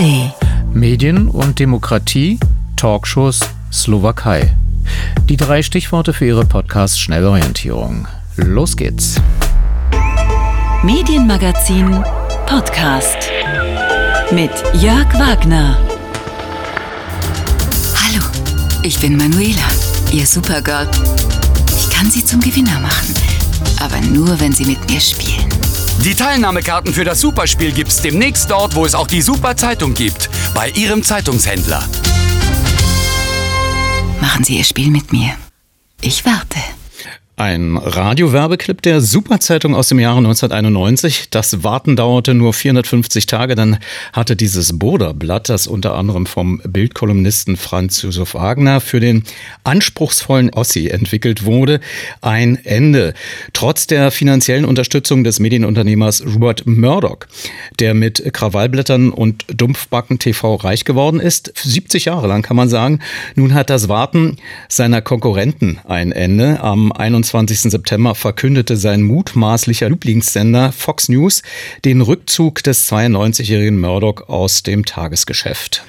ARD. Medien und Demokratie, Talkshows, Slowakei. Die drei Stichworte für Ihre Podcast-Schnellorientierung. Los geht's. Medienmagazin Podcast mit Jörg Wagner. Hallo, ich bin Manuela, Ihr Supergirl. Ich kann Sie zum Gewinner machen, aber nur, wenn Sie mit mir spielen. Die Teilnahmekarten für das Superspiel gibt's demnächst dort, wo es auch die Super Zeitung gibt. Bei Ihrem Zeitungshändler. Machen Sie Ihr Spiel mit mir. Ich warte. Ein Radiowerbeclip der Superzeitung aus dem Jahre 1991. Das Warten dauerte nur 450 Tage. Dann hatte dieses Boderblatt, das unter anderem vom Bildkolumnisten Franz Josef Wagner für den anspruchsvollen Ossi entwickelt wurde, ein Ende. Trotz der finanziellen Unterstützung des Medienunternehmers Robert Murdoch, der mit Krawallblättern und Dumpfbacken TV reich geworden ist. 70 Jahre lang kann man sagen. Nun hat das Warten seiner Konkurrenten ein Ende. Am 21. 21. September verkündete sein mutmaßlicher Lieblingssender Fox News den Rückzug des 92-jährigen Murdoch aus dem Tagesgeschäft.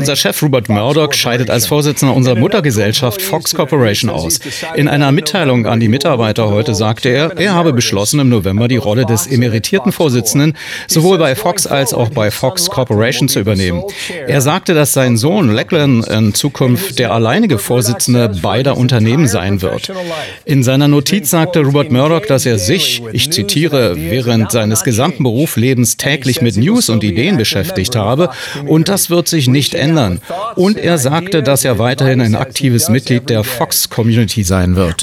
Unser Chef Rupert Murdoch scheidet als Vorsitzender unserer Muttergesellschaft Fox Corporation aus. In einer Mitteilung an die Mitarbeiter heute sagte er, er habe beschlossen, im November die Rolle des emeritierten Vorsitzenden sowohl bei Fox als auch bei Fox Corporation zu übernehmen. Er sagte, dass sein Sohn Lachlan in Zukunft der alleinige Vorsitzende beider Unternehmen sein wird. In seiner Notiz sagte Rupert Murdoch, dass er sich, ich zitiere, während seines gesamten Berufslebens täglich mit News und Ideen beschäftigt habe und das wird sich nicht ändern. Und er sagte, dass er weiterhin ein aktives Mitglied der Fox Community sein wird.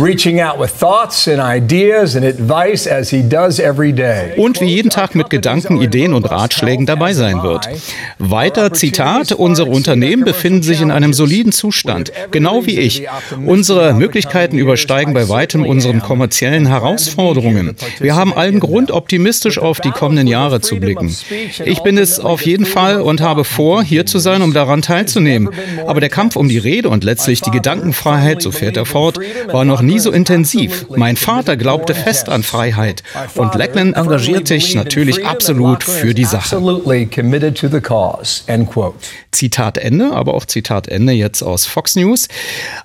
Und wie jeden Tag mit Gedanken, Ideen und Ratschlägen dabei sein wird. Weiter Zitat, unsere Unternehmen befinden sich in einem soliden Zustand, genau wie ich. Unsere Möglichkeiten übersteigen bei weitem unseren kommerziellen Herausforderungen. Wir haben allen Grund, optimistisch auf die kommenden Jahre zu blicken. Ich bin es auf jeden Fall und habe vor, hier zu sein, um daran teilzunehmen. Aber der Kampf um die Rede und letztlich die Gedankenfreiheit, so fährt er fort, war noch nie so intensiv. Mein Vater glaubte fest an Freiheit und Lachlan engagiert sich natürlich absolut für die Sache. Zitat Ende, aber auch Zitat Ende jetzt aus Fox News.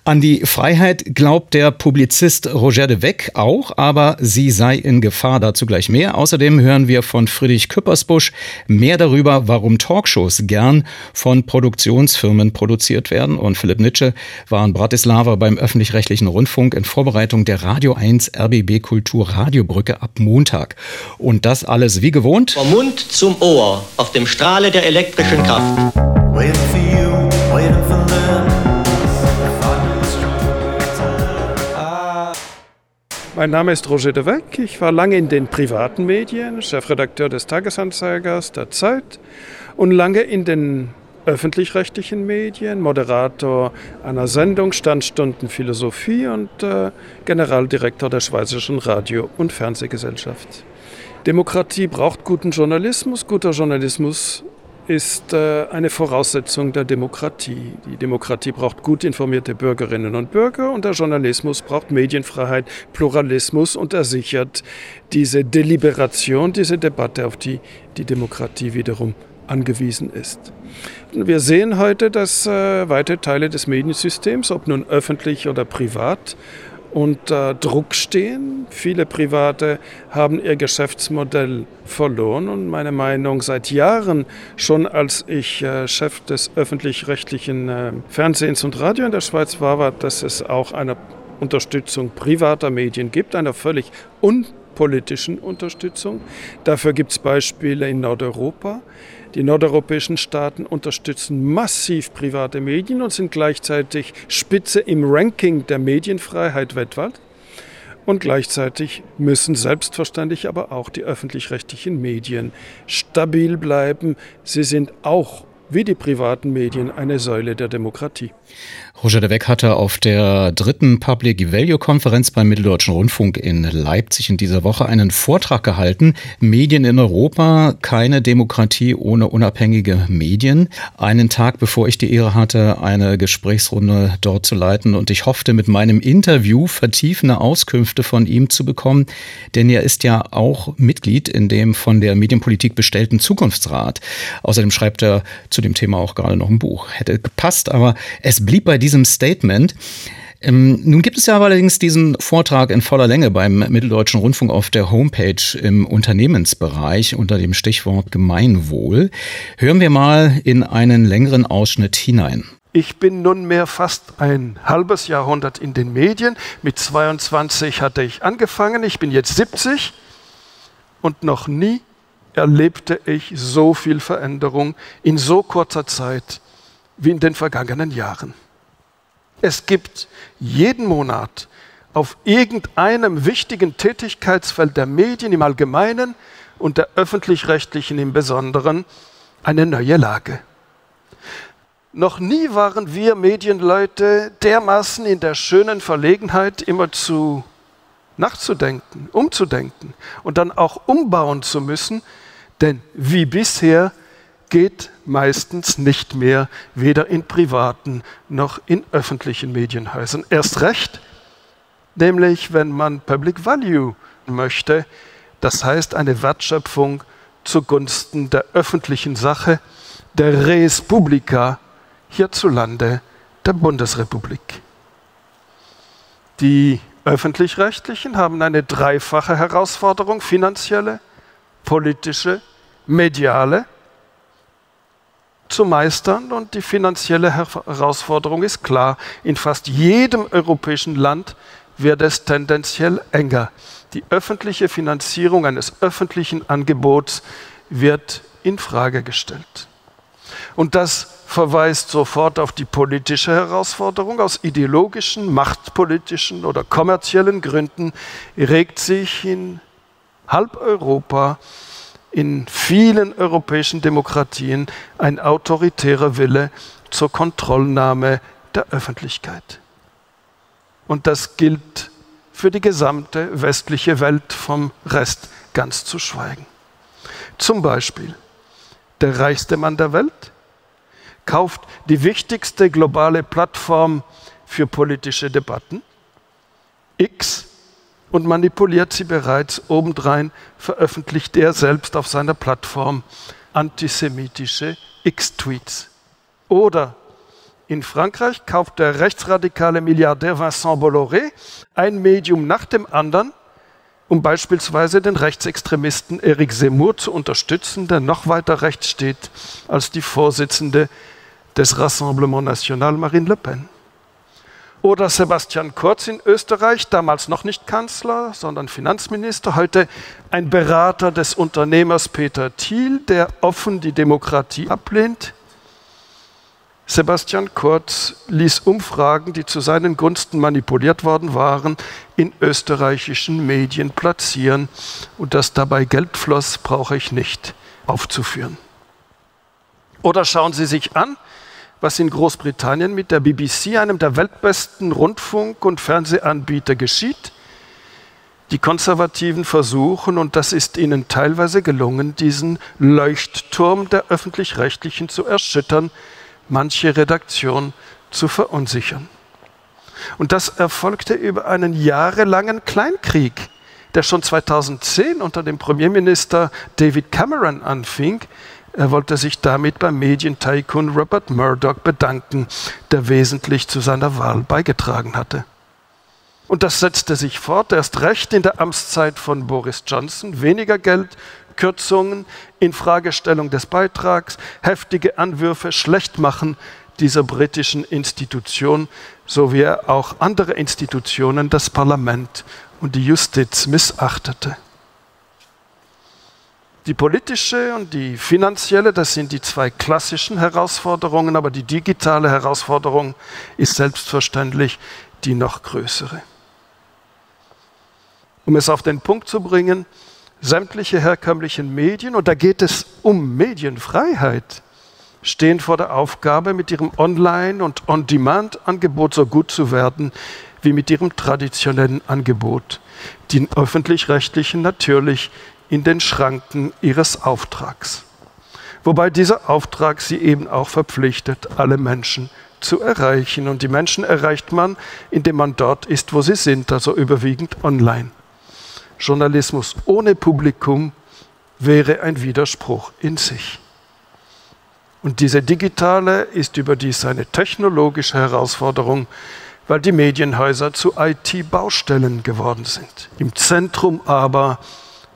An die Freiheit glaubt der Publizist Roger de Weck auch, aber sie sei in Gefahr. Dazu gleich mehr. Außerdem hören wir von Friedrich Küppersbusch mehr darüber, warum Talkshows gern von Produktionsfirmen produziert werden. Und Philipp Nitsche war in Bratislava beim öffentlich-rechtlichen Rundfunk in Vorbereitung der Radio 1 RBB Kultur Radiobrücke ab Montag. Und das alles wie gewohnt. Vom Mund zum Ohr auf dem Strahle der elektrischen Kraft. Mein Name ist Roger de Weck. Ich war lange in den privaten Medien, Chefredakteur des Tagesanzeigers, der Zeit und lange in den öffentlich-rechtlichen Medien, Moderator einer Sendung Standstunden Philosophie und äh, Generaldirektor der Schweizerischen Radio- und Fernsehgesellschaft. Demokratie braucht guten Journalismus. Guter Journalismus ist äh, eine Voraussetzung der Demokratie. Die Demokratie braucht gut informierte Bürgerinnen und Bürger und der Journalismus braucht Medienfreiheit, Pluralismus und er sichert diese Deliberation, diese Debatte, auf die die Demokratie wiederum angewiesen ist. Wir sehen heute, dass äh, weite Teile des Mediensystems, ob nun öffentlich oder privat, unter Druck stehen. Viele Private haben ihr Geschäftsmodell verloren und meine Meinung seit Jahren, schon als ich äh, Chef des öffentlich-rechtlichen äh, Fernsehens und Radio in der Schweiz war, war, dass es auch eine Unterstützung privater Medien gibt, einer völlig unpolitischen Unterstützung. Dafür gibt es Beispiele in Nordeuropa. Die nordeuropäischen Staaten unterstützen massiv private Medien und sind gleichzeitig Spitze im Ranking der Medienfreiheit weltweit. Und gleichzeitig müssen selbstverständlich aber auch die öffentlich-rechtlichen Medien stabil bleiben. Sie sind auch wie die privaten Medien eine Säule der Demokratie. Roger de Weck hatte auf der dritten Public Value Konferenz beim Mitteldeutschen Rundfunk in Leipzig in dieser Woche einen Vortrag gehalten. Medien in Europa, keine Demokratie ohne unabhängige Medien. Einen Tag bevor ich die Ehre hatte, eine Gesprächsrunde dort zu leiten und ich hoffte mit meinem Interview vertiefende Auskünfte von ihm zu bekommen, denn er ist ja auch Mitglied in dem von der Medienpolitik bestellten Zukunftsrat. Außerdem schreibt er zu dem Thema auch gerade noch ein Buch. Hätte gepasst, aber es blieb bei diesem Statement. Ähm, nun gibt es ja allerdings diesen Vortrag in voller Länge beim Mitteldeutschen Rundfunk auf der Homepage im Unternehmensbereich unter dem Stichwort Gemeinwohl. Hören wir mal in einen längeren Ausschnitt hinein. Ich bin nunmehr fast ein halbes Jahrhundert in den Medien. Mit 22 hatte ich angefangen. Ich bin jetzt 70 und noch nie erlebte ich so viel Veränderung in so kurzer Zeit wie in den vergangenen Jahren. Es gibt jeden Monat auf irgendeinem wichtigen Tätigkeitsfeld der Medien im Allgemeinen und der öffentlich-rechtlichen im Besonderen eine neue Lage. Noch nie waren wir Medienleute dermaßen in der schönen Verlegenheit, immer zu nachzudenken, umzudenken und dann auch umbauen zu müssen, denn wie bisher geht meistens nicht mehr, weder in privaten noch in öffentlichen Medienhäusern. Erst recht, nämlich wenn man Public Value möchte, das heißt eine Wertschöpfung zugunsten der öffentlichen Sache, der Res Publica hierzulande der Bundesrepublik. Die öffentlich-rechtlichen haben eine dreifache Herausforderung, finanzielle, politische, mediale zu meistern und die finanzielle Herausforderung ist klar. In fast jedem europäischen Land wird es tendenziell enger. Die öffentliche Finanzierung eines öffentlichen Angebots wird in Frage gestellt. Und das verweist sofort auf die politische Herausforderung. Aus ideologischen, machtpolitischen oder kommerziellen Gründen regt sich in halb Europa in vielen europäischen Demokratien ein autoritärer Wille zur Kontrollnahme der Öffentlichkeit. Und das gilt für die gesamte westliche Welt vom Rest ganz zu schweigen. Zum Beispiel der reichste Mann der Welt kauft die wichtigste globale Plattform für politische Debatten, X, und manipuliert sie bereits. Obendrein veröffentlicht er selbst auf seiner Plattform antisemitische X-Tweets. Oder in Frankreich kauft der rechtsradikale Milliardär Vincent Bolloré ein Medium nach dem anderen, um beispielsweise den Rechtsextremisten Eric Zemmour zu unterstützen, der noch weiter rechts steht als die Vorsitzende des Rassemblement National Marine Le Pen. Oder Sebastian Kurz in Österreich, damals noch nicht Kanzler, sondern Finanzminister, heute ein Berater des Unternehmers Peter Thiel, der offen die Demokratie ablehnt. Sebastian Kurz ließ Umfragen, die zu seinen Gunsten manipuliert worden waren, in österreichischen Medien platzieren. Und dass dabei Geld floss, brauche ich nicht aufzuführen. Oder schauen Sie sich an, was in Großbritannien mit der BBC, einem der weltbesten Rundfunk- und Fernsehanbieter, geschieht. Die Konservativen versuchen, und das ist ihnen teilweise gelungen, diesen Leuchtturm der öffentlich-rechtlichen zu erschüttern, manche Redaktion zu verunsichern. Und das erfolgte über einen jahrelangen Kleinkrieg, der schon 2010 unter dem Premierminister David Cameron anfing, er wollte sich damit beim Medientycoon Robert Murdoch bedanken, der wesentlich zu seiner Wahl beigetragen hatte. Und das setzte sich fort, erst recht in der Amtszeit von Boris Johnson. Weniger Geld, Kürzungen, Infragestellung des Beitrags, heftige Anwürfe, Schlechtmachen dieser britischen Institution, so wie er auch andere Institutionen, das Parlament und die Justiz missachtete. Die politische und die finanzielle, das sind die zwei klassischen Herausforderungen, aber die digitale Herausforderung ist selbstverständlich die noch größere. Um es auf den Punkt zu bringen, sämtliche herkömmlichen Medien, und da geht es um Medienfreiheit, stehen vor der Aufgabe, mit ihrem Online- und On-Demand-Angebot so gut zu werden wie mit ihrem traditionellen Angebot, die öffentlich-rechtlichen natürlich in den Schranken ihres Auftrags. Wobei dieser Auftrag sie eben auch verpflichtet, alle Menschen zu erreichen. Und die Menschen erreicht man, indem man dort ist, wo sie sind, also überwiegend online. Journalismus ohne Publikum wäre ein Widerspruch in sich. Und diese digitale ist überdies eine technologische Herausforderung, weil die Medienhäuser zu IT-Baustellen geworden sind. Im Zentrum aber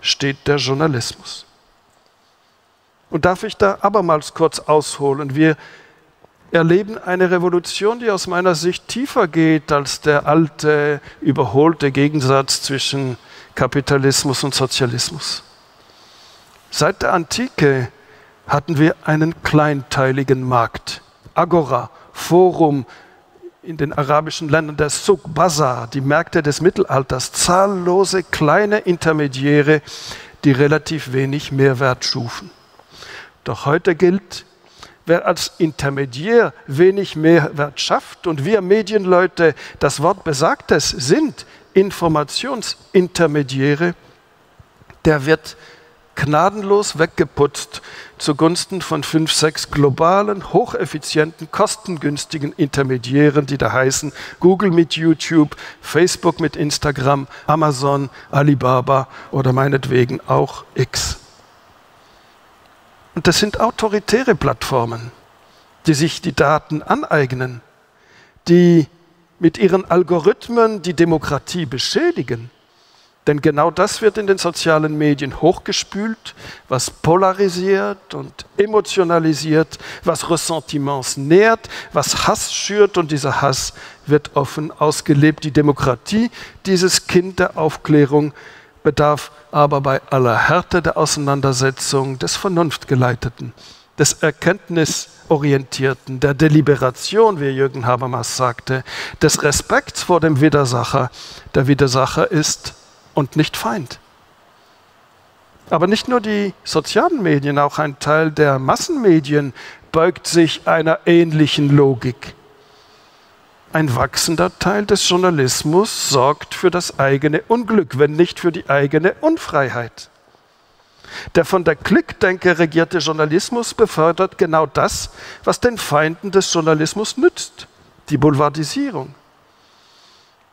steht der Journalismus. Und darf ich da abermals kurz ausholen? Wir erleben eine Revolution, die aus meiner Sicht tiefer geht als der alte, überholte Gegensatz zwischen Kapitalismus und Sozialismus. Seit der Antike hatten wir einen kleinteiligen Markt. Agora, Forum in den arabischen Ländern, der Suk, Bazar, die Märkte des Mittelalters, zahllose kleine Intermediäre, die relativ wenig Mehrwert schufen. Doch heute gilt, wer als Intermediär wenig Mehrwert schafft und wir Medienleute, das Wort besagtes sind Informationsintermediäre, der wird gnadenlos weggeputzt zugunsten von fünf, sechs globalen, hocheffizienten, kostengünstigen Intermediären, die da heißen Google mit YouTube, Facebook mit Instagram, Amazon, Alibaba oder meinetwegen auch X. Und das sind autoritäre Plattformen, die sich die Daten aneignen, die mit ihren Algorithmen die Demokratie beschädigen denn genau das wird in den sozialen Medien hochgespült, was polarisiert und emotionalisiert, was Ressentiments nährt, was Hass schürt und dieser Hass wird offen ausgelebt. Die Demokratie, dieses Kind der Aufklärung, bedarf aber bei aller Härte der Auseinandersetzung des Vernunftgeleiteten, des Erkenntnisorientierten, der Deliberation, wie Jürgen Habermas sagte, des Respekts vor dem Widersacher. Der Widersacher ist und nicht Feind. Aber nicht nur die sozialen Medien, auch ein Teil der Massenmedien beugt sich einer ähnlichen Logik. Ein wachsender Teil des Journalismus sorgt für das eigene Unglück, wenn nicht für die eigene Unfreiheit. Der von der Klickdenke regierte Journalismus befördert genau das, was den Feinden des Journalismus nützt, die Boulevardisierung.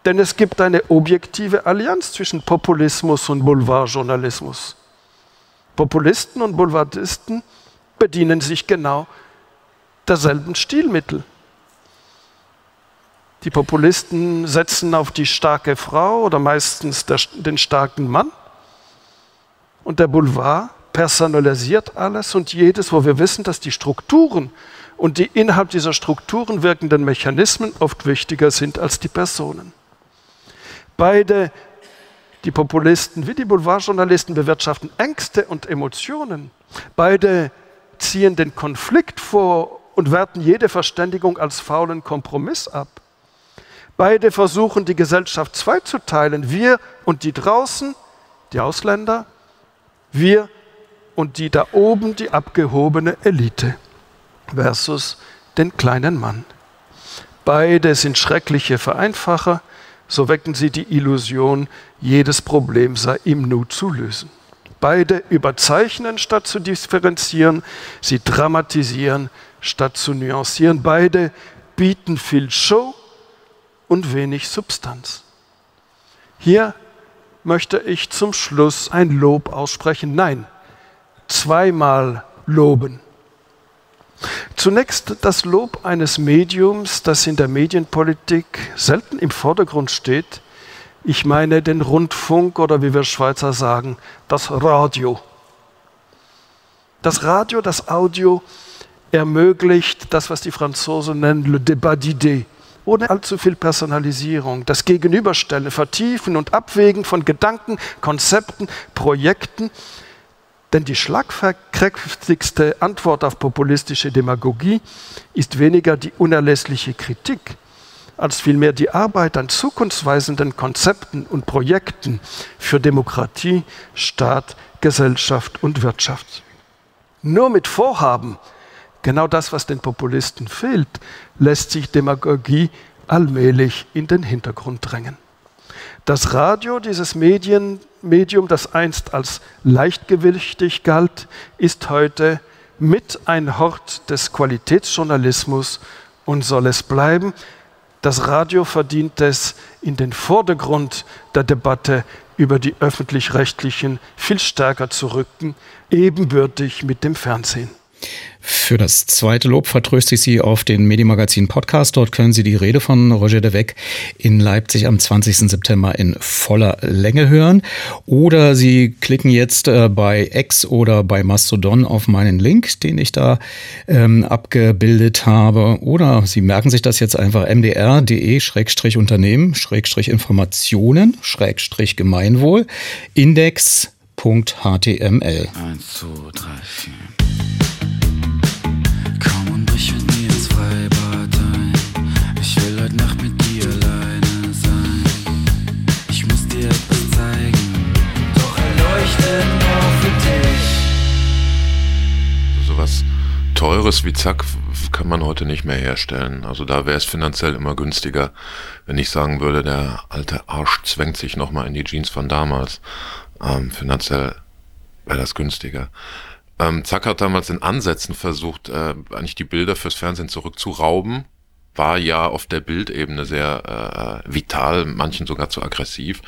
Denn es gibt eine objektive Allianz zwischen Populismus und Boulevardjournalismus. Populisten und Boulevardisten bedienen sich genau derselben Stilmittel. Die Populisten setzen auf die starke Frau oder meistens der, den starken Mann. Und der Boulevard personalisiert alles und jedes, wo wir wissen, dass die Strukturen und die innerhalb dieser Strukturen wirkenden Mechanismen oft wichtiger sind als die Personen. Beide, die Populisten wie die Boulevardjournalisten, bewirtschaften Ängste und Emotionen. Beide ziehen den Konflikt vor und werten jede Verständigung als faulen Kompromiss ab. Beide versuchen, die Gesellschaft zweizuteilen. Wir und die draußen, die Ausländer, wir und die da oben, die abgehobene Elite versus den kleinen Mann. Beide sind schreckliche Vereinfacher, so wecken sie die Illusion, jedes Problem sei im Nu zu lösen. Beide überzeichnen statt zu differenzieren, sie dramatisieren statt zu nuancieren. Beide bieten viel Show und wenig Substanz. Hier möchte ich zum Schluss ein Lob aussprechen. Nein, zweimal loben. Zunächst das Lob eines Mediums, das in der Medienpolitik selten im Vordergrund steht. Ich meine den Rundfunk oder wie wir Schweizer sagen, das Radio. Das Radio, das Audio ermöglicht das, was die Franzosen nennen, le débat d'idées, ohne allzu viel Personalisierung, das Gegenüberstellen, Vertiefen und Abwägen von Gedanken, Konzepten, Projekten, denn die schlagkräftigste Antwort auf populistische Demagogie ist weniger die unerlässliche Kritik, als vielmehr die Arbeit an zukunftsweisenden Konzepten und Projekten für Demokratie, Staat, Gesellschaft und Wirtschaft. Nur mit Vorhaben genau das, was den Populisten fehlt, lässt sich Demagogie allmählich in den Hintergrund drängen. Das Radio, dieses Medien, Medium, das einst als leichtgewichtig galt, ist heute mit ein Hort des Qualitätsjournalismus und soll es bleiben. Das Radio verdient es, in den Vordergrund der Debatte über die öffentlich-rechtlichen viel stärker zu rücken, ebenbürtig mit dem Fernsehen. Für das zweite Lob vertröste ich Sie auf den Medienmagazin Podcast. Dort können Sie die Rede von Roger de Weck in Leipzig am 20. September in voller Länge hören. Oder Sie klicken jetzt äh, bei X oder bei Mastodon auf meinen Link, den ich da ähm, abgebildet habe. Oder Sie merken sich das jetzt einfach mdr.de-unternehmen, Informationen, Gemeinwohl, index.html. 1, 2, 3, 4. Teures wie Zack kann man heute nicht mehr herstellen. Also da wäre es finanziell immer günstiger, wenn ich sagen würde, der alte Arsch zwängt sich nochmal in die Jeans von damals. Ähm, finanziell wäre das günstiger. Ähm, Zack hat damals in Ansätzen versucht, äh, eigentlich die Bilder fürs Fernsehen zurückzurauben. War ja auf der Bildebene sehr äh, vital, manchen sogar zu aggressiv.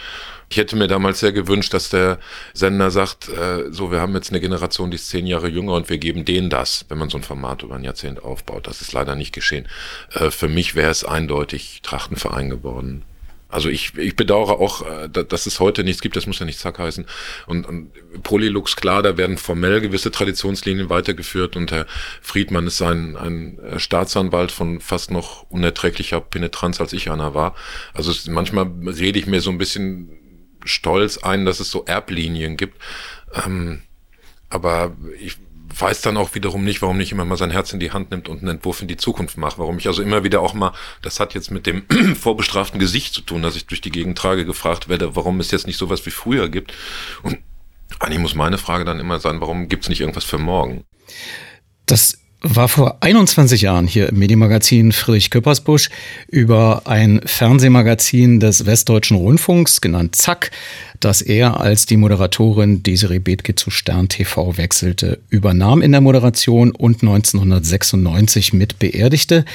Ich hätte mir damals sehr gewünscht, dass der Sender sagt, äh, so, wir haben jetzt eine Generation, die ist zehn Jahre jünger und wir geben denen das, wenn man so ein Format über ein Jahrzehnt aufbaut. Das ist leider nicht geschehen. Äh, für mich wäre es eindeutig Trachtenverein geworden. Also ich, ich bedauere auch, äh, dass es heute nichts gibt, das muss ja nicht Zack heißen. Und, und Polylux, klar, da werden formell gewisse Traditionslinien weitergeführt und Herr Friedmann ist ein, ein Staatsanwalt von fast noch unerträglicher Penetranz, als ich einer war. Also es, manchmal rede ich mir so ein bisschen stolz ein, dass es so Erblinien gibt. Ähm, aber ich weiß dann auch wiederum nicht, warum nicht immer mal sein Herz in die Hand nimmt und einen Entwurf in die Zukunft macht. Warum ich also immer wieder auch mal, das hat jetzt mit dem vorbestraften Gesicht zu tun, dass ich durch die Gegend trage, gefragt werde, warum es jetzt nicht sowas wie früher gibt. Und eigentlich muss meine Frage dann immer sein, warum gibt es nicht irgendwas für morgen? Das war vor 21 Jahren hier im Medienmagazin Friedrich Köppersbusch über ein Fernsehmagazin des Westdeutschen Rundfunks, genannt Zack, das er als die Moderatorin Desiree Bethke zu Stern TV wechselte, übernahm in der Moderation und 1996 mit beerdigte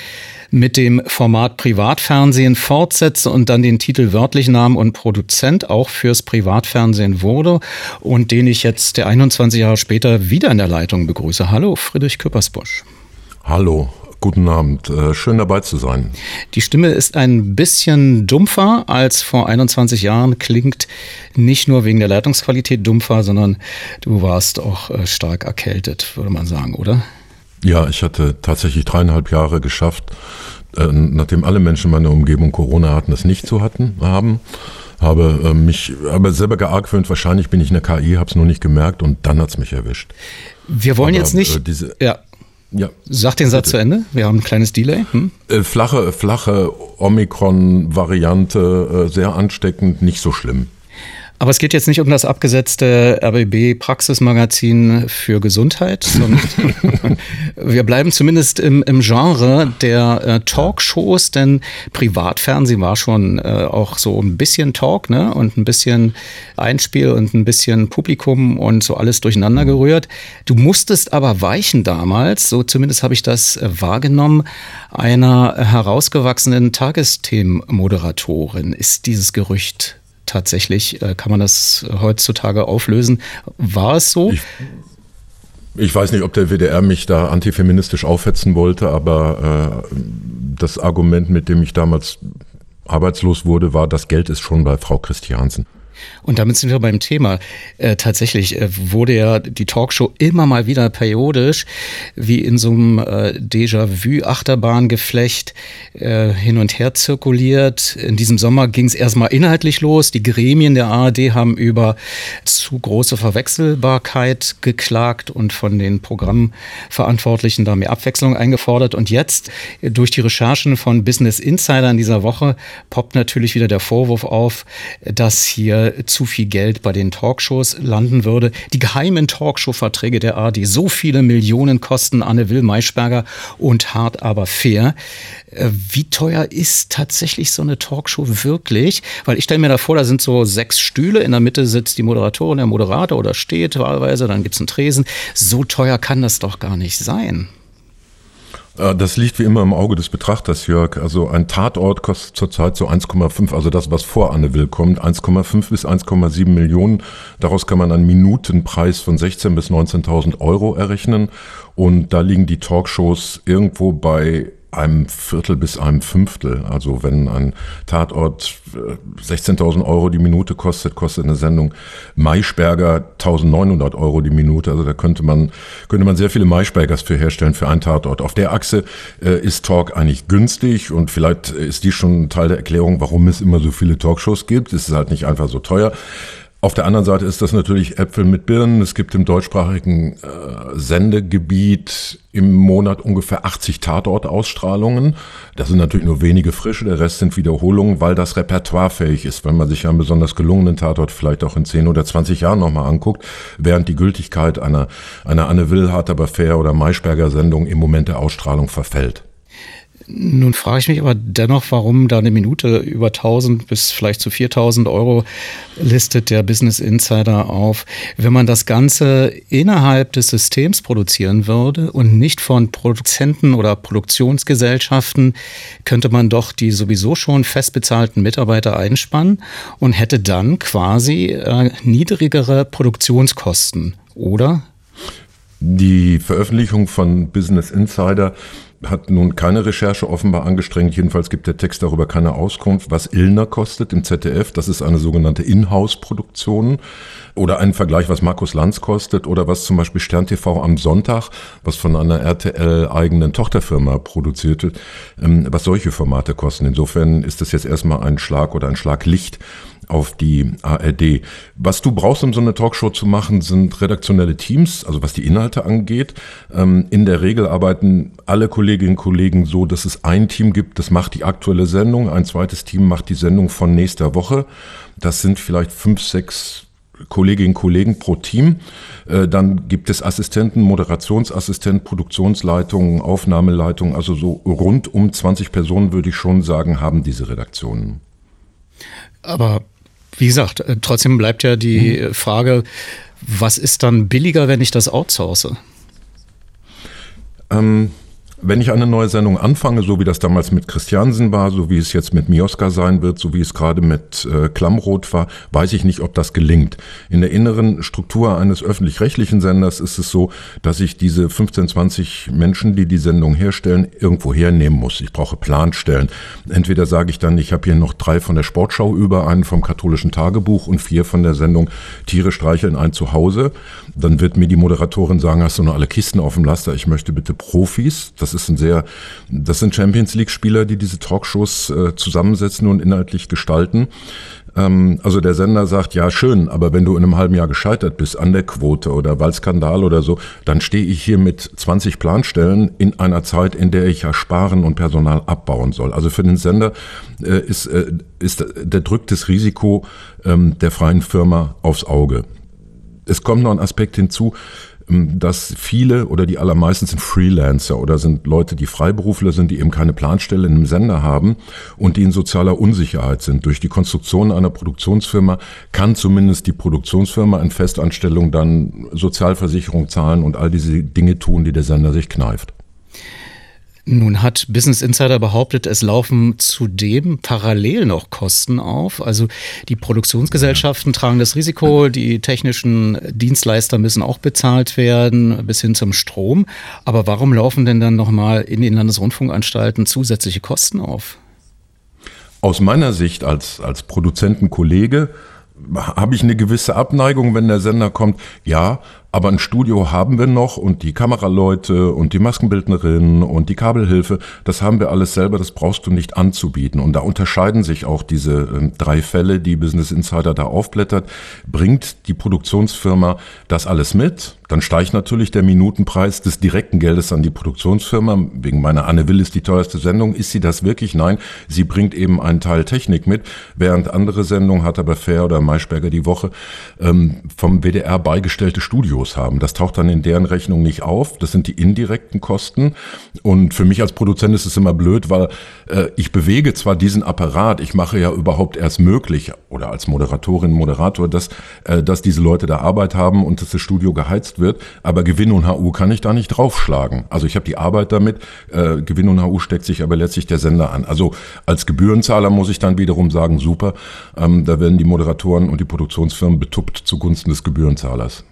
mit dem Format Privatfernsehen fortsetze und dann den Titel wörtlich nahm und Produzent auch fürs Privatfernsehen wurde und den ich jetzt der 21 Jahre später wieder in der Leitung begrüße. Hallo, Friedrich Küppersbusch. Hallo, Guten Abend, äh, schön dabei zu sein. Die Stimme ist ein bisschen dumpfer als vor 21 Jahren, klingt nicht nur wegen der Leitungsqualität dumpfer, sondern du warst auch äh, stark erkältet, würde man sagen, oder? Ja, ich hatte tatsächlich dreieinhalb Jahre geschafft, äh, nachdem alle Menschen in meiner Umgebung Corona hatten, das nicht zu hatten, haben. Habe äh, mich aber selber geargwöhnt, wahrscheinlich bin ich eine KI, habe es nur nicht gemerkt und dann hat es mich erwischt. Wir wollen aber, jetzt nicht. Äh, diese, ja. Ja. Sag den Satz zu Ende. Wir haben ein kleines Delay. Hm? Äh, flache, flache Omikron-Variante, äh, sehr ansteckend, nicht so schlimm. Aber es geht jetzt nicht um das abgesetzte RBB-Praxismagazin für Gesundheit, sondern wir bleiben zumindest im, im Genre der äh, Talkshows, denn Privatfernsehen war schon äh, auch so ein bisschen Talk ne? und ein bisschen Einspiel und ein bisschen Publikum und so alles durcheinander gerührt. Du musstest aber weichen damals, so zumindest habe ich das äh, wahrgenommen, einer herausgewachsenen Tagesthemenmoderatorin. Ist dieses Gerücht tatsächlich. Äh, kann man das heutzutage auflösen? War es so? Ich, ich weiß nicht, ob der WDR mich da antifeministisch aufhetzen wollte, aber äh, das Argument, mit dem ich damals arbeitslos wurde, war, das Geld ist schon bei Frau Christiansen. Und damit sind wir beim Thema. Äh, tatsächlich äh, wurde ja die Talkshow immer mal wieder periodisch, wie in so einem äh, Déjà-vu-Achterbahngeflecht äh, hin und her zirkuliert. In diesem Sommer ging es erstmal inhaltlich los. Die Gremien der ARD haben über zu große Verwechselbarkeit geklagt und von den Programmverantwortlichen da mehr Abwechslung eingefordert. Und jetzt durch die Recherchen von Business Insider in dieser Woche poppt natürlich wieder der Vorwurf auf, dass hier zu viel Geld bei den Talkshows landen würde. Die geheimen Talkshow-Verträge der ARD, so viele Millionen kosten Anne Will Maischberger und hart aber fair. Äh, wie teuer ist tatsächlich so eine Talkshow wirklich? Weil ich stelle mir da vor, da sind so sechs Stühle, in der Mitte sitzt die Moderatorin, der Moderator oder steht wahlweise, dann gibt es einen Tresen. So teuer kann das doch gar nicht sein. Äh, das liegt wie immer im Auge des Betrachters, Jörg. Also ein Tatort kostet zurzeit so 1,5, also das, was vor Anne Will kommt, 1,5 bis 1,7 Millionen. Daraus kann man einen Minutenpreis von 16.000 bis 19.000 Euro errechnen. Und da liegen die Talkshows irgendwo bei einem Viertel bis einem Fünftel. Also wenn ein Tatort 16.000 äh, Euro die Minute kostet, kostet eine Sendung Maischberger 1.900 Euro die Minute. Also da könnte man, könnte man sehr viele Maischbergers für herstellen für einen Tatort. Auf der Achse äh, ist Talk eigentlich günstig und vielleicht ist die schon Teil der Erklärung, warum es immer so viele Talkshows gibt. Es ist halt nicht einfach so teuer. Auf der anderen Seite ist das natürlich Äpfel mit Birnen. Es gibt im deutschsprachigen äh, Sendegebiet im Monat ungefähr 80 Tatortausstrahlungen. Das sind natürlich nur wenige frische, der Rest sind Wiederholungen, weil das Repertoire fähig ist, wenn man sich einen besonders gelungenen Tatort vielleicht auch in 10 oder 20 Jahren nochmal anguckt, während die Gültigkeit einer, einer Anne Will, Hart aber fair oder Maischberger Sendung im Moment der Ausstrahlung verfällt. Nun frage ich mich aber dennoch, warum da eine Minute über 1000 bis vielleicht zu 4000 Euro listet der Business Insider auf. Wenn man das Ganze innerhalb des Systems produzieren würde und nicht von Produzenten oder Produktionsgesellschaften, könnte man doch die sowieso schon fest bezahlten Mitarbeiter einspannen und hätte dann quasi äh, niedrigere Produktionskosten, oder? Die Veröffentlichung von Business Insider hat nun keine Recherche offenbar angestrengt. Jedenfalls gibt der Text darüber keine Auskunft, was Illner kostet im ZDF. Das ist eine sogenannte Inhouse-Produktion. Oder einen Vergleich, was Markus Lanz kostet oder was zum Beispiel Stern TV am Sonntag, was von einer RTL-eigenen Tochterfirma produziert wird, ähm, was solche Formate kosten. Insofern ist das jetzt erstmal ein Schlag oder ein Schlaglicht auf die ARD. Was du brauchst, um so eine Talkshow zu machen, sind redaktionelle Teams, also was die Inhalte angeht. Ähm, in der Regel arbeiten alle Kolleginnen und Kollegen so, dass es ein Team gibt, das macht die aktuelle Sendung, ein zweites Team macht die Sendung von nächster Woche. Das sind vielleicht fünf, sechs Kolleginnen und Kollegen pro Team. Äh, dann gibt es Assistenten, Moderationsassistent, Produktionsleitung, Aufnahmeleitung. Also so rund um 20 Personen würde ich schon sagen, haben diese Redaktionen. Aber wie gesagt, äh, trotzdem bleibt ja die mhm. Frage, was ist dann billiger, wenn ich das outsource? Ähm, wenn ich eine neue Sendung anfange, so wie das damals mit Christiansen war, so wie es jetzt mit Mioska sein wird, so wie es gerade mit äh, Klammroth war, weiß ich nicht, ob das gelingt. In der inneren Struktur eines öffentlich-rechtlichen Senders ist es so, dass ich diese 15, 20 Menschen, die die Sendung herstellen, irgendwo hernehmen muss. Ich brauche Planstellen. Entweder sage ich dann, ich habe hier noch drei von der Sportschau über, einen vom katholischen Tagebuch und vier von der Sendung Tiere streicheln ein Zuhause. Dann wird mir die Moderatorin sagen, hast du noch alle Kisten auf dem Laster? Ich möchte bitte Profis. Das das ist ein sehr, das sind Champions League Spieler, die diese Talkshows äh, zusammensetzen und inhaltlich gestalten. Ähm, also der Sender sagt, ja schön, aber wenn du in einem halben Jahr gescheitert bist an der Quote oder weil Skandal oder so, dann stehe ich hier mit 20 Planstellen in einer Zeit, in der ich ja sparen und Personal abbauen soll. Also für den Sender äh, ist, äh, ist der drückt das Risiko ähm, der freien Firma aufs Auge. Es kommt noch ein Aspekt hinzu, dass viele oder die allermeisten sind Freelancer oder sind Leute, die Freiberufler sind, die eben keine Planstelle in einem Sender haben und die in sozialer Unsicherheit sind. Durch die Konstruktion einer Produktionsfirma kann zumindest die Produktionsfirma in Festanstellung dann Sozialversicherung zahlen und all diese Dinge tun, die der Sender sich kneift. Nun hat Business Insider behauptet, es laufen zudem parallel noch Kosten auf. Also die Produktionsgesellschaften tragen das Risiko, die technischen Dienstleister müssen auch bezahlt werden, bis hin zum Strom. Aber warum laufen denn dann nochmal in den Landesrundfunkanstalten zusätzliche Kosten auf? Aus meiner Sicht als, als Produzentenkollege habe ich eine gewisse Abneigung, wenn der Sender kommt, ja, Aber ein Studio haben wir noch und die Kameraleute und die Maskenbildnerin und die Kabelhilfe, das haben wir alles selber, das brauchst du nicht anzubieten. Und da unterscheiden sich auch diese äh, drei Fälle, die Business Insider da aufblättert. Bringt die Produktionsfirma das alles mit? Dann steigt natürlich der Minutenpreis des direkten Geldes an die Produktionsfirma. Wegen meiner Anne Will ist die teuerste Sendung. Ist sie das wirklich? Nein, sie bringt eben einen Teil Technik mit, während andere Sendungen, hat aber Fair oder Maischberger die Woche, ähm, vom WDR beigestellte Studios haben. Das taucht dann in deren Rechnung nicht auf. Das sind die indirekten Kosten. Und für mich als Produzent ist es immer blöd, weil äh, ich bewege zwar diesen Apparat, ich mache ja überhaupt erst möglich, oder als Moderatorin, Moderator, dass, äh, dass diese Leute da Arbeit haben und dass das Studio geheizt wird, aber Gewinn und HU kann ich da nicht draufschlagen. Also ich habe die Arbeit damit, äh, Gewinn und HU steckt sich aber letztlich der Sender an. Also als Gebührenzahler muss ich dann wiederum sagen, super, ähm, da werden die Moderatoren und die Produktionsfirmen betuppt zugunsten des Gebührenzahlers.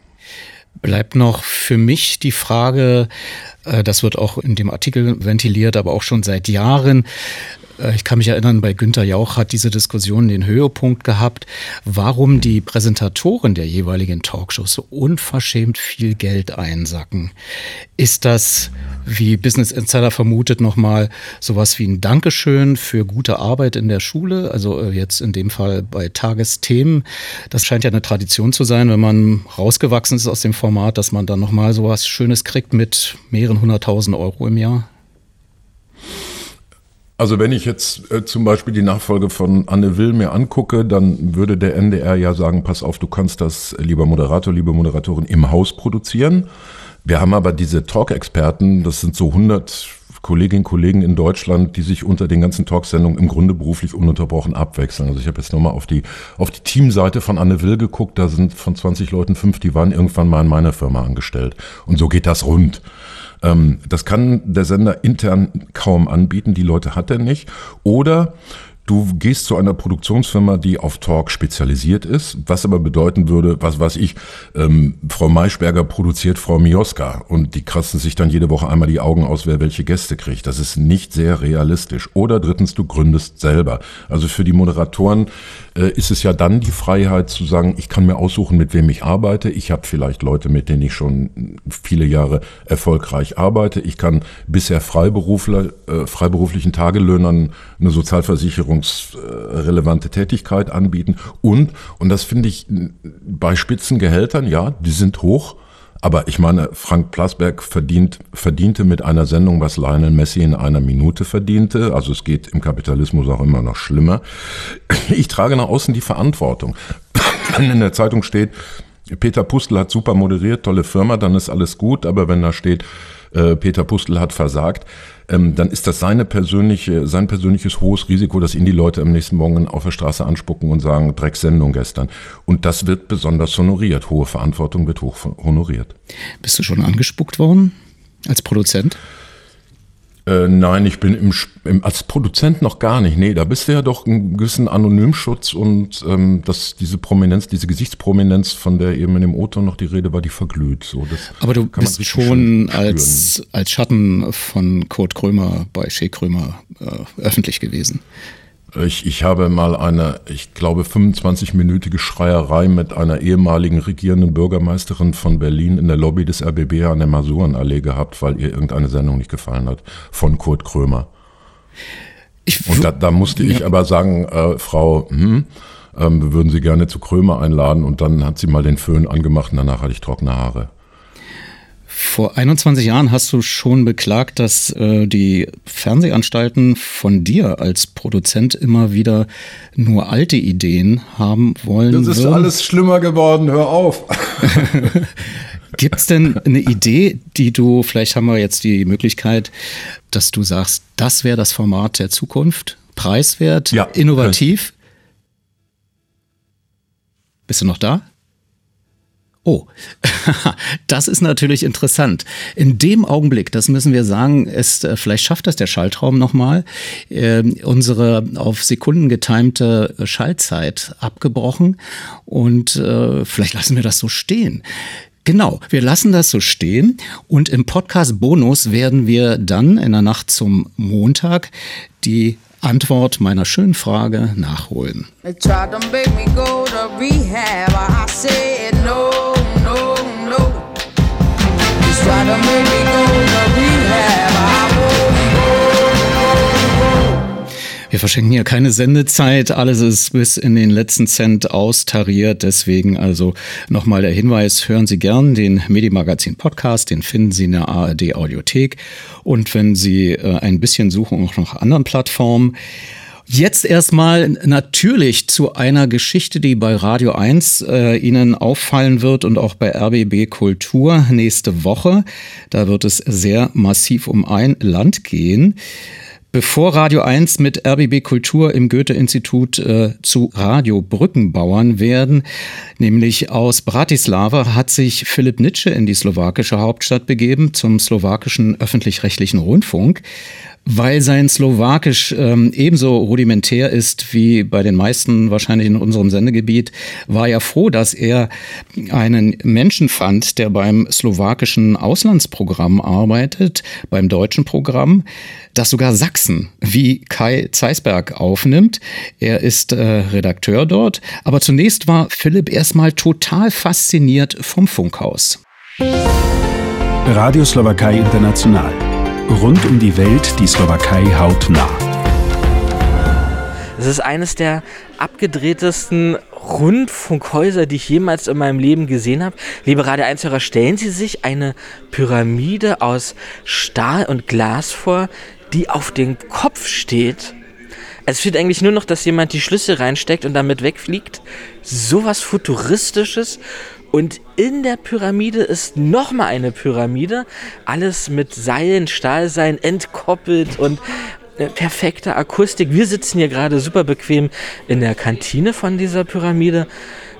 Bleibt noch für mich die Frage, äh, das wird auch in dem Artikel ventiliert, aber auch schon seit Jahren, ich kann mich erinnern, bei Günter Jauch hat diese Diskussion den Höhepunkt gehabt, warum die Präsentatoren der jeweiligen Talkshows so unverschämt viel Geld einsacken. Ist das, wie Business Insider vermutet, nochmal sowas wie ein Dankeschön für gute Arbeit in der Schule? Also äh, jetzt in dem Fall bei Tagesthemen. Das scheint ja eine Tradition zu sein, wenn man rausgewachsen ist aus dem Format, dass man dann nochmal sowas Schönes kriegt mit mehreren hunderttausend Euro im Jahr. Also wenn ich jetzt äh, zum Beispiel die Nachfolge von Anne Will mir angucke, dann würde der NDR ja sagen, pass auf, du kannst das, lieber Moderator, liebe Moderatorin, im Haus produzieren. Wir haben aber diese Talk-Experten, das sind so 100 Kolleginnen und Kollegen in Deutschland, die sich unter den ganzen Talksendungen im Grunde beruflich ununterbrochen abwechseln. Also ich habe jetzt nochmal auf die, auf die Teamseite von Anne Will geguckt, da sind von 20 Leuten fünf, die waren irgendwann mal in meiner Firma angestellt. Und so geht das rund. Ähm, das kann der Sender intern kaum anbieten, die Leute hat er nicht. Oder Du gehst zu einer Produktionsfirma, die auf Talk spezialisiert ist, was aber bedeuten würde, was weiß ich, ähm, Frau Maischberger produziert Frau Mioska und die kratzen sich dann jede Woche einmal die Augen aus, wer welche Gäste kriegt. Das ist nicht sehr realistisch. Oder drittens, du gründest selber. Also für die Moderatoren äh, ist es ja dann die Freiheit zu sagen, ich kann mir aussuchen, mit wem ich arbeite. Ich habe vielleicht Leute, mit denen ich schon viele Jahre erfolgreich arbeite. Ich kann bisher Freiberufler, äh, freiberuflichen Tagelöhnern eine Sozialversicherung versicherungsrelevante Tätigkeit anbieten. Und, und das finde ich bei Spitzengehältern, ja, die sind hoch. Aber ich meine, Frank Plasberg verdient, verdiente mit einer Sendung, was Lionel Messi in einer Minute verdiente. Also es geht im Kapitalismus auch immer noch schlimmer. Ich trage nach außen die Verantwortung. Wenn in der Zeitung steht, Peter Pustel hat super moderiert, tolle Firma, dann ist alles gut. Aber wenn da steht, äh, Peter Pustel hat versagt, ähm, dann ist das seine persönliche, sein persönliches hohes Risiko, dass ihn die Leute am nächsten Morgen auf der Straße anspucken und sagen, Drecksendung gestern. Und das wird besonders honoriert. Hohe Verantwortung wird hoch honoriert. Bist du schon angespuckt worden als Produzent? Äh, nein, ich bin im, im, als Produzent noch gar nicht. Nee, da bist du ja doch einen gewissen Anonymschutz und ähm, dass diese Prominenz, diese Gesichtsprominenz, von der eben in dem Oton noch die Rede war, die verglüht. So, Aber du bist schon als, als Schatten von Kurt Krömer bei Shea Krömer äh, öffentlich gewesen. Ich, ich habe mal eine, ich glaube, 25-minütige Schreierei mit einer ehemaligen regierenden Bürgermeisterin von Berlin in der Lobby des RBB an der Masurenallee gehabt, weil ihr irgendeine Sendung nicht gefallen hat, von Kurt Krömer. Und da, da musste ja. ich aber sagen, äh, Frau, hm, ähm, wir würden Sie gerne zu Krömer einladen. Und dann hat sie mal den Föhn angemacht und danach hatte ich trockene Haare. Vor 21 Jahren hast du schon beklagt, dass äh, die Fernsehanstalten von dir als Produzent immer wieder nur alte Ideen haben wollen. Das ist würden. alles schlimmer geworden, hör auf. Gibt es denn eine Idee, die du, vielleicht haben wir jetzt die Möglichkeit, dass du sagst, das wäre das Format der Zukunft? Preiswert, ja, innovativ? Bist du noch da? Oh, das ist natürlich interessant. In dem Augenblick, das müssen wir sagen, ist, äh, vielleicht schafft das der Schaltraum nochmal, äh, unsere auf Sekunden getimte Schaltzeit abgebrochen und äh, vielleicht lassen wir das so stehen. Genau, wir lassen das so stehen und im Podcast Bonus werden wir dann in der Nacht zum Montag die Antwort meiner schönen Frage nachholen. They Wir verschenken hier keine Sendezeit. Alles ist bis in den letzten Cent austariert. Deswegen also nochmal der Hinweis, hören Sie gern den Medimagazin Podcast. Den finden Sie in der ARD Audiothek. Und wenn Sie äh, ein bisschen suchen, auch noch anderen Plattformen. Jetzt erstmal natürlich zu einer Geschichte, die bei Radio 1 äh, Ihnen auffallen wird und auch bei RBB Kultur nächste Woche. Da wird es sehr massiv um ein Land gehen. Bevor Radio 1 mit RBB Kultur im Goethe-Institut äh, zu Radiobrückenbauern werden, nämlich aus Bratislava, hat sich Philipp Nitsche in die slowakische Hauptstadt begeben, zum slowakischen öffentlich-rechtlichen Rundfunk weil sein Slowakisch ähm, ebenso rudimentär ist wie bei den meisten wahrscheinlich in unserem Sendegebiet, war er froh, dass er einen Menschen fand, der beim slowakischen Auslandsprogramm arbeitet, beim deutschen Programm, das sogar Sachsen wie Kai Zeisberg aufnimmt. Er ist äh, Redakteur dort. Aber zunächst war Philipp erstmal total fasziniert vom Funkhaus. Radio Slowakei International Rund um die Welt, die Slowakei hautnah. Es ist eines der abgedrehtesten Rundfunkhäuser, die ich jemals in meinem Leben gesehen habe. Liebe Radio 1 Hörer, stellen Sie sich eine Pyramide aus Stahl und Glas vor, die auf dem Kopf steht. Es fehlt eigentlich nur noch, dass jemand die Schlüssel reinsteckt und damit wegfliegt. Sowas Futuristisches und in der Pyramide ist nochmal eine Pyramide. Alles mit Seilen, Stahlseilen entkoppelt und äh, perfekte Akustik. Wir sitzen hier gerade super bequem in der Kantine von dieser Pyramide.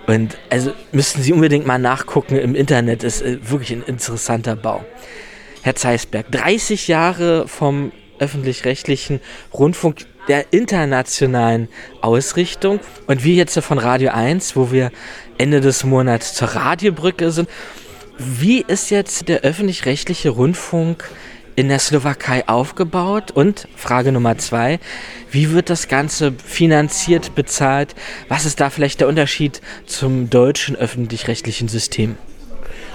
Und also müssten Sie unbedingt mal nachgucken im Internet. Ist äh, wirklich ein interessanter Bau. Herr Zeisberg, 30 Jahre vom öffentlich-rechtlichen Rundfunk der internationalen Ausrichtung. Und wir jetzt von Radio 1, wo wir Ende des Monats zur Radiobrücke sind. Wie ist jetzt der öffentlich-rechtliche Rundfunk in der Slowakei aufgebaut? Und Frage Nummer zwei, wie wird das Ganze finanziert, bezahlt? Was ist da vielleicht der Unterschied zum deutschen öffentlich-rechtlichen System?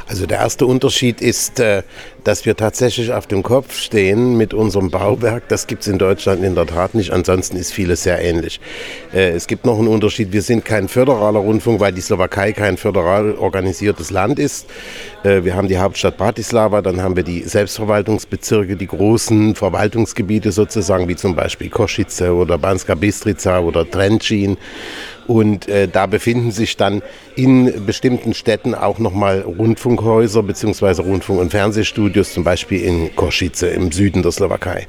Also der erste Unterschied ist, äh, dass wir tatsächlich auf dem Kopf stehen mit unserem Bauwerk. Das gibt es in Deutschland in der Tat nicht. Ansonsten ist vieles sehr ähnlich. Äh, es gibt noch einen Unterschied. Wir sind kein föderaler Rundfunk, weil die Slowakei kein föderal organisiertes Land ist. Äh, wir haben die Hauptstadt Bratislava, dann haben wir die Selbstverwaltungsbezirke, die großen Verwaltungsgebiete sozusagen, wie zum Beispiel Koszice oder Banska Bistrica oder Trenčín. Und äh, da befinden sich dann in bestimmten Städten auch nochmal Rundfunkhäuser bzw. Rundfunk- und Fernsehstudios, zum Beispiel in Koszice im Süden der Slowakei.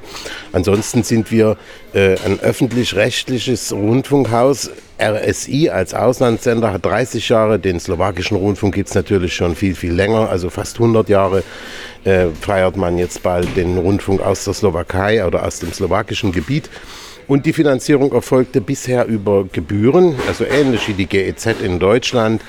Ansonsten sind wir äh, ein öffentlich-rechtliches Rundfunkhaus. RSI als Auslandssender hat 30 Jahre, den slowakischen Rundfunk gibt es natürlich schon viel, viel länger, also fast 100 Jahre. Äh, feiert man jetzt bald den Rundfunk aus der Slowakei oder aus dem slowakischen Gebiet. Und die Finanzierung erfolgte bisher über Gebühren, also ähnlich wie die GEZ in Deutschland.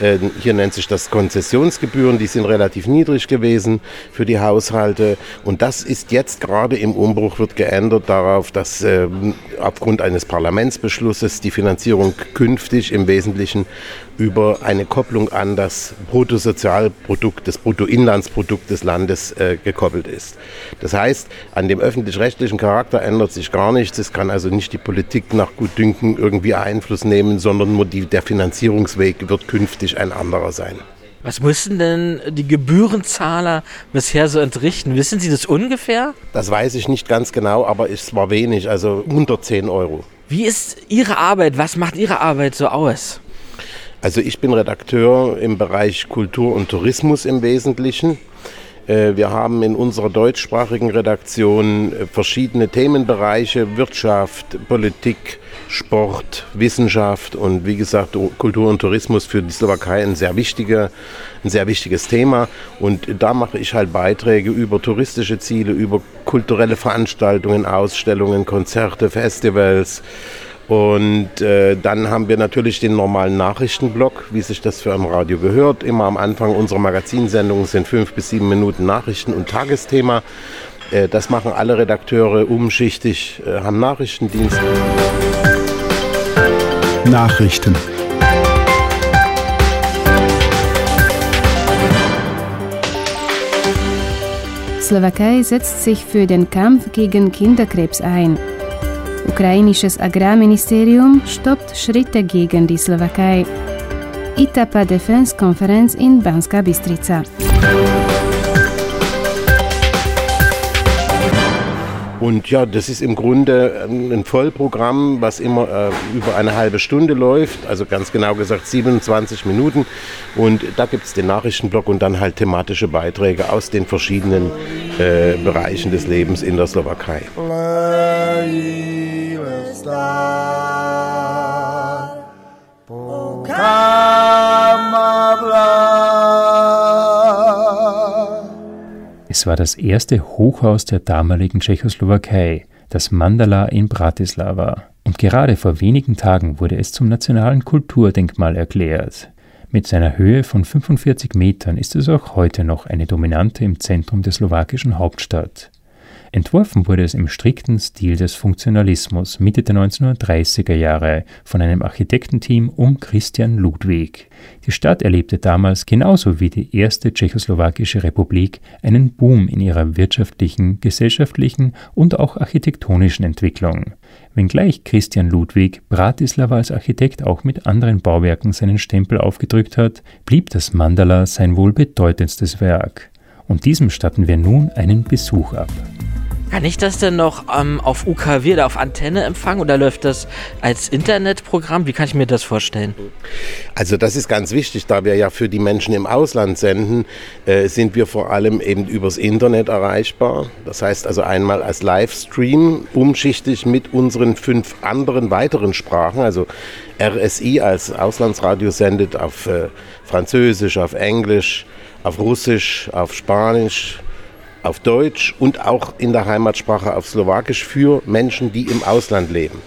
Äh, hier nennt sich das Konzessionsgebühren, die sind relativ niedrig gewesen für die Haushalte. Und das ist jetzt gerade im Umbruch, wird geändert darauf, dass äh, aufgrund eines Parlamentsbeschlusses die Finanzierung künftig im Wesentlichen über eine Kopplung an das Bruttosozialprodukt, das Bruttoinlandsprodukt des Landes äh, gekoppelt ist. Das heißt, an dem öffentlich-rechtlichen Charakter ändert sich gar nichts. Es kann also nicht die Politik nach Gutdünken irgendwie Einfluss nehmen, sondern nur die, der Finanzierungsweg wird künftig ein anderer sein. Was mussten denn die Gebührenzahler bisher so entrichten? Wissen Sie das ungefähr? Das weiß ich nicht ganz genau, aber es war wenig, also unter 10 Euro. Wie ist Ihre Arbeit? Was macht Ihre Arbeit so aus? Also ich bin Redakteur im Bereich Kultur und Tourismus im Wesentlichen. Äh, wir haben in unserer deutschsprachigen Redaktion äh, verschiedene Themenbereiche, Wirtschaft, Politik, Sport, Wissenschaft und wie gesagt Kultur und Tourismus für die Slowakei ein sehr, wichtiger, ein sehr wichtiges Thema. Und da mache ich halt Beiträge über touristische Ziele, über kulturelle Veranstaltungen, Ausstellungen, Konzerte, Festivals, und äh, dann haben wir natürlich den normalen Nachrichtenblock, wie sich das für ein Radio gehört. Immer am Anfang unserer Magazinsendungen sind fünf bis sieben Minuten Nachrichten und Tagesthema. Äh, das machen alle Redakteure umschichtig, äh, haben Nachrichtendienst. Nachrichten. Slowakei setzt sich für den Kampf gegen Kinderkrebs ein. Ukrainisches Agrarministerium stoppt Schritte gegen die Slowakei. ITAPA Defense Konferenz in Banska Bystrica. Und ja, das ist im Grunde ein Vollprogramm, was immer äh, über eine halbe Stunde läuft, also ganz genau gesagt 27 Minuten. Und da gibt es den Nachrichtenblock und dann halt thematische Beiträge aus den verschiedenen äh, Bereichen des Lebens in der Slowakei. Es war das erste Hochhaus der damaligen Tschechoslowakei, das Mandala in Bratislava. Und gerade vor wenigen Tagen wurde es zum nationalen Kulturdenkmal erklärt. Mit seiner Höhe von 45 Metern ist es auch heute noch eine Dominante im Zentrum der slowakischen Hauptstadt. Entworfen wurde es im strikten Stil des Funktionalismus Mitte der 1930er Jahre von einem Architektenteam um Christian Ludwig. Die Stadt erlebte damals genauso wie die erste tschechoslowakische Republik einen Boom in ihrer wirtschaftlichen, gesellschaftlichen und auch architektonischen Entwicklung. Wenngleich Christian Ludwig Bratislava als Architekt auch mit anderen Bauwerken seinen Stempel aufgedrückt hat, blieb das Mandala sein wohl bedeutendstes Werk. Und diesem statten wir nun einen Besuch ab. Kann ich das denn noch ähm, auf UKW oder auf Antenne empfangen oder läuft das als Internetprogramm? Wie kann ich mir das vorstellen? Also das ist ganz wichtig, da wir ja für die Menschen im Ausland senden, äh, sind wir vor allem eben übers Internet erreichbar. Das heißt also einmal als Livestream, umschichtig mit unseren fünf anderen weiteren Sprachen. Also RSI als Auslandsradio sendet auf äh, Französisch, auf Englisch, auf Russisch, auf Spanisch, auf Deutsch und auch in der Heimatsprache auf Slowakisch für Menschen, die im Ausland leben.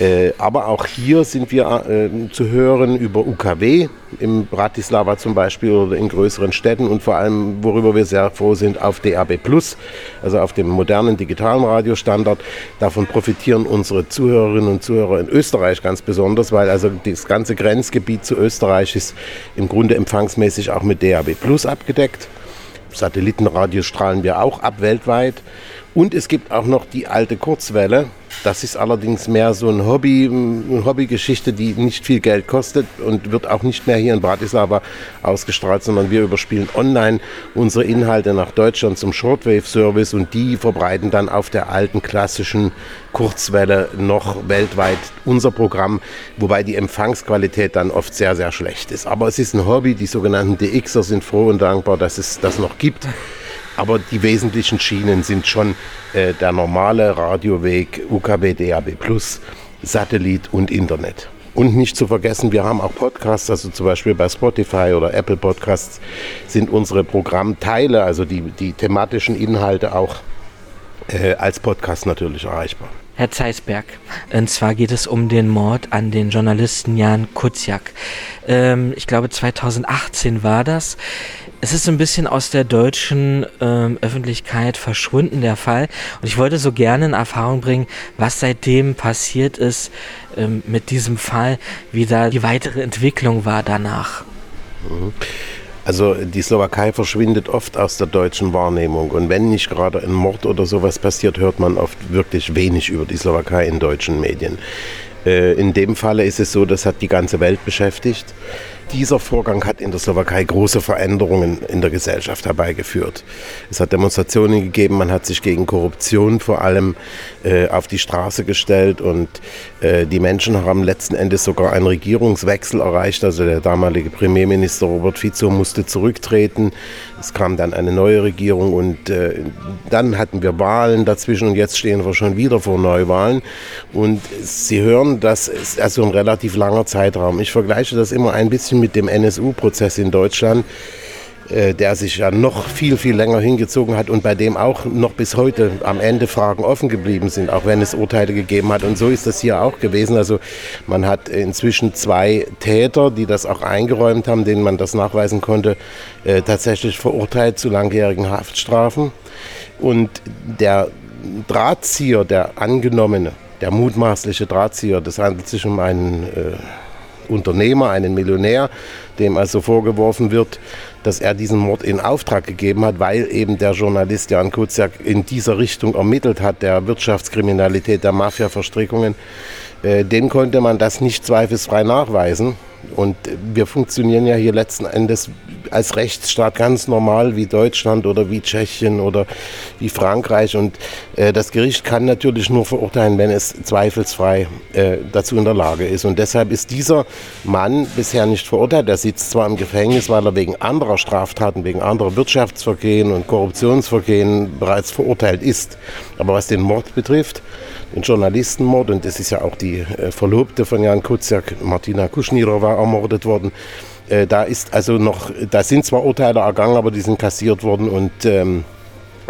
Äh, aber auch hier sind wir äh, zu hören über UKW, im Bratislava zum Beispiel oder in größeren Städten und vor allem, worüber wir sehr froh sind, auf DAB Plus, also auf dem modernen digitalen Radiostandard. Davon profitieren unsere Zuhörerinnen und Zuhörer in Österreich ganz besonders, weil also das ganze Grenzgebiet zu Österreich ist im Grunde empfangsmäßig auch mit DAB Plus abgedeckt. Satellitenradios strahlen wir auch ab weltweit. Und es gibt auch noch die alte Kurzwelle. Das ist allerdings mehr so ein Hobby, eine Hobbygeschichte, die nicht viel Geld kostet und wird auch nicht mehr hier in Bratislava ausgestrahlt, sondern wir überspielen online unsere Inhalte nach Deutschland zum Shortwave-Service und die verbreiten dann auf der alten klassischen Kurzwelle noch weltweit unser Programm, wobei die Empfangsqualität dann oft sehr, sehr schlecht ist. Aber es ist ein Hobby, die sogenannten DXer sind froh und dankbar, dass es das noch gibt. Aber die wesentlichen Schienen sind schon äh, der normale Radioweg UKW DAB Satellit und Internet. Und nicht zu vergessen, wir haben auch Podcasts, also zum Beispiel bei Spotify oder Apple Podcasts sind unsere Programmteile, also die, die thematischen Inhalte auch äh, als Podcast natürlich erreichbar. Herr Zeisberg, und zwar geht es um den Mord an den Journalisten Jan Kuciak. Ähm, ich glaube 2018 war das. Es ist so ein bisschen aus der deutschen ähm, Öffentlichkeit verschwunden, der Fall. Und ich wollte so gerne in Erfahrung bringen, was seitdem passiert ist ähm, mit diesem Fall, wie da die weitere Entwicklung war danach. Mhm. Also die Slowakei verschwindet oft aus der deutschen Wahrnehmung. Und wenn nicht gerade ein Mord oder sowas passiert, hört man oft wirklich wenig über die Slowakei in deutschen Medien. Äh, in dem Falle ist es so, das hat die ganze Welt beschäftigt. Dieser Vorgang hat in der Slowakei große Veränderungen in der Gesellschaft herbeigeführt. Es hat Demonstrationen gegeben, man hat sich gegen Korruption vor allem äh, auf die Straße gestellt und äh, die Menschen haben letzten Endes sogar einen Regierungswechsel erreicht. Also der damalige Premierminister Robert Fico musste zurücktreten. Es kam dann eine neue Regierung und äh, dann hatten wir Wahlen dazwischen und jetzt stehen wir schon wieder vor Neuwahlen. Und Sie hören, das ist also ein relativ langer Zeitraum. Ich vergleiche das immer ein bisschen mit dem NSU-Prozess in Deutschland, der sich ja noch viel, viel länger hingezogen hat und bei dem auch noch bis heute am Ende Fragen offen geblieben sind, auch wenn es Urteile gegeben hat. Und so ist das hier auch gewesen. Also man hat inzwischen zwei Täter, die das auch eingeräumt haben, denen man das nachweisen konnte, äh, tatsächlich verurteilt zu langjährigen Haftstrafen. Und der Drahtzieher, der angenommene, der mutmaßliche Drahtzieher, das handelt sich um einen äh, Unternehmer, einen Millionär, dem also vorgeworfen wird, dass er diesen Mord in Auftrag gegeben hat, weil eben der Journalist Jan Kuciak in dieser Richtung ermittelt hat, der Wirtschaftskriminalität, der Mafia-Verstrickungen. Äh, dem konnte man das nicht zweifelsfrei nachweisen. Und wir funktionieren ja hier letzten Endes als Rechtsstaat ganz normal wie Deutschland oder wie Tschechien oder wie Frankreich. Und äh, das Gericht kann natürlich nur verurteilen, wenn es zweifelsfrei äh, dazu in der Lage ist. Und deshalb ist dieser Mann bisher nicht verurteilt. Er sitzt zwar im Gefängnis, weil er wegen anderer Straftaten, wegen anderer Wirtschaftsvergehen und Korruptionsvergehen bereits verurteilt ist. Aber was den Mord betrifft, den Journalistenmord, und das ist ja auch die äh, Verlobte von Jan Kuciak, Martina Kuschnirova, ermordet worden. Äh, da ist also noch, da sind zwar Urteile ergangen, aber die sind kassiert worden und ähm,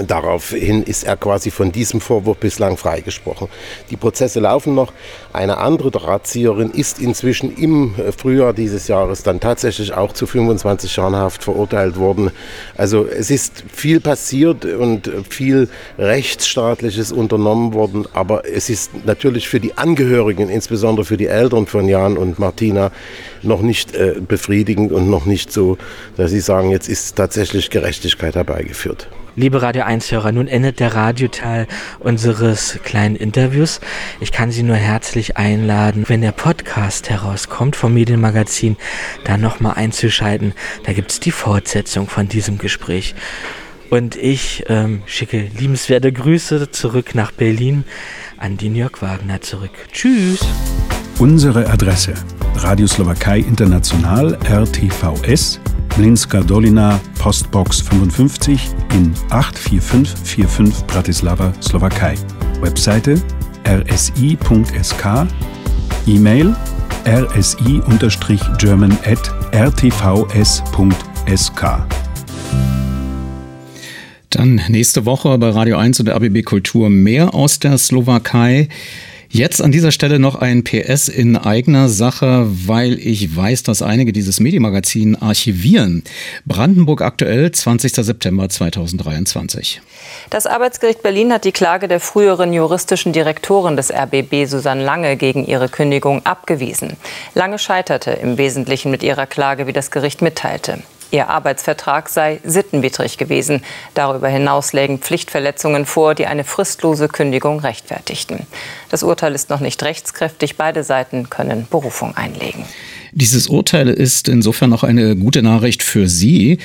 Daraufhin ist er quasi von diesem Vorwurf bislang freigesprochen. Die Prozesse laufen noch. Eine andere Drahtzieherin ist inzwischen im Frühjahr dieses Jahres dann tatsächlich auch zu 25 Jahren Haft verurteilt worden. Also es ist viel passiert und viel Rechtsstaatliches unternommen worden, aber es ist natürlich für die Angehörigen, insbesondere für die Eltern von Jan und Martina, noch nicht äh, befriedigend und noch nicht so, dass sie sagen, jetzt ist tatsächlich Gerechtigkeit herbeigeführt. Liebe Radio 1-Hörer, nun endet der Radioteil unseres kleinen Interviews. Ich kann Sie nur herzlich einladen, wenn der Podcast herauskommt vom Medienmagazin, da nochmal einzuschalten. Da gibt es die Fortsetzung von diesem Gespräch. Und ich ähm, schicke liebenswerte Grüße zurück nach Berlin an den Jörg Wagner zurück. Tschüss. Unsere Adresse: Radioslowakei International RTVS Mlinska Dolina, Postbox 55 in 84545 Bratislava, Slowakei. Webseite rsi.sk, E-Mail rsi-german at rtvs.sk. Dann nächste Woche bei Radio 1 und der ABB Kultur mehr aus der Slowakei. Jetzt an dieser Stelle noch ein PS in eigener Sache, weil ich weiß, dass einige dieses Medienmagazin archivieren. Brandenburg aktuell, 20. September 2023. Das Arbeitsgericht Berlin hat die Klage der früheren juristischen Direktorin des RBB, Susanne Lange, gegen ihre Kündigung abgewiesen. Lange scheiterte im Wesentlichen mit ihrer Klage, wie das Gericht mitteilte. Ihr Arbeitsvertrag sei sittenwidrig gewesen. Darüber hinaus lägen Pflichtverletzungen vor, die eine fristlose Kündigung rechtfertigten. Das Urteil ist noch nicht rechtskräftig. Beide Seiten können Berufung einlegen. Dieses Urteil ist insofern noch eine gute Nachricht für Sie,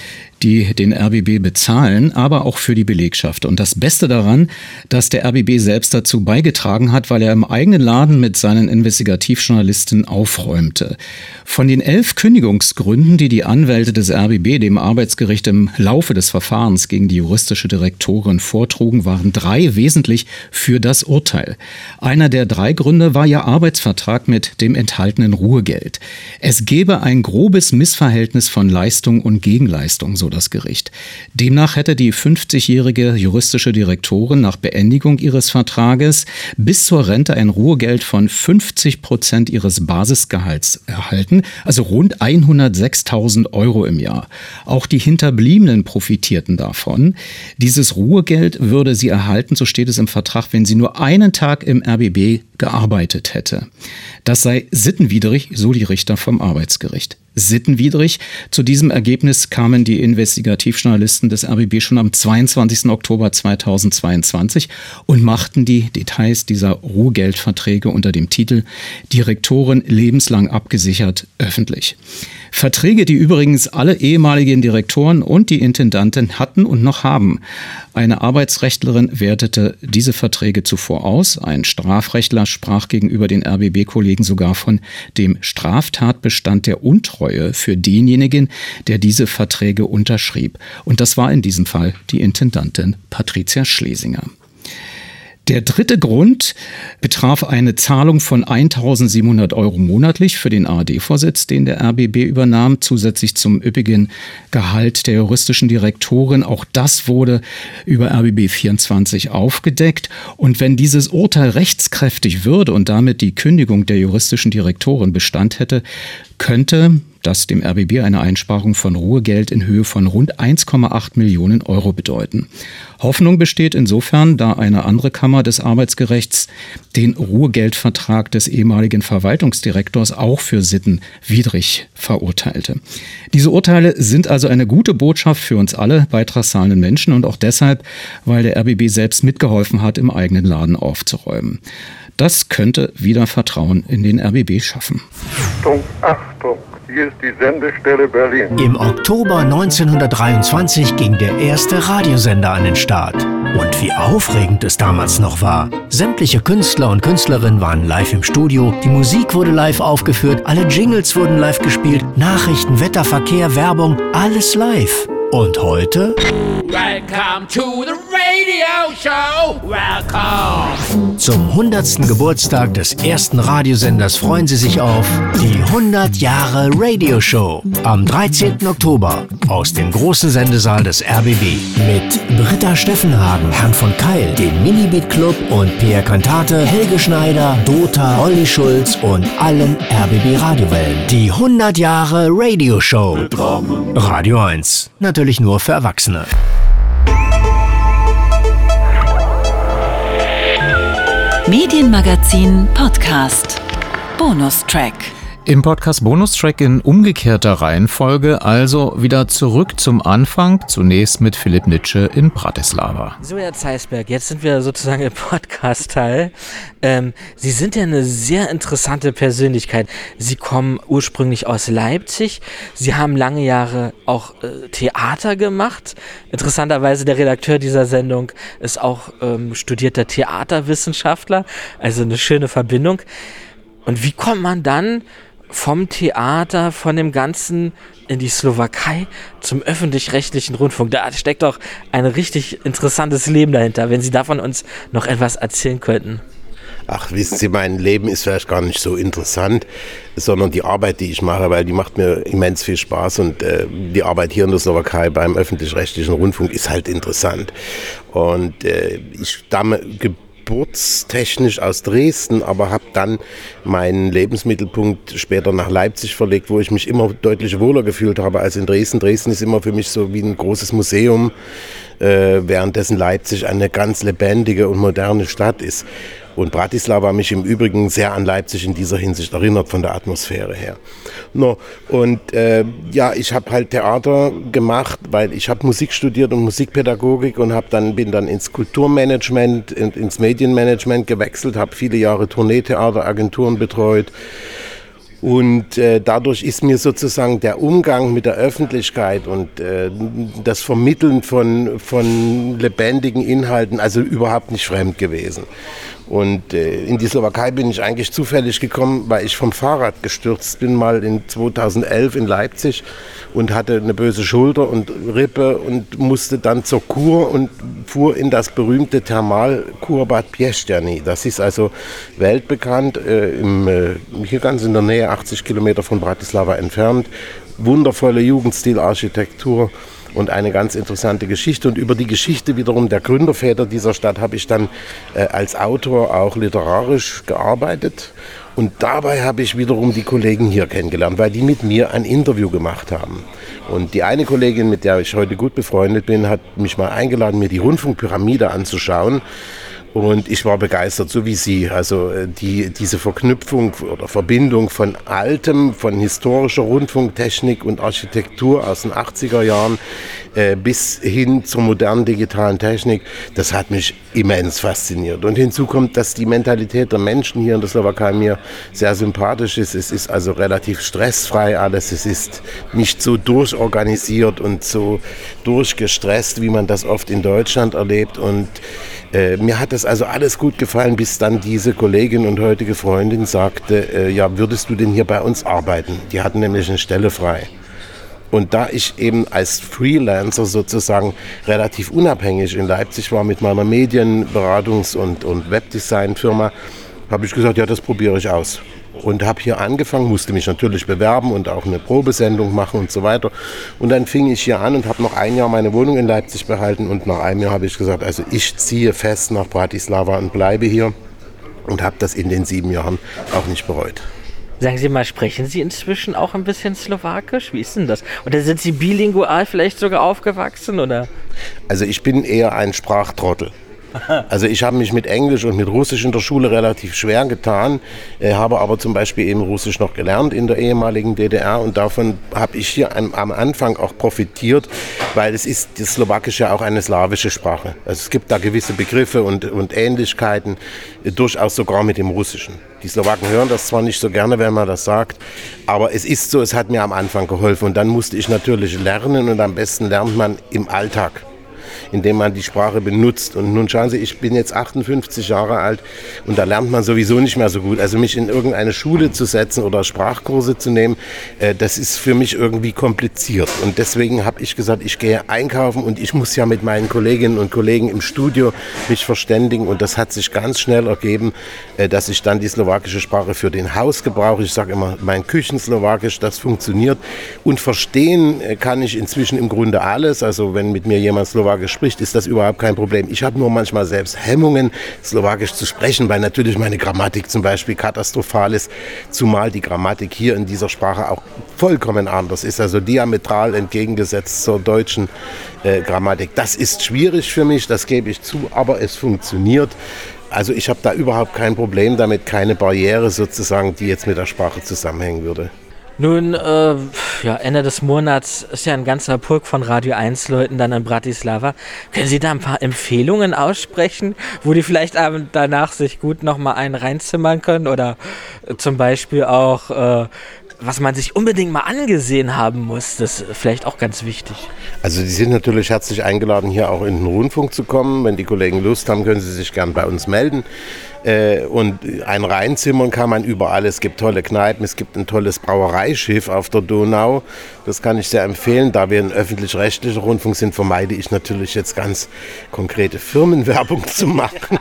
die den RBB bezahlen, aber auch für die Belegschaft. Und das Beste daran, dass der RBB selbst dazu beigetragen hat, weil er im eigenen Laden mit seinen Investigativjournalisten aufräumte. Von den elf Kündigungsgründen, die die Anwälte des RBB dem Arbeitsgericht im Laufe des Verfahrens gegen die juristische Direktorin vortrugen, waren drei wesentlich für das Urteil. Einer der drei Gründe war ihr Arbeitsvertrag mit dem enthaltenen Ruhegeld. Es gebe ein grobes Missverhältnis von Leistung und Gegenleistung, so das Gericht. Demnach hätte die 50-jährige juristische Direktorin nach Beendigung ihres Vertrages bis zur Rente ein Ruhegeld von 50 Prozent ihres Basisgehalts erhalten, also rund 106.000 Euro im Jahr. Auch die Hinterbliebenen profitierten davon. Dieses Ruhegeld würde sie erhalten, so steht es im Vertrag, wenn sie nur einen Tag im RBB gearbeitet hätte. Das sei sittenwidrig, so die Richter vom Arbeitsgericht sittenwidrig. Zu diesem Ergebnis kamen die Investigativjournalisten des RBB schon am 22. Oktober 2022 und machten die Details dieser Ruhgeldverträge unter dem Titel Direktoren lebenslang abgesichert öffentlich. Verträge, die übrigens alle ehemaligen Direktoren und die Intendanten hatten und noch haben. Eine Arbeitsrechtlerin wertete diese Verträge zuvor aus. Ein Strafrechtler sprach gegenüber den RBB-Kollegen sogar von dem Straftatbestand der Untreue für denjenigen, der diese Verträge unterschrieb. Und das war in diesem Fall die Intendantin Patricia Schlesinger. Der dritte Grund betraf eine Zahlung von 1700 Euro monatlich für den ARD-Vorsitz, den der RBB übernahm, zusätzlich zum üppigen Gehalt der juristischen Direktorin. Auch das wurde über RBB 24 aufgedeckt. Und wenn dieses Urteil rechtskräftig würde und damit die Kündigung der juristischen Direktorin Bestand hätte, könnte das dem RBB eine Einsparung von Ruhegeld in Höhe von rund 1,8 Millionen Euro bedeuten. Hoffnung besteht insofern, da eine andere Kammer des Arbeitsgerechts den Ruhegeldvertrag des ehemaligen Verwaltungsdirektors auch für sittenwidrig verurteilte. Diese Urteile sind also eine gute Botschaft für uns alle beitragszahlenden Menschen und auch deshalb, weil der RBB selbst mitgeholfen hat, im eigenen Laden aufzuräumen. Das könnte wieder Vertrauen in den RBB schaffen. Achtung, Achtung! Hier ist die Sendestelle Berlin. Im Oktober 1923 ging der erste Radiosender an den Start. Und wie aufregend es damals noch war. Sämtliche Künstler und Künstlerinnen waren live im Studio, die Musik wurde live aufgeführt, alle Jingles wurden live gespielt, Nachrichten, Wetter, Verkehr, Werbung, alles live. Und heute? Welcome to the show. Welcome. Zum 100. Geburtstag des ersten Radiosenders freuen Sie sich auf die 100 Jahre Radio Show am 13. Oktober aus dem großen Sendesaal des RBB mit Britta Steffenhagen, Herrn von Keil, dem Minibeat Club und Pierre Cantate, Helge Schneider, Dota, Olli Schulz und allen RBB Radiowellen. Die 100 Jahre Radio Show. Radio 1. Natürlich nur für Erwachsene. Medienmagazin Podcast. Bonustrack. Im Podcast Bonustrack in umgekehrter Reihenfolge, also wieder zurück zum Anfang, zunächst mit Philipp Nitsche in Bratislava. So, Herr Zeisberg, jetzt sind wir sozusagen im Podcast-Teil. Ähm, Sie sind ja eine sehr interessante Persönlichkeit. Sie kommen ursprünglich aus Leipzig. Sie haben lange Jahre auch äh, Theater gemacht. Interessanterweise der Redakteur dieser Sendung ist auch ähm, studierter Theaterwissenschaftler, also eine schöne Verbindung. Und wie kommt man dann vom Theater, von dem Ganzen in die Slowakei zum öffentlich-rechtlichen Rundfunk. Da steckt doch ein richtig interessantes Leben dahinter, wenn Sie davon uns noch etwas erzählen könnten. Ach, wissen Sie, mein Leben ist vielleicht gar nicht so interessant, sondern die Arbeit, die ich mache, weil die macht mir immens viel Spaß und äh, die Arbeit hier in der Slowakei beim öffentlich-rechtlichen Rundfunk ist halt interessant. Und äh, ich stamme geburtstechnisch aus Dresden, aber habe dann meinen Lebensmittelpunkt später nach Leipzig verlegt, wo ich mich immer deutlich wohler gefühlt habe als in Dresden. Dresden ist immer für mich so wie ein großes Museum, äh, währenddessen Leipzig eine ganz lebendige und moderne Stadt ist. Und Bratislava mich im Übrigen sehr an Leipzig in dieser Hinsicht erinnert von der Atmosphäre her. No, und äh, ja, ich habe halt Theater gemacht, weil ich habe Musik studiert und Musikpädagogik und hab dann bin dann ins Kulturmanagement, in, ins Medienmanagement gewechselt, habe viele Jahre Tourneetheateragenturen betreut. Und äh, dadurch ist mir sozusagen der Umgang mit der Öffentlichkeit und äh, das Vermitteln von, von lebendigen Inhalten also überhaupt nicht fremd gewesen. Und äh, in die Slowakei bin ich eigentlich zufällig gekommen, weil ich vom Fahrrad gestürzt bin, mal in 2011 in Leipzig und hatte eine böse Schulter und Rippe und musste dann zur Kur und fuhr in das berühmte Thermalkurbad Pieszczany. Das ist also weltbekannt, äh, im, äh, hier ganz in der Nähe, 80 Kilometer von Bratislava entfernt. Wundervolle Jugendstilarchitektur und eine ganz interessante Geschichte. Und über die Geschichte wiederum der Gründerväter dieser Stadt habe ich dann äh, als Autor auch literarisch gearbeitet. Und dabei habe ich wiederum die Kollegen hier kennengelernt, weil die mit mir ein Interview gemacht haben. Und die eine Kollegin, mit der ich heute gut befreundet bin, hat mich mal eingeladen, mir die Rundfunkpyramide anzuschauen. Und ich war begeistert, so wie Sie. Also äh, die, diese Verknüpfung oder Verbindung von altem, von historischer Rundfunktechnik und Architektur aus den 80er Jahren äh, bis hin zur modernen digitalen Technik, das hat mich immens fasziniert. Und hinzu kommt, dass die Mentalität der Menschen hier in der Slowakei mir sehr sympathisch ist. Es ist also relativ stressfrei alles. Es ist nicht so durchorganisiert und so durchgestresst, wie man das oft in Deutschland erlebt. Und äh, mir hat das also alles gut gefallen, bis dann diese Kollegin und heutige Freundin sagte, äh, ja, würdest du denn hier bei uns arbeiten? Die hatten nämlich eine Stelle frei. Und da ich eben als Freelancer sozusagen relativ unabhängig in Leipzig war mit meiner Medienberatungs- und, und Webdesign-Firma, habe ich gesagt, ja, das probiere ich aus und habe hier angefangen, musste mich natürlich bewerben und auch eine Probesendung machen und so weiter. Und dann fing ich hier an und habe noch ein Jahr meine Wohnung in Leipzig behalten und nach einem Jahr habe ich gesagt, also ich ziehe fest nach Bratislava und bleibe hier und habe das in den sieben Jahren auch nicht bereut. Sagen Sie mal, sprechen Sie inzwischen auch ein bisschen Slowakisch? Wie ist denn das? Oder sind Sie bilingual vielleicht sogar aufgewachsen? Oder? Also ich bin eher ein Sprachtrottel. Also ich habe mich mit Englisch und mit Russisch in der Schule relativ schwer getan, äh, habe aber zum Beispiel eben Russisch noch gelernt in der ehemaligen DDR und davon habe ich hier am, am Anfang auch profitiert, weil es ist das Slowakische auch eine slawische Sprache. Also es gibt da gewisse Begriffe und, und Ähnlichkeiten, äh, durchaus sogar mit dem Russischen. Die Slowaken hören das zwar nicht so gerne, wenn man das sagt, aber es ist so, es hat mir am Anfang geholfen und dann musste ich natürlich lernen und am besten lernt man im Alltag indem man die Sprache benutzt. Und nun schauen Sie, ich bin jetzt 58 Jahre alt und da lernt man sowieso nicht mehr so gut. Also mich in irgendeine Schule zu setzen oder Sprachkurse zu nehmen, äh, das ist für mich irgendwie kompliziert. Und deswegen habe ich gesagt, ich gehe einkaufen und ich muss ja mit meinen Kolleginnen und Kollegen im Studio mich verständigen. Und das hat sich ganz schnell ergeben, äh, dass ich dann die slowakische Sprache für den Hausgebrauch, ich sage immer mein Küchenslowakisch, das funktioniert. Und verstehen äh, kann ich inzwischen im Grunde alles. Also wenn mit mir jemand Slowakisch spricht, ist das überhaupt kein Problem. Ich habe nur manchmal selbst Hemmungen, Slowakisch zu sprechen, weil natürlich meine Grammatik zum Beispiel katastrophal ist, zumal die Grammatik hier in dieser Sprache auch vollkommen anders ist, also diametral entgegengesetzt zur deutschen äh, Grammatik. Das ist schwierig für mich, das gebe ich zu, aber es funktioniert. Also ich habe da überhaupt kein Problem damit, keine Barriere sozusagen, die jetzt mit der Sprache zusammenhängen würde. Nun, äh, ja, Ende des Monats ist ja ein ganzer Pulk von Radio 1 Leuten dann in Bratislava. Können Sie da ein paar Empfehlungen aussprechen, wo die vielleicht danach sich gut nochmal einen reinzimmern können? Oder zum Beispiel auch, äh, was man sich unbedingt mal angesehen haben muss, das ist vielleicht auch ganz wichtig. Also die sind natürlich herzlich eingeladen, hier auch in den Rundfunk zu kommen. Wenn die Kollegen Lust haben, können sie sich gern bei uns melden. Äh, und ein reinzimmern kann man überall. Es gibt tolle Kneipen, es gibt ein tolles Brauereischiff auf der Donau. Das kann ich sehr empfehlen. Da wir ein öffentlich-rechtlicher Rundfunk sind, vermeide ich natürlich jetzt ganz konkrete Firmenwerbung zu machen.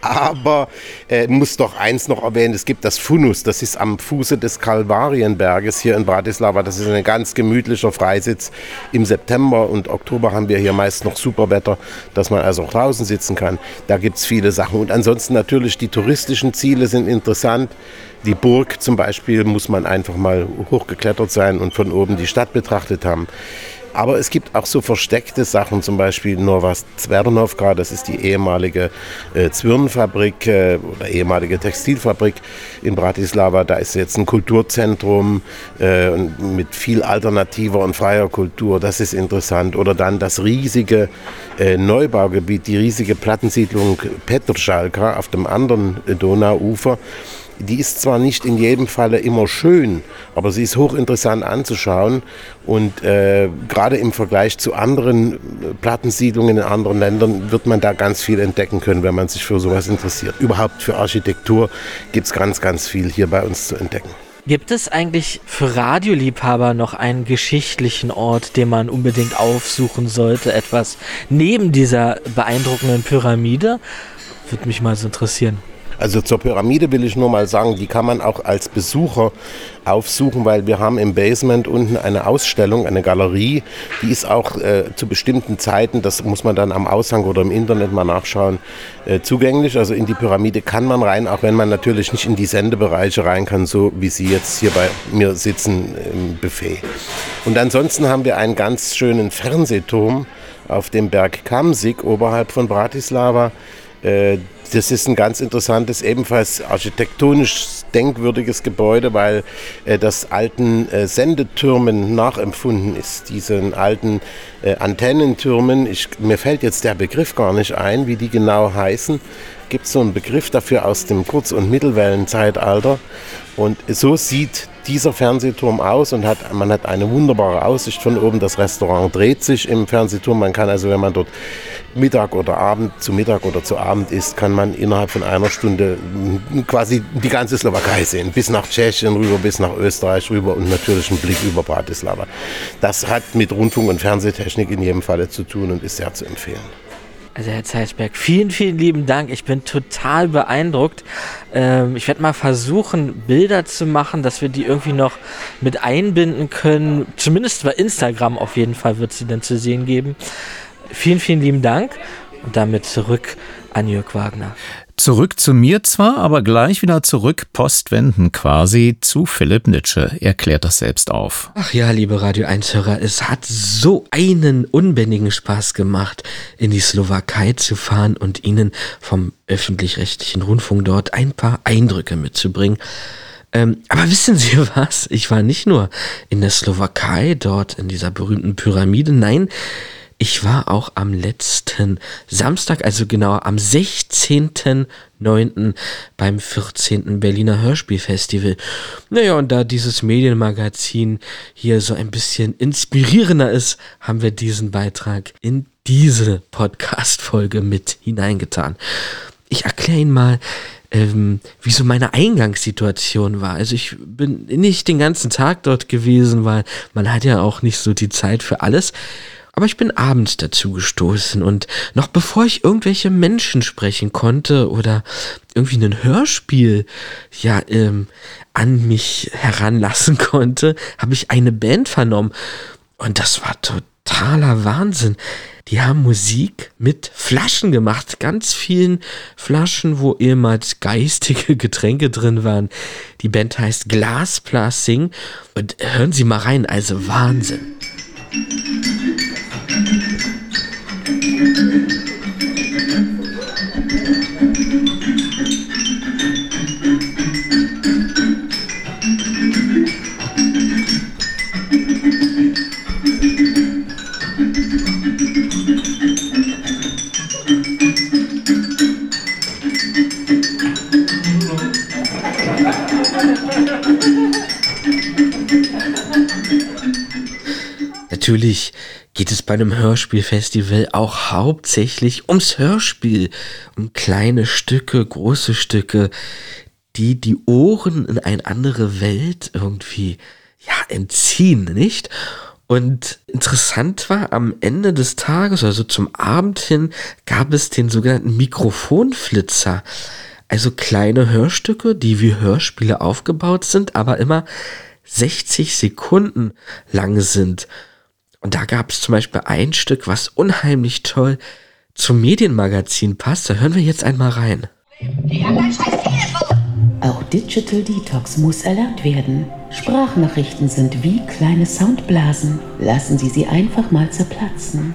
Aber äh, muss doch eins noch erwähnen, es gibt das Funus, das ist am Fuße des Kalvarienberges hier in Bratislava. Das ist ein ganz gemütlicher Freisitz. Im September und Oktober haben wir hier meist noch super Wetter, dass man also auch draußen sitzen kann. Da gibt es viele Sachen. Und ansonsten natürlich die touristischen Ziele sind interessant. Die Burg zum Beispiel muss man einfach mal hochgeklettert sein und von oben die Stadt betrachtet haben. Aber es gibt auch so versteckte Sachen, zum Beispiel Nova Zwernovka, das ist die ehemalige äh, Zwirnfabrik äh, oder ehemalige Textilfabrik in Bratislava. Da ist jetzt ein Kulturzentrum äh, mit viel alternativer und freier Kultur. Das ist interessant. Oder dann das riesige äh, Neubaugebiet, die riesige Plattensiedlung Petrschalka auf dem anderen Donauufer die ist zwar nicht in jedem Falle immer schön, aber sie ist hochinteressant anzuschauen und äh, gerade im Vergleich zu anderen äh, Plattensiedlungen in anderen Ländern wird man da ganz viel entdecken können, wenn man sich für sowas interessiert. Überhaupt für Architektur gibt es ganz, ganz viel hier bei uns zu entdecken. Gibt es eigentlich für Radioliebhaber noch einen geschichtlichen Ort, den man unbedingt aufsuchen sollte? Etwas neben dieser beeindruckenden Pyramide? Würde mich mal so interessieren. Also zur Pyramide will ich nur mal sagen, die kann man auch als Besucher aufsuchen, weil wir haben im Basement unten eine Ausstellung, eine Galerie, die ist auch äh, zu bestimmten Zeiten, das muss man dann am Aushang oder im Internet mal nachschauen, äh, zugänglich. Also in die Pyramide kann man rein, auch wenn man natürlich nicht in die Sendebereiche rein kann, so wie Sie jetzt hier bei mir sitzen im Buffet. Und ansonsten haben wir einen ganz schönen Fernsehturm auf dem Berg Kamsik oberhalb von Bratislava. Äh, das ist ein ganz interessantes, ebenfalls architektonisch denkwürdiges Gebäude, weil äh, das alten äh, Sendetürmen nachempfunden ist. Diesen alten äh, Antennentürmen, ich, mir fällt jetzt der Begriff gar nicht ein, wie die genau heißen. Gibt es so einen Begriff dafür aus dem Kurz- und Mittelwellenzeitalter? Und so sieht dieser Fernsehturm aus und hat, man hat eine wunderbare Aussicht von oben. Das Restaurant dreht sich im Fernsehturm. Man kann also, wenn man dort Mittag oder Abend, zu Mittag oder zu Abend isst, kann man innerhalb von einer Stunde quasi die ganze Slowakei sehen. Bis nach Tschechien rüber, bis nach Österreich rüber und natürlich einen Blick über Bratislava. Das hat mit Rundfunk und Fernsehtechnik in jedem Falle zu tun und ist sehr zu empfehlen. Also Herr Zeisberg, vielen, vielen lieben Dank. Ich bin total beeindruckt. Ähm, ich werde mal versuchen, Bilder zu machen, dass wir die irgendwie noch mit einbinden können. Zumindest bei Instagram auf jeden Fall wird sie dann zu sehen geben. Vielen, vielen lieben Dank. Und damit zurück an Jörg Wagner. Zurück zu mir zwar, aber gleich wieder zurück, postwenden quasi zu Philipp Nitsche. Er klärt das selbst auf. Ach ja, liebe Radio 1-Hörer, es hat so einen unbändigen Spaß gemacht, in die Slowakei zu fahren und Ihnen vom öffentlich-rechtlichen Rundfunk dort ein paar Eindrücke mitzubringen. Ähm, aber wissen Sie was? Ich war nicht nur in der Slowakei, dort in dieser berühmten Pyramide, nein, ich war auch am letzten Samstag, also genauer am 16.09. beim 14. Berliner Hörspielfestival. Naja, und da dieses Medienmagazin hier so ein bisschen inspirierender ist, haben wir diesen Beitrag in diese Podcast-Folge mit hineingetan. Ich erkläre Ihnen mal, ähm, wie so meine Eingangssituation war. Also ich bin nicht den ganzen Tag dort gewesen, weil man hat ja auch nicht so die Zeit für alles. Aber ich bin abends dazu gestoßen und noch bevor ich irgendwelche Menschen sprechen konnte oder irgendwie ein Hörspiel ja ähm, an mich heranlassen konnte, habe ich eine Band vernommen und das war totaler Wahnsinn. Die haben Musik mit Flaschen gemacht, ganz vielen Flaschen, wo ehemals geistige Getränke drin waren. Die Band heißt Glasplasing und hören Sie mal rein, also Wahnsinn. Natürlich geht es bei einem Hörspielfestival auch hauptsächlich ums Hörspiel, um kleine Stücke, große Stücke, die die Ohren in eine andere Welt irgendwie ja entziehen, nicht? Und interessant war, am Ende des Tages, also zum Abend hin, gab es den sogenannten Mikrofonflitzer. Also kleine Hörstücke, die wie Hörspiele aufgebaut sind, aber immer 60 Sekunden lang sind. Und da gab es zum Beispiel ein Stück, was unheimlich toll zum Medienmagazin passt. Da hören wir jetzt einmal rein. Auch Digital Detox muss erlernt werden. Sprachnachrichten sind wie kleine Soundblasen. Lassen Sie sie einfach mal zerplatzen.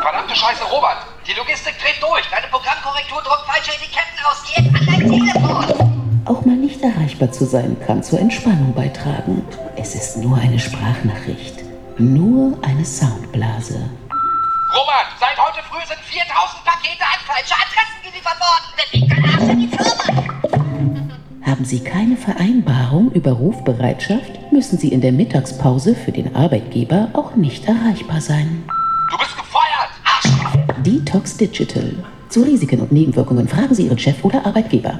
Verdammte Scheiße, Robert! Die Logistik dreht durch! Deine Programmkorrektur druckt falsche Etiketten aus! Geh an dein Telefon! Auch mal nicht erreichbar zu sein, kann zur Entspannung beitragen. Es ist nur eine Sprachnachricht. Nur eine Soundblase. Robert, seit heute früh sind 4000 Pakete an falsche Adressen geliefert worden. Arsch in die Firma. Haben Sie keine Vereinbarung über Rufbereitschaft, müssen Sie in der Mittagspause für den Arbeitgeber auch nicht erreichbar sein. Du bist gefeuert, Arsch! Detox Digital. Zu Risiken und Nebenwirkungen fragen Sie Ihren Chef oder Arbeitgeber.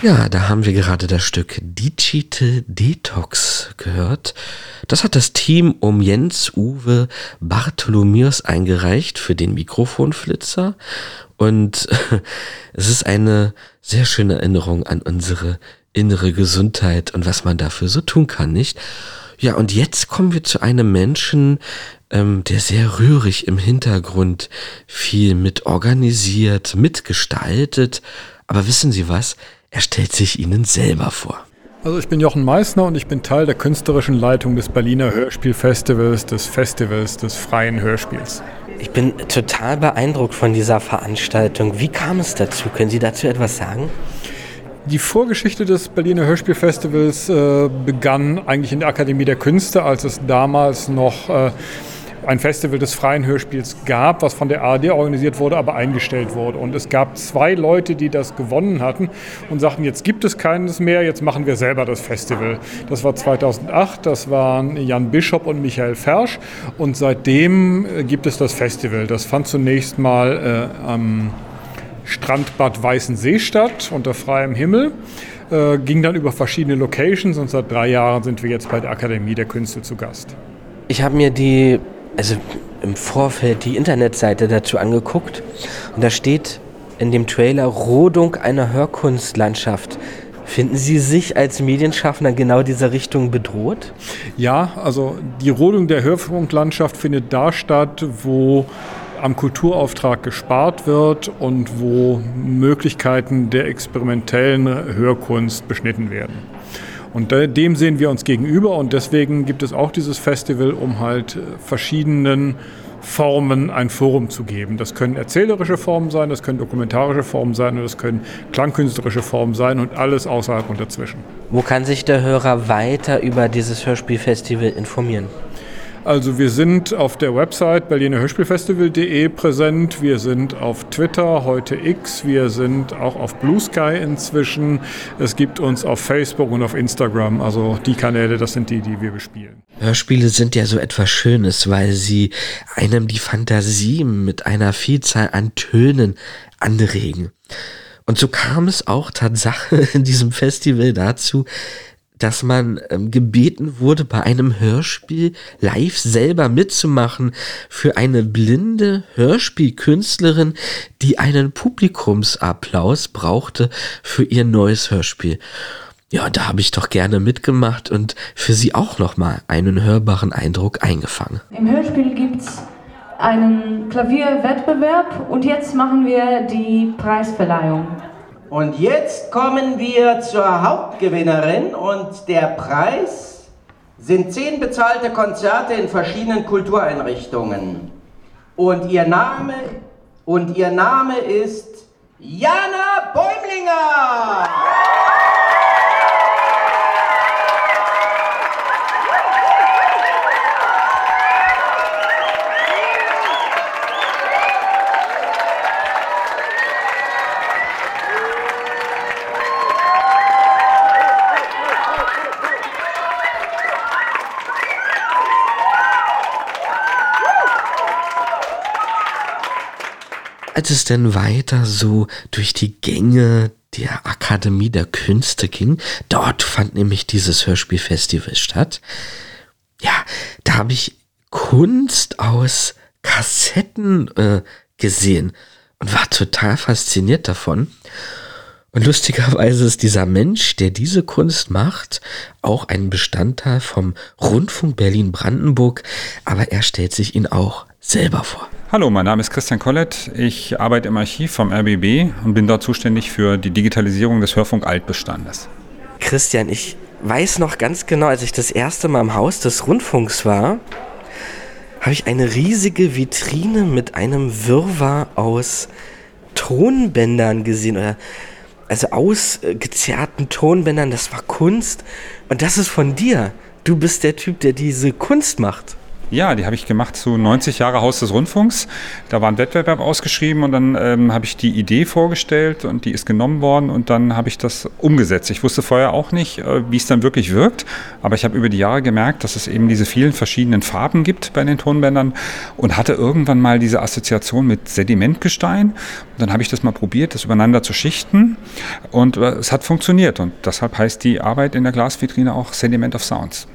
Ja, da haben wir gerade das Stück Digital Detox gehört. Das hat das Team um Jens Uwe Bartholomäus eingereicht für den Mikrofonflitzer. Und es ist eine sehr schöne Erinnerung an unsere innere Gesundheit und was man dafür so tun kann, nicht? Ja, und jetzt kommen wir zu einem Menschen, ähm, der sehr rührig im Hintergrund viel mit organisiert, mitgestaltet. Aber wissen Sie was? Er stellt sich Ihnen selber vor. Also ich bin Jochen Meissner und ich bin Teil der künstlerischen Leitung des Berliner Hörspielfestivals, des Festivals des freien Hörspiels. Ich bin total beeindruckt von dieser Veranstaltung. Wie kam es dazu? Können Sie dazu etwas sagen? Die Vorgeschichte des Berliner Hörspielfestivals äh, begann eigentlich in der Akademie der Künste, als es damals noch äh, ein Festival des freien Hörspiels gab, was von der ARD organisiert wurde, aber eingestellt wurde. Und es gab zwei Leute, die das gewonnen hatten und sagten, jetzt gibt es keines mehr, jetzt machen wir selber das Festival. Das war 2008, das waren Jan Bischopp und Michael Fersch und seitdem äh, gibt es das Festival. Das fand zunächst mal äh, am Strandbad Weißensee statt, unter freiem Himmel. Äh, ging dann über verschiedene Locations und seit drei Jahren sind wir jetzt bei der Akademie der Künste zu Gast. Ich habe mir die also im Vorfeld die Internetseite dazu angeguckt und da steht in dem Trailer Rodung einer Hörkunstlandschaft. Finden Sie sich als Medienschaffender genau dieser Richtung bedroht? Ja, also die Rodung der Hörfunklandschaft findet da statt, wo am Kulturauftrag gespart wird und wo Möglichkeiten der experimentellen Hörkunst beschnitten werden. Und dem sehen wir uns gegenüber und deswegen gibt es auch dieses Festival, um halt verschiedenen Formen ein Forum zu geben. Das können erzählerische Formen sein, das können dokumentarische Formen sein und das können klangkünstlerische Formen sein und alles außerhalb und dazwischen. Wo kann sich der Hörer weiter über dieses Hörspielfestival informieren? Also wir sind auf der Website berlinerhörspielfestival.de präsent, wir sind auf Twitter, heute X, wir sind auch auf Blue Sky inzwischen. Es gibt uns auf Facebook und auf Instagram, also die Kanäle, das sind die, die wir bespielen. Hörspiele sind ja so etwas Schönes, weil sie einem die Fantasie mit einer Vielzahl an Tönen anregen. Und so kam es auch Tatsache in diesem Festival dazu, dass man ähm, gebeten wurde, bei einem Hörspiel live selber mitzumachen für eine blinde Hörspielkünstlerin, die einen Publikumsapplaus brauchte für ihr neues Hörspiel. Ja, da habe ich doch gerne mitgemacht und für sie auch nochmal einen hörbaren Eindruck eingefangen. Im Hörspiel gibt es einen Klavierwettbewerb und jetzt machen wir die Preisverleihung. Und jetzt kommen wir zur Hauptgewinnerin und der Preis sind zehn bezahlte Konzerte in verschiedenen Kultureinrichtungen. Und ihr Name und ihr Name ist Jana Bäumlinger. Es denn weiter so durch die Gänge der Akademie der Künste ging, dort fand nämlich dieses Hörspielfestival statt. Ja, da habe ich Kunst aus Kassetten äh, gesehen und war total fasziniert davon. Und lustigerweise ist dieser Mensch, der diese Kunst macht, auch ein Bestandteil vom Rundfunk Berlin-Brandenburg, aber er stellt sich ihn auch selber vor. Hallo, mein Name ist Christian Kollett. Ich arbeite im Archiv vom RBB und bin dort zuständig für die Digitalisierung des Hörfunk-Altbestandes. Christian, ich weiß noch ganz genau, als ich das erste Mal im Haus des Rundfunks war, habe ich eine riesige Vitrine mit einem Wirrwarr aus Tonbändern gesehen. Oder also ausgezerrten Tonbändern. Das war Kunst. Und das ist von dir. Du bist der Typ, der diese Kunst macht. Ja, die habe ich gemacht zu 90 Jahre Haus des Rundfunks. Da war ein Wettbewerb ausgeschrieben und dann ähm, habe ich die Idee vorgestellt und die ist genommen worden und dann habe ich das umgesetzt. Ich wusste vorher auch nicht, äh, wie es dann wirklich wirkt, aber ich habe über die Jahre gemerkt, dass es eben diese vielen verschiedenen Farben gibt bei den Tonbändern und hatte irgendwann mal diese Assoziation mit Sedimentgestein. Und dann habe ich das mal probiert, das übereinander zu schichten und äh, es hat funktioniert und deshalb heißt die Arbeit in der Glasvitrine auch Sediment of Sounds.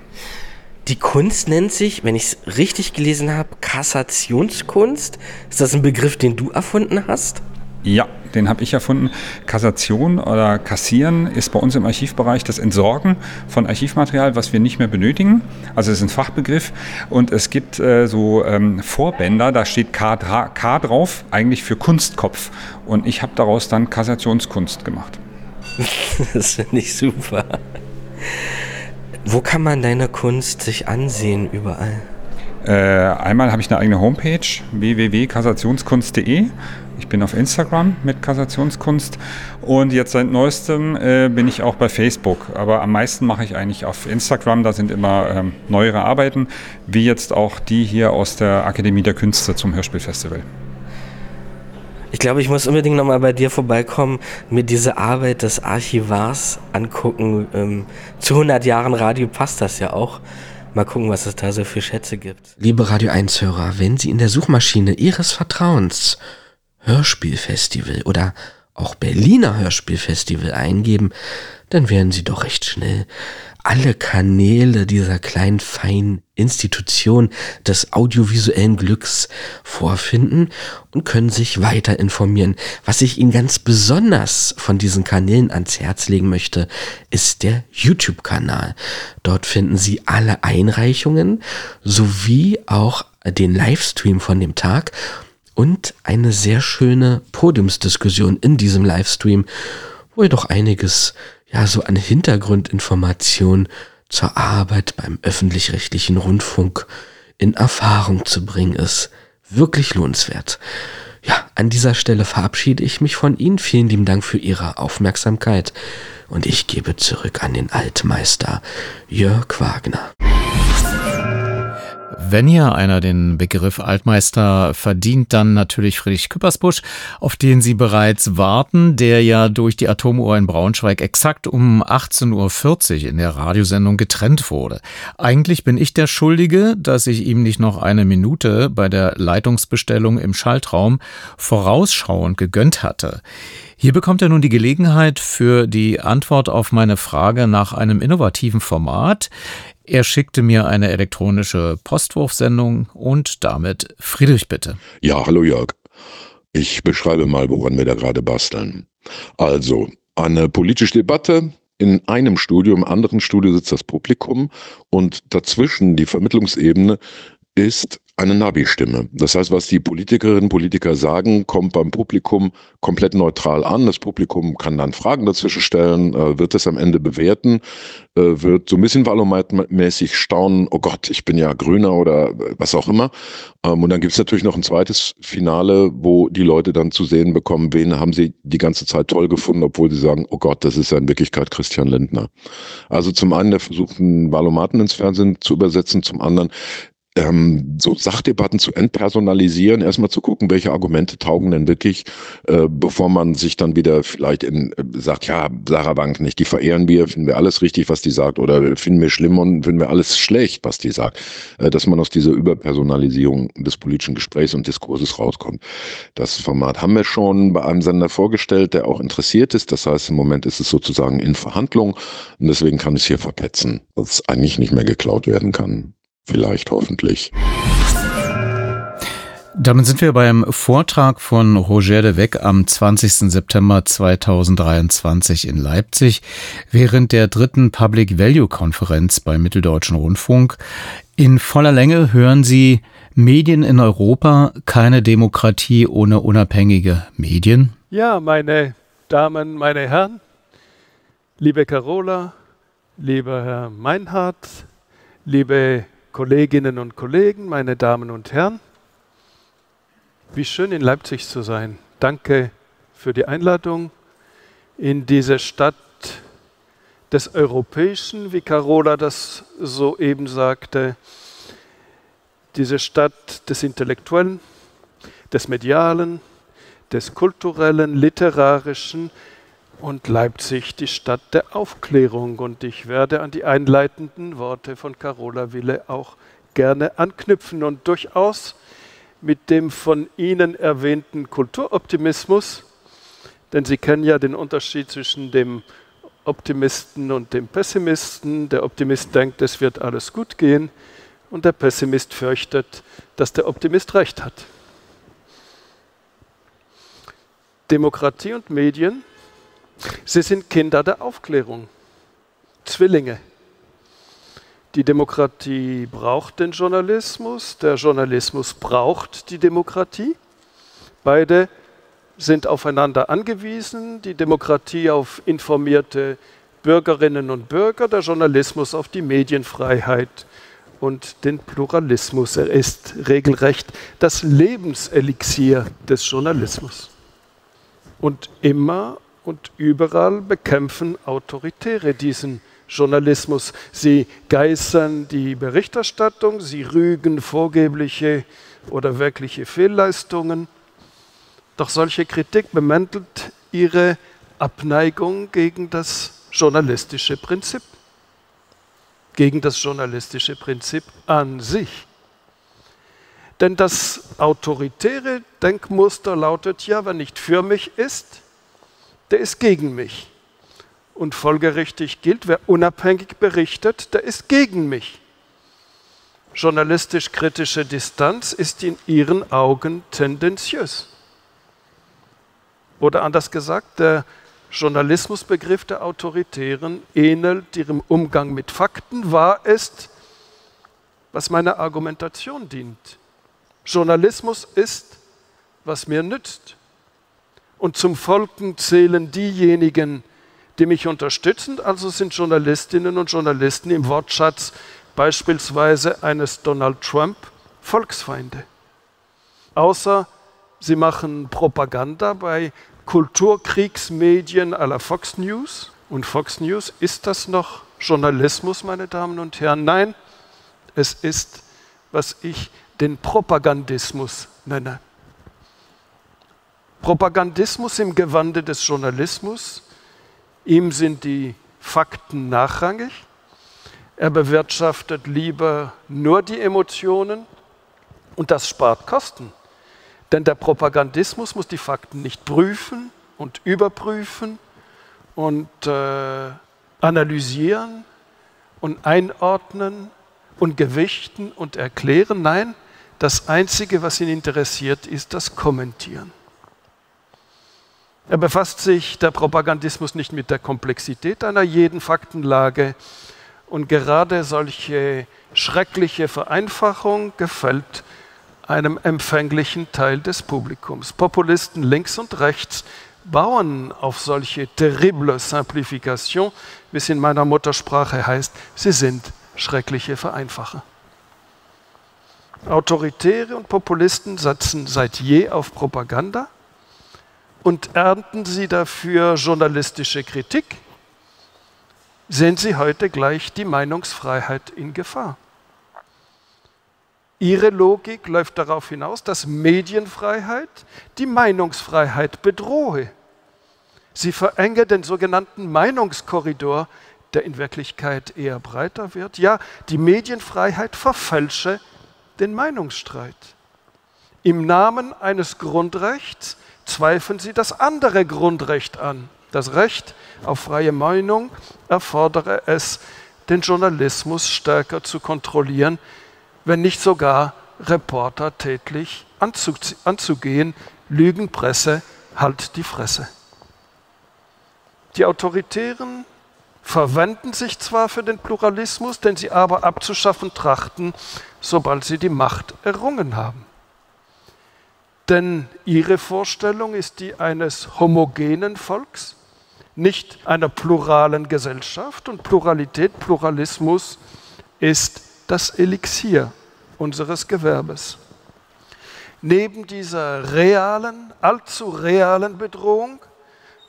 Die Kunst nennt sich, wenn ich es richtig gelesen habe, Kassationskunst. Ist das ein Begriff, den du erfunden hast? Ja, den habe ich erfunden. Kassation oder Kassieren ist bei uns im Archivbereich das Entsorgen von Archivmaterial, was wir nicht mehr benötigen. Also es ist ein Fachbegriff und es gibt äh, so ähm, Vorbänder, da steht K, K drauf, eigentlich für Kunstkopf. Und ich habe daraus dann Kassationskunst gemacht. das finde ich super. Wo kann man deine Kunst sich ansehen überall? Äh, einmal habe ich eine eigene Homepage, www.kassationskunst.de. Ich bin auf Instagram mit Kassationskunst und jetzt seit neuestem äh, bin ich auch bei Facebook. Aber am meisten mache ich eigentlich auf Instagram. Da sind immer ähm, neuere Arbeiten, wie jetzt auch die hier aus der Akademie der Künste zum Hörspielfestival. Ich glaube, ich muss unbedingt nochmal bei dir vorbeikommen, mir diese Arbeit des Archivars angucken. Ähm, zu 100 Jahren Radio passt das ja auch. Mal gucken, was es da so für Schätze gibt. Liebe Radio 1-Hörer, wenn Sie in der Suchmaschine Ihres Vertrauens Hörspielfestival oder auch Berliner Hörspielfestival eingeben, dann werden Sie doch recht schnell alle Kanäle dieser kleinen feinen Institution des audiovisuellen Glücks vorfinden und können sich weiter informieren. Was ich Ihnen ganz besonders von diesen Kanälen ans Herz legen möchte, ist der YouTube-Kanal. Dort finden Sie alle Einreichungen sowie auch den Livestream von dem Tag und eine sehr schöne Podiumsdiskussion in diesem Livestream, wo ihr doch einiges ja so an Hintergrundinformationen zur Arbeit beim öffentlich-rechtlichen Rundfunk in Erfahrung zu bringen ist. Wirklich lohnenswert. Ja, an dieser Stelle verabschiede ich mich von Ihnen. Vielen lieben Dank für Ihre Aufmerksamkeit und ich gebe zurück an den Altmeister Jörg Wagner. Wenn hier einer den Begriff Altmeister verdient, dann natürlich Friedrich Küppersbusch, auf den Sie bereits warten, der ja durch die Atomuhr in Braunschweig exakt um 18.40 Uhr in der Radiosendung getrennt wurde. Eigentlich bin ich der Schuldige, dass ich ihm nicht noch eine Minute bei der Leitungsbestellung im Schaltraum vorausschauend gegönnt hatte. Hier bekommt er nun die Gelegenheit für die Antwort auf meine Frage nach einem innovativen Format. Er schickte mir eine elektronische Postwurfsendung und damit Friedrich bitte. Ja, hallo Jörg. Ich beschreibe mal, woran wir da gerade basteln. Also, eine politische Debatte, in einem Studio, im anderen Studio sitzt das Publikum und dazwischen die Vermittlungsebene ist eine Navi-Stimme. Das heißt, was die Politikerinnen und Politiker sagen, kommt beim Publikum komplett neutral an. Das Publikum kann dann Fragen dazwischen stellen, äh, wird es am Ende bewerten, äh, wird so ein bisschen wahlomatmäßig staunen, oh Gott, ich bin ja Grüner oder was auch immer. Ähm, und dann gibt es natürlich noch ein zweites Finale, wo die Leute dann zu sehen bekommen, wen haben sie die ganze Zeit toll gefunden, obwohl sie sagen, oh Gott, das ist ja in Wirklichkeit Christian Lindner. Also zum einen der Versuch, einen Wahlomaten ins Fernsehen zu übersetzen, zum anderen ähm, so Sachdebatten zu entpersonalisieren, erstmal zu gucken, welche Argumente taugen denn wirklich, äh, bevor man sich dann wieder vielleicht in, äh, sagt, ja, Sarah Bank nicht, die verehren wir, finden wir alles richtig, was die sagt, oder finden wir schlimm und finden wir alles schlecht, was die sagt. Äh, dass man aus dieser Überpersonalisierung des politischen Gesprächs und Diskurses rauskommt. Das Format haben wir schon bei einem Sender vorgestellt, der auch interessiert ist. Das heißt, im Moment ist es sozusagen in Verhandlung und deswegen kann es hier verpetzen, dass es eigentlich nicht mehr geklaut werden kann. Vielleicht hoffentlich. Damit sind wir beim Vortrag von Roger de Weck am 20. September 2023 in Leipzig während der dritten Public Value Konferenz beim Mitteldeutschen Rundfunk. In voller Länge hören Sie Medien in Europa, keine Demokratie ohne unabhängige Medien. Ja, meine Damen, meine Herren, liebe Carola, lieber Herr Meinhardt, liebe Kolleginnen und Kollegen, meine Damen und Herren. Wie schön in Leipzig zu sein. Danke für die Einladung in diese Stadt des Europäischen, wie Carola das soeben sagte, diese Stadt des Intellektuellen, des Medialen, des Kulturellen, Literarischen, und Leipzig die Stadt der Aufklärung. Und ich werde an die einleitenden Worte von Carola Wille auch gerne anknüpfen und durchaus mit dem von Ihnen erwähnten Kulturoptimismus, denn Sie kennen ja den Unterschied zwischen dem Optimisten und dem Pessimisten. Der Optimist denkt, es wird alles gut gehen und der Pessimist fürchtet, dass der Optimist recht hat. Demokratie und Medien Sie sind Kinder der Aufklärung, Zwillinge. Die Demokratie braucht den Journalismus, der Journalismus braucht die Demokratie. Beide sind aufeinander angewiesen, die Demokratie auf informierte Bürgerinnen und Bürger, der Journalismus auf die Medienfreiheit und den Pluralismus. Er ist regelrecht das Lebenselixier des Journalismus. Und immer und überall bekämpfen Autoritäre diesen Journalismus. Sie geißern die Berichterstattung, sie rügen vorgebliche oder wirkliche Fehlleistungen. Doch solche Kritik bemäntelt ihre Abneigung gegen das journalistische Prinzip, gegen das journalistische Prinzip an sich. Denn das autoritäre Denkmuster lautet ja, wer nicht für mich ist, der ist gegen mich. Und folgerichtig gilt, wer unabhängig berichtet, der ist gegen mich. Journalistisch-kritische Distanz ist in ihren Augen tendenziös. Oder anders gesagt, der Journalismusbegriff der Autoritären ähnelt ihrem Umgang mit Fakten, wahr ist, was meiner Argumentation dient. Journalismus ist, was mir nützt. Und zum Volken zählen diejenigen, die mich unterstützen, also sind Journalistinnen und Journalisten im Wortschatz beispielsweise eines Donald Trump Volksfeinde. Außer sie machen Propaganda bei Kulturkriegsmedien aller Fox News. Und Fox News, ist das noch Journalismus, meine Damen und Herren? Nein, es ist, was ich den Propagandismus nenne. Propagandismus im Gewande des Journalismus, ihm sind die Fakten nachrangig, er bewirtschaftet lieber nur die Emotionen und das spart Kosten. Denn der Propagandismus muss die Fakten nicht prüfen und überprüfen und äh, analysieren und einordnen und gewichten und erklären. Nein, das Einzige, was ihn interessiert, ist das Kommentieren. Er befasst sich, der Propagandismus, nicht mit der Komplexität einer jeden Faktenlage. Und gerade solche schreckliche Vereinfachung gefällt einem empfänglichen Teil des Publikums. Populisten links und rechts bauen auf solche terrible Simplification, wie es in meiner Muttersprache heißt, sie sind schreckliche Vereinfacher. Autoritäre und Populisten setzen seit je auf Propaganda und ernten sie dafür journalistische Kritik, sehen sie heute gleich die Meinungsfreiheit in Gefahr. Ihre Logik läuft darauf hinaus, dass Medienfreiheit die Meinungsfreiheit bedrohe. Sie verenge den sogenannten Meinungskorridor, der in Wirklichkeit eher breiter wird. Ja, die Medienfreiheit verfälsche den Meinungsstreit. Im Namen eines Grundrechts zweifeln sie das andere Grundrecht an. Das Recht auf freie Meinung erfordere es, den Journalismus stärker zu kontrollieren, wenn nicht sogar Reporter tätlich anzugehen. Lügenpresse, halt die Fresse. Die Autoritären verwenden sich zwar für den Pluralismus, den sie aber abzuschaffen trachten, sobald sie die Macht errungen haben. Denn ihre Vorstellung ist die eines homogenen Volks, nicht einer pluralen Gesellschaft. Und Pluralität, Pluralismus ist das Elixier unseres Gewerbes. Neben dieser realen, allzu realen Bedrohung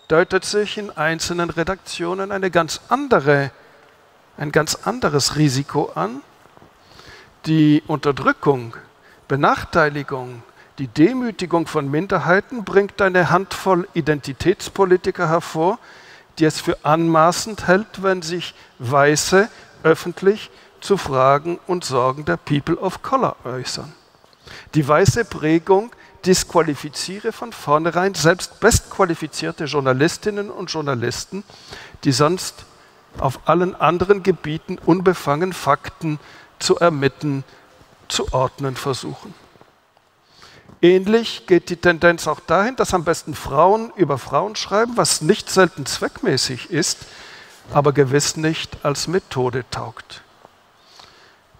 deutet sich in einzelnen Redaktionen eine ganz andere, ein ganz anderes Risiko an. Die Unterdrückung, Benachteiligung, die Demütigung von Minderheiten bringt eine Handvoll Identitätspolitiker hervor, die es für anmaßend hält, wenn sich Weiße öffentlich zu Fragen und Sorgen der People of Color äußern. Die weiße Prägung disqualifiziere von vornherein selbst bestqualifizierte Journalistinnen und Journalisten, die sonst auf allen anderen Gebieten unbefangen Fakten zu ermitteln, zu ordnen versuchen. Ähnlich geht die Tendenz auch dahin, dass am besten Frauen über Frauen schreiben, was nicht selten zweckmäßig ist, aber gewiss nicht als Methode taugt.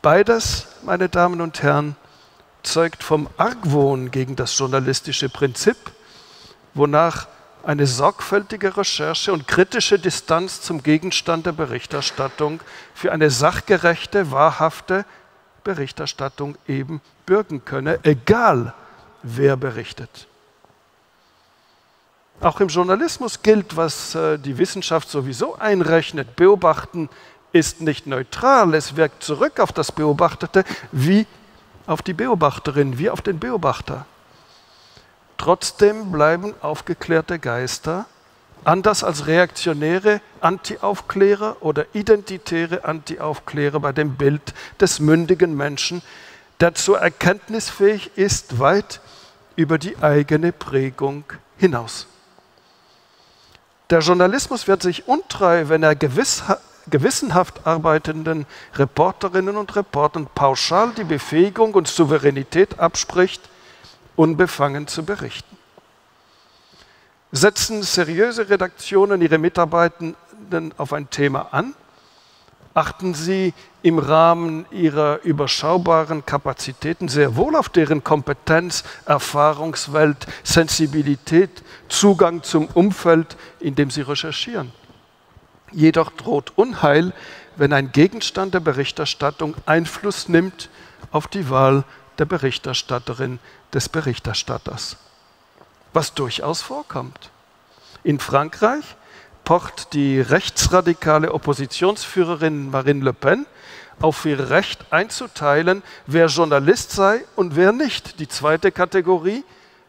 Beides, meine Damen und Herren, zeugt vom Argwohn gegen das journalistische Prinzip, wonach eine sorgfältige Recherche und kritische Distanz zum Gegenstand der Berichterstattung für eine sachgerechte, wahrhafte Berichterstattung eben bürgen könne, egal wer berichtet. Auch im Journalismus gilt, was äh, die Wissenschaft sowieso einrechnet. Beobachten ist nicht neutral, es wirkt zurück auf das Beobachtete wie auf die Beobachterin, wie auf den Beobachter. Trotzdem bleiben aufgeklärte Geister, anders als reaktionäre Anti-Aufklärer oder identitäre Anti-Aufklärer bei dem Bild des mündigen Menschen, der zur Erkenntnis fähig ist, weit über die eigene Prägung hinaus. Der Journalismus wird sich untreu, wenn er gewiss, gewissenhaft arbeitenden Reporterinnen und Reportern pauschal die Befähigung und Souveränität abspricht, unbefangen zu berichten. Setzen seriöse Redaktionen ihre Mitarbeitenden auf ein Thema an? Achten sie im Rahmen ihrer überschaubaren Kapazitäten sehr wohl auf deren Kompetenz, Erfahrungswelt, Sensibilität, Zugang zum Umfeld, in dem sie recherchieren? Jedoch droht Unheil, wenn ein Gegenstand der Berichterstattung Einfluss nimmt auf die Wahl der Berichterstatterin, des Berichterstatters. Was durchaus vorkommt. In Frankreich pocht die rechtsradikale Oppositionsführerin Marine Le Pen auf ihr Recht einzuteilen, wer Journalist sei und wer nicht. Die zweite Kategorie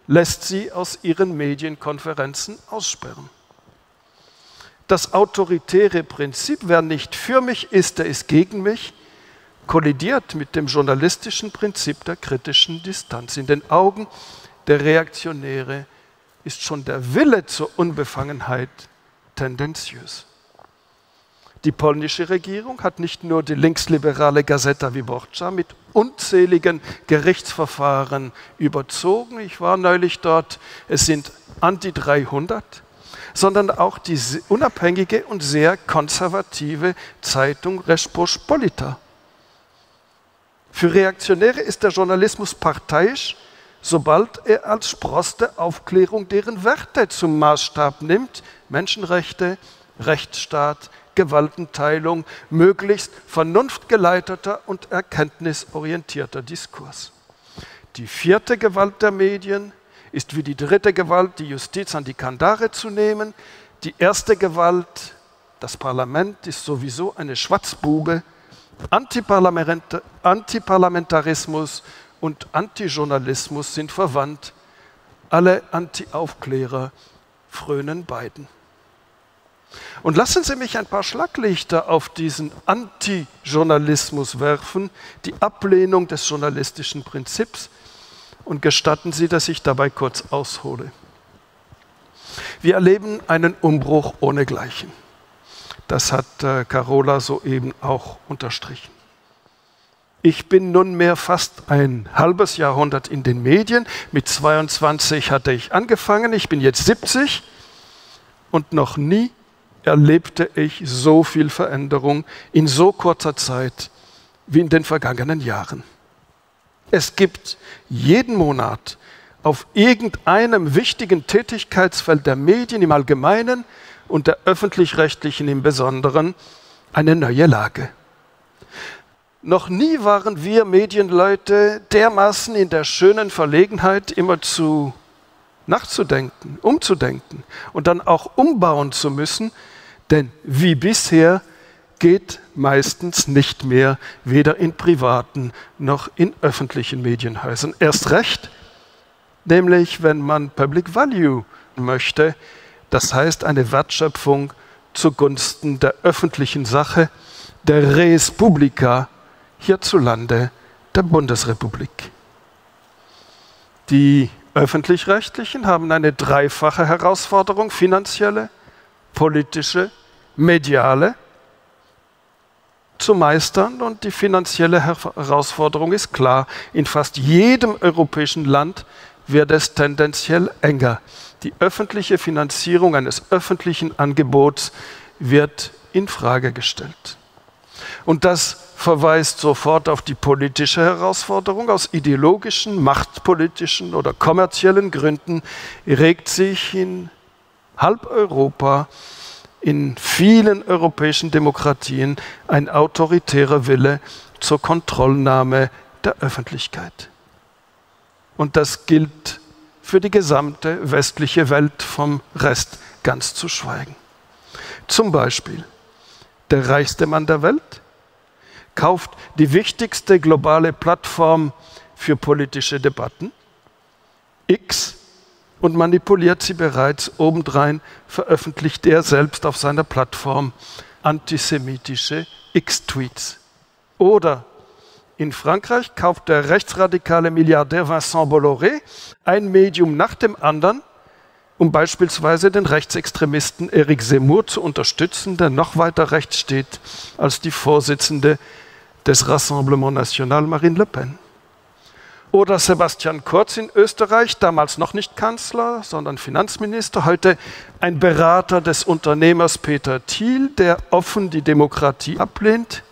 lässt sie aus ihren Medienkonferenzen aussperren. Das autoritäre Prinzip, wer nicht für mich ist, der ist gegen mich, kollidiert mit dem journalistischen Prinzip der kritischen Distanz. In den Augen der Reaktionäre ist schon der Wille zur Unbefangenheit tendenziös. Die polnische Regierung hat nicht nur die linksliberale Gazeta Wyborcza mit unzähligen Gerichtsverfahren überzogen. Ich war neulich dort. Es sind anti 300 sondern auch die unabhängige und sehr konservative Zeitung Respospolita. Für Reaktionäre ist der Journalismus parteiisch, sobald er als Spross der Aufklärung deren Werte zum Maßstab nimmt, Menschenrechte, Rechtsstaat, Gewaltenteilung, möglichst vernunftgeleiteter und erkenntnisorientierter Diskurs. Die vierte Gewalt der Medien ist wie die dritte Gewalt, die Justiz an die Kandare zu nehmen. Die erste Gewalt, das Parlament, ist sowieso eine Schwatzbube. Antiparlamentarismus und Antijournalismus sind verwandt. Alle Anti-Aufklärer frönen beiden. Und lassen Sie mich ein paar Schlaglichter auf diesen Antijournalismus werfen, die Ablehnung des journalistischen Prinzips, und gestatten Sie, dass ich dabei kurz aushole. Wir erleben einen Umbruch ohnegleichen. Das hat äh, Carola soeben auch unterstrichen. Ich bin nunmehr fast ein halbes Jahrhundert in den Medien. Mit 22 hatte ich angefangen, ich bin jetzt 70 und noch nie erlebte ich so viel Veränderung in so kurzer Zeit wie in den vergangenen Jahren. Es gibt jeden Monat auf irgendeinem wichtigen Tätigkeitsfeld der Medien im Allgemeinen und der öffentlich-rechtlichen im Besonderen eine neue Lage. Noch nie waren wir Medienleute dermaßen in der schönen Verlegenheit, immer zu nachzudenken, umzudenken und dann auch umbauen zu müssen, denn wie bisher geht meistens nicht mehr, weder in privaten noch in öffentlichen Medienhäusern. Erst recht, nämlich wenn man Public Value möchte, das heißt eine Wertschöpfung zugunsten der öffentlichen Sache, der Res Publica hierzulande der Bundesrepublik. Die öffentlich-rechtlichen haben eine dreifache Herausforderung, finanzielle, politische, mediale zu meistern und die finanzielle Herausforderung ist klar. In fast jedem europäischen Land wird es tendenziell enger. Die öffentliche Finanzierung eines öffentlichen Angebots wird in Frage gestellt. Und das verweist sofort auf die politische Herausforderung. Aus ideologischen, machtpolitischen oder kommerziellen Gründen regt sich in halb Europa in vielen europäischen Demokratien ein autoritärer Wille zur Kontrollnahme der Öffentlichkeit. Und das gilt für die gesamte westliche Welt vom Rest ganz zu schweigen. Zum Beispiel der reichste Mann der Welt kauft die wichtigste globale Plattform für politische Debatten, X, und manipuliert sie bereits. Obendrein veröffentlicht er selbst auf seiner Plattform antisemitische X-Tweets. Oder in Frankreich kauft der rechtsradikale Milliardär Vincent Bolloré ein Medium nach dem anderen, um beispielsweise den Rechtsextremisten Eric Zemmour zu unterstützen, der noch weiter rechts steht als die Vorsitzende des Rassemblement National Marine Le Pen. Oder Sebastian Kurz in Österreich, damals noch nicht Kanzler, sondern Finanzminister, heute ein Berater des Unternehmers Peter Thiel, der offen die Demokratie ablehnt.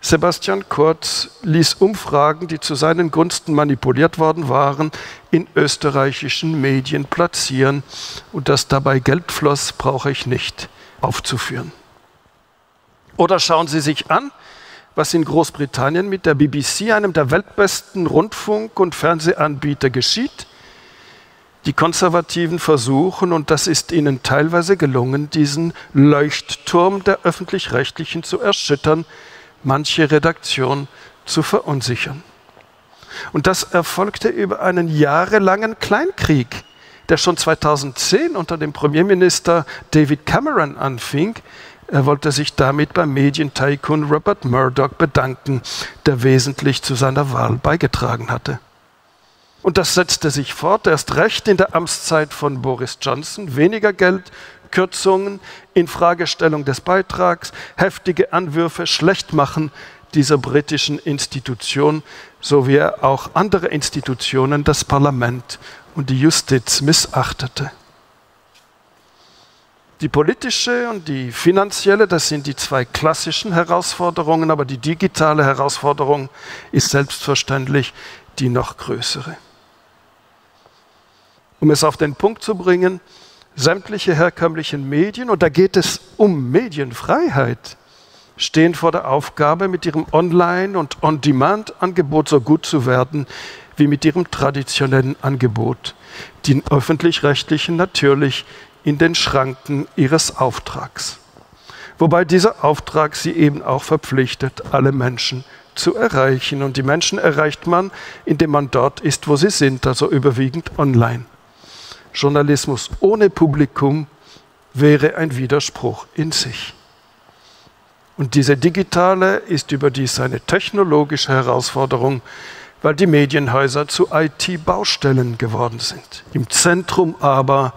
Sebastian Kurz ließ Umfragen, die zu seinen Gunsten manipuliert worden waren, in österreichischen Medien platzieren. Und dass dabei Geld floss, brauche ich nicht aufzuführen. Oder schauen Sie sich an, was in Großbritannien mit der BBC, einem der weltbesten Rundfunk- und Fernsehanbieter, geschieht. Die Konservativen versuchen, und das ist ihnen teilweise gelungen, diesen Leuchtturm der öffentlich-rechtlichen zu erschüttern, manche Redaktion zu verunsichern. Und das erfolgte über einen jahrelangen Kleinkrieg, der schon 2010 unter dem Premierminister David Cameron anfing, er wollte sich damit beim Medientycoon Robert Murdoch bedanken, der wesentlich zu seiner Wahl beigetragen hatte. Und das setzte sich fort, erst recht in der Amtszeit von Boris Johnson. Weniger Geld, Kürzungen, Infragestellung des Beitrags, heftige Anwürfe, Schlechtmachen dieser britischen Institution, so wie er auch andere Institutionen, das Parlament und die Justiz missachtete. Die politische und die finanzielle, das sind die zwei klassischen Herausforderungen, aber die digitale Herausforderung ist selbstverständlich die noch größere. Um es auf den Punkt zu bringen, sämtliche herkömmlichen Medien, und da geht es um Medienfreiheit, stehen vor der Aufgabe, mit ihrem Online- und On-Demand-Angebot so gut zu werden wie mit ihrem traditionellen Angebot. Die öffentlich-rechtlichen natürlich in den Schranken ihres Auftrags. Wobei dieser Auftrag sie eben auch verpflichtet, alle Menschen zu erreichen. Und die Menschen erreicht man, indem man dort ist, wo sie sind, also überwiegend online. Journalismus ohne Publikum wäre ein Widerspruch in sich. Und diese digitale ist überdies eine technologische Herausforderung, weil die Medienhäuser zu IT-Baustellen geworden sind. Im Zentrum aber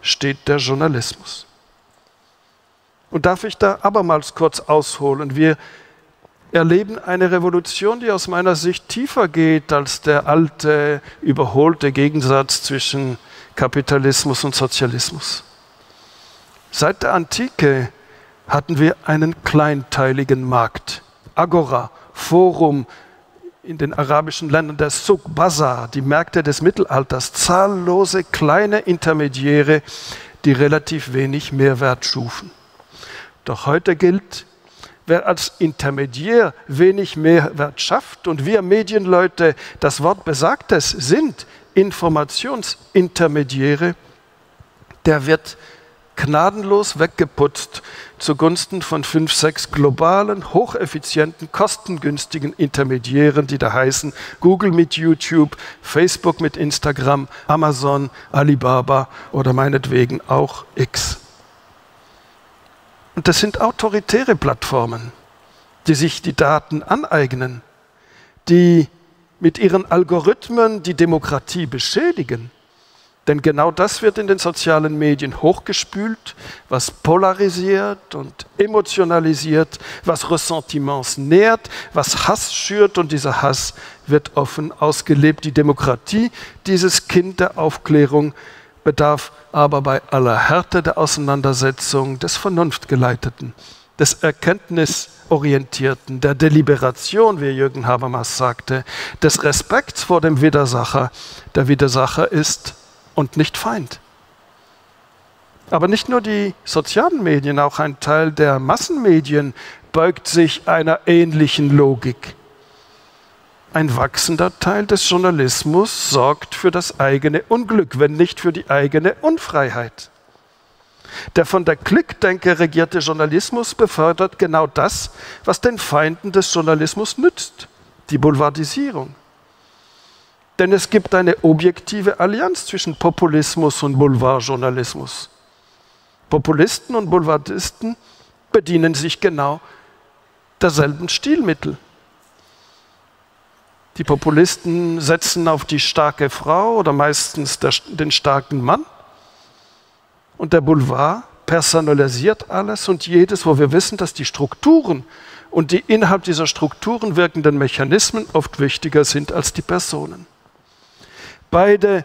steht der Journalismus. Und darf ich da abermals kurz ausholen? Wir erleben eine Revolution, die aus meiner Sicht tiefer geht als der alte, überholte Gegensatz zwischen Kapitalismus und Sozialismus. Seit der Antike hatten wir einen kleinteiligen Markt. Agora, Forum, in den arabischen Ländern der Suk Bazar, die Märkte des Mittelalters, zahllose kleine Intermediäre, die relativ wenig Mehrwert schufen. Doch heute gilt, wer als Intermediär wenig Mehrwert schafft und wir Medienleute, das Wort besagtes sind Informationsintermediäre, der wird gnadenlos weggeputzt zugunsten von fünf, sechs globalen, hocheffizienten, kostengünstigen Intermediären, die da heißen Google mit YouTube, Facebook mit Instagram, Amazon, Alibaba oder meinetwegen auch X. Und das sind autoritäre Plattformen, die sich die Daten aneignen, die mit ihren Algorithmen die Demokratie beschädigen denn genau das wird in den sozialen Medien hochgespült, was polarisiert und emotionalisiert, was Ressentiments nährt, was Hass schürt und dieser Hass wird offen ausgelebt. Die Demokratie, dieses Kind der Aufklärung, bedarf aber bei aller Härte der Auseinandersetzung des Vernunftgeleiteten, des Erkenntnisorientierten, der Deliberation, wie Jürgen Habermas sagte, des Respekts vor dem Widersacher. Der Widersacher ist und nicht Feind. Aber nicht nur die sozialen Medien, auch ein Teil der Massenmedien beugt sich einer ähnlichen Logik. Ein wachsender Teil des Journalismus sorgt für das eigene Unglück, wenn nicht für die eigene Unfreiheit. Der von der Klickdenke regierte Journalismus befördert genau das, was den Feinden des Journalismus nützt, die Boulevardisierung. Denn es gibt eine objektive Allianz zwischen Populismus und Boulevardjournalismus. Populisten und Boulevardisten bedienen sich genau derselben Stilmittel. Die Populisten setzen auf die starke Frau oder meistens der, den starken Mann. Und der Boulevard personalisiert alles und jedes, wo wir wissen, dass die Strukturen und die innerhalb dieser Strukturen wirkenden Mechanismen oft wichtiger sind als die Personen. Beide,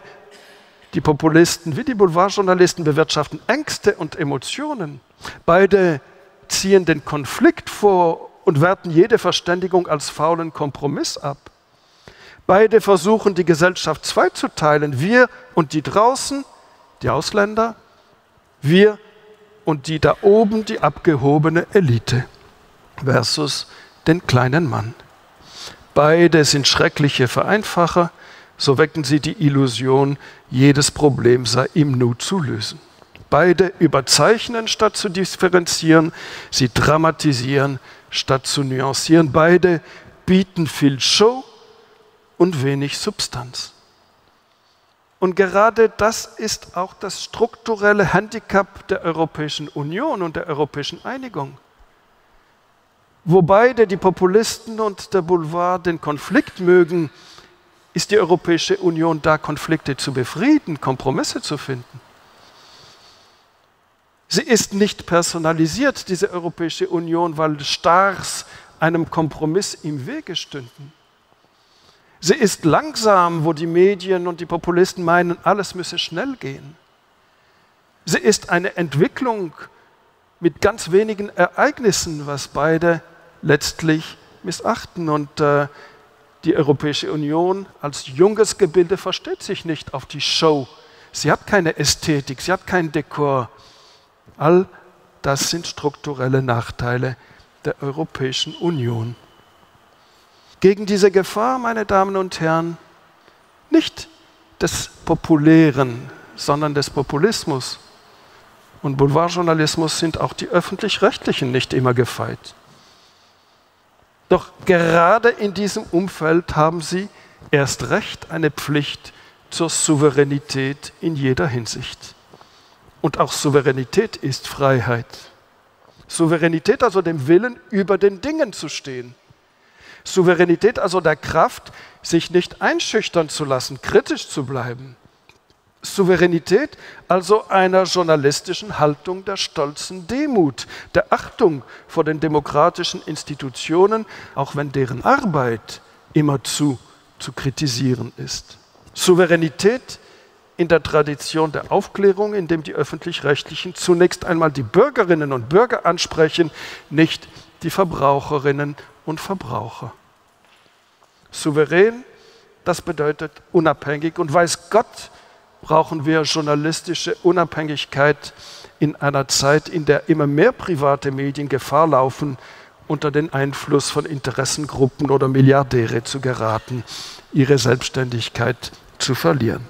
die Populisten wie die Boulevardjournalisten, bewirtschaften Ängste und Emotionen. Beide ziehen den Konflikt vor und werten jede Verständigung als faulen Kompromiss ab. Beide versuchen, die Gesellschaft zweizuteilen. Wir und die draußen, die Ausländer, wir und die da oben, die abgehobene Elite versus den kleinen Mann. Beide sind schreckliche Vereinfacher, so wecken sie die Illusion, jedes Problem sei im Nu zu lösen. Beide überzeichnen statt zu differenzieren, sie dramatisieren statt zu nuancieren. Beide bieten viel Show und wenig Substanz. Und gerade das ist auch das strukturelle Handicap der Europäischen Union und der europäischen Einigung. Wo beide, die Populisten und der Boulevard, den Konflikt mögen, ist die Europäische Union da, Konflikte zu befrieden, Kompromisse zu finden. Sie ist nicht personalisiert, diese Europäische Union, weil Stars einem Kompromiss im Wege stünden. Sie ist langsam, wo die Medien und die Populisten meinen, alles müsse schnell gehen. Sie ist eine Entwicklung mit ganz wenigen Ereignissen, was beide letztlich missachten. Und äh, die Europäische Union als junges Gebilde versteht sich nicht auf die Show. Sie hat keine Ästhetik, sie hat kein Dekor. All das sind strukturelle Nachteile der Europäischen Union. Gegen diese Gefahr, meine Damen und Herren, nicht des Populären, sondern des Populismus und Boulevardjournalismus sind auch die öffentlich-rechtlichen nicht immer gefeit. Doch gerade in diesem Umfeld haben sie erst recht eine Pflicht zur Souveränität in jeder Hinsicht. Und auch Souveränität ist Freiheit. Souveränität also dem Willen, über den Dingen zu stehen. Souveränität also der Kraft, sich nicht einschüchtern zu lassen, kritisch zu bleiben. Souveränität also einer journalistischen Haltung der stolzen Demut, der Achtung vor den demokratischen Institutionen, auch wenn deren Arbeit immerzu zu kritisieren ist. Souveränität in der Tradition der Aufklärung, in dem die öffentlich-rechtlichen zunächst einmal die Bürgerinnen und Bürger ansprechen, nicht die Verbraucherinnen und Verbraucher. Souverän, das bedeutet unabhängig und weiß Gott, brauchen wir journalistische Unabhängigkeit in einer Zeit, in der immer mehr private Medien Gefahr laufen, unter den Einfluss von Interessengruppen oder Milliardäre zu geraten, ihre Selbstständigkeit zu verlieren.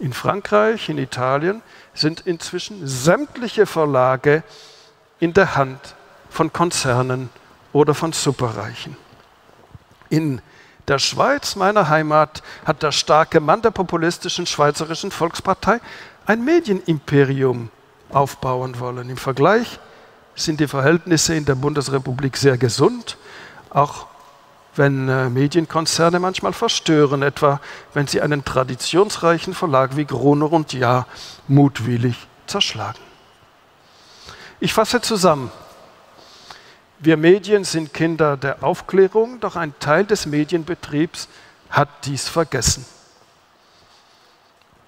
In Frankreich, in Italien sind inzwischen sämtliche Verlage in der Hand von Konzernen oder von Superreichen. In der Schweiz, meiner Heimat, hat der starke Mann der populistischen Schweizerischen Volkspartei ein Medienimperium aufbauen wollen. Im Vergleich sind die Verhältnisse in der Bundesrepublik sehr gesund, auch wenn äh, Medienkonzerne manchmal verstören, etwa wenn sie einen traditionsreichen Verlag wie Gruner und Jahr mutwillig zerschlagen. Ich fasse zusammen. Wir Medien sind Kinder der Aufklärung, doch ein Teil des Medienbetriebs hat dies vergessen.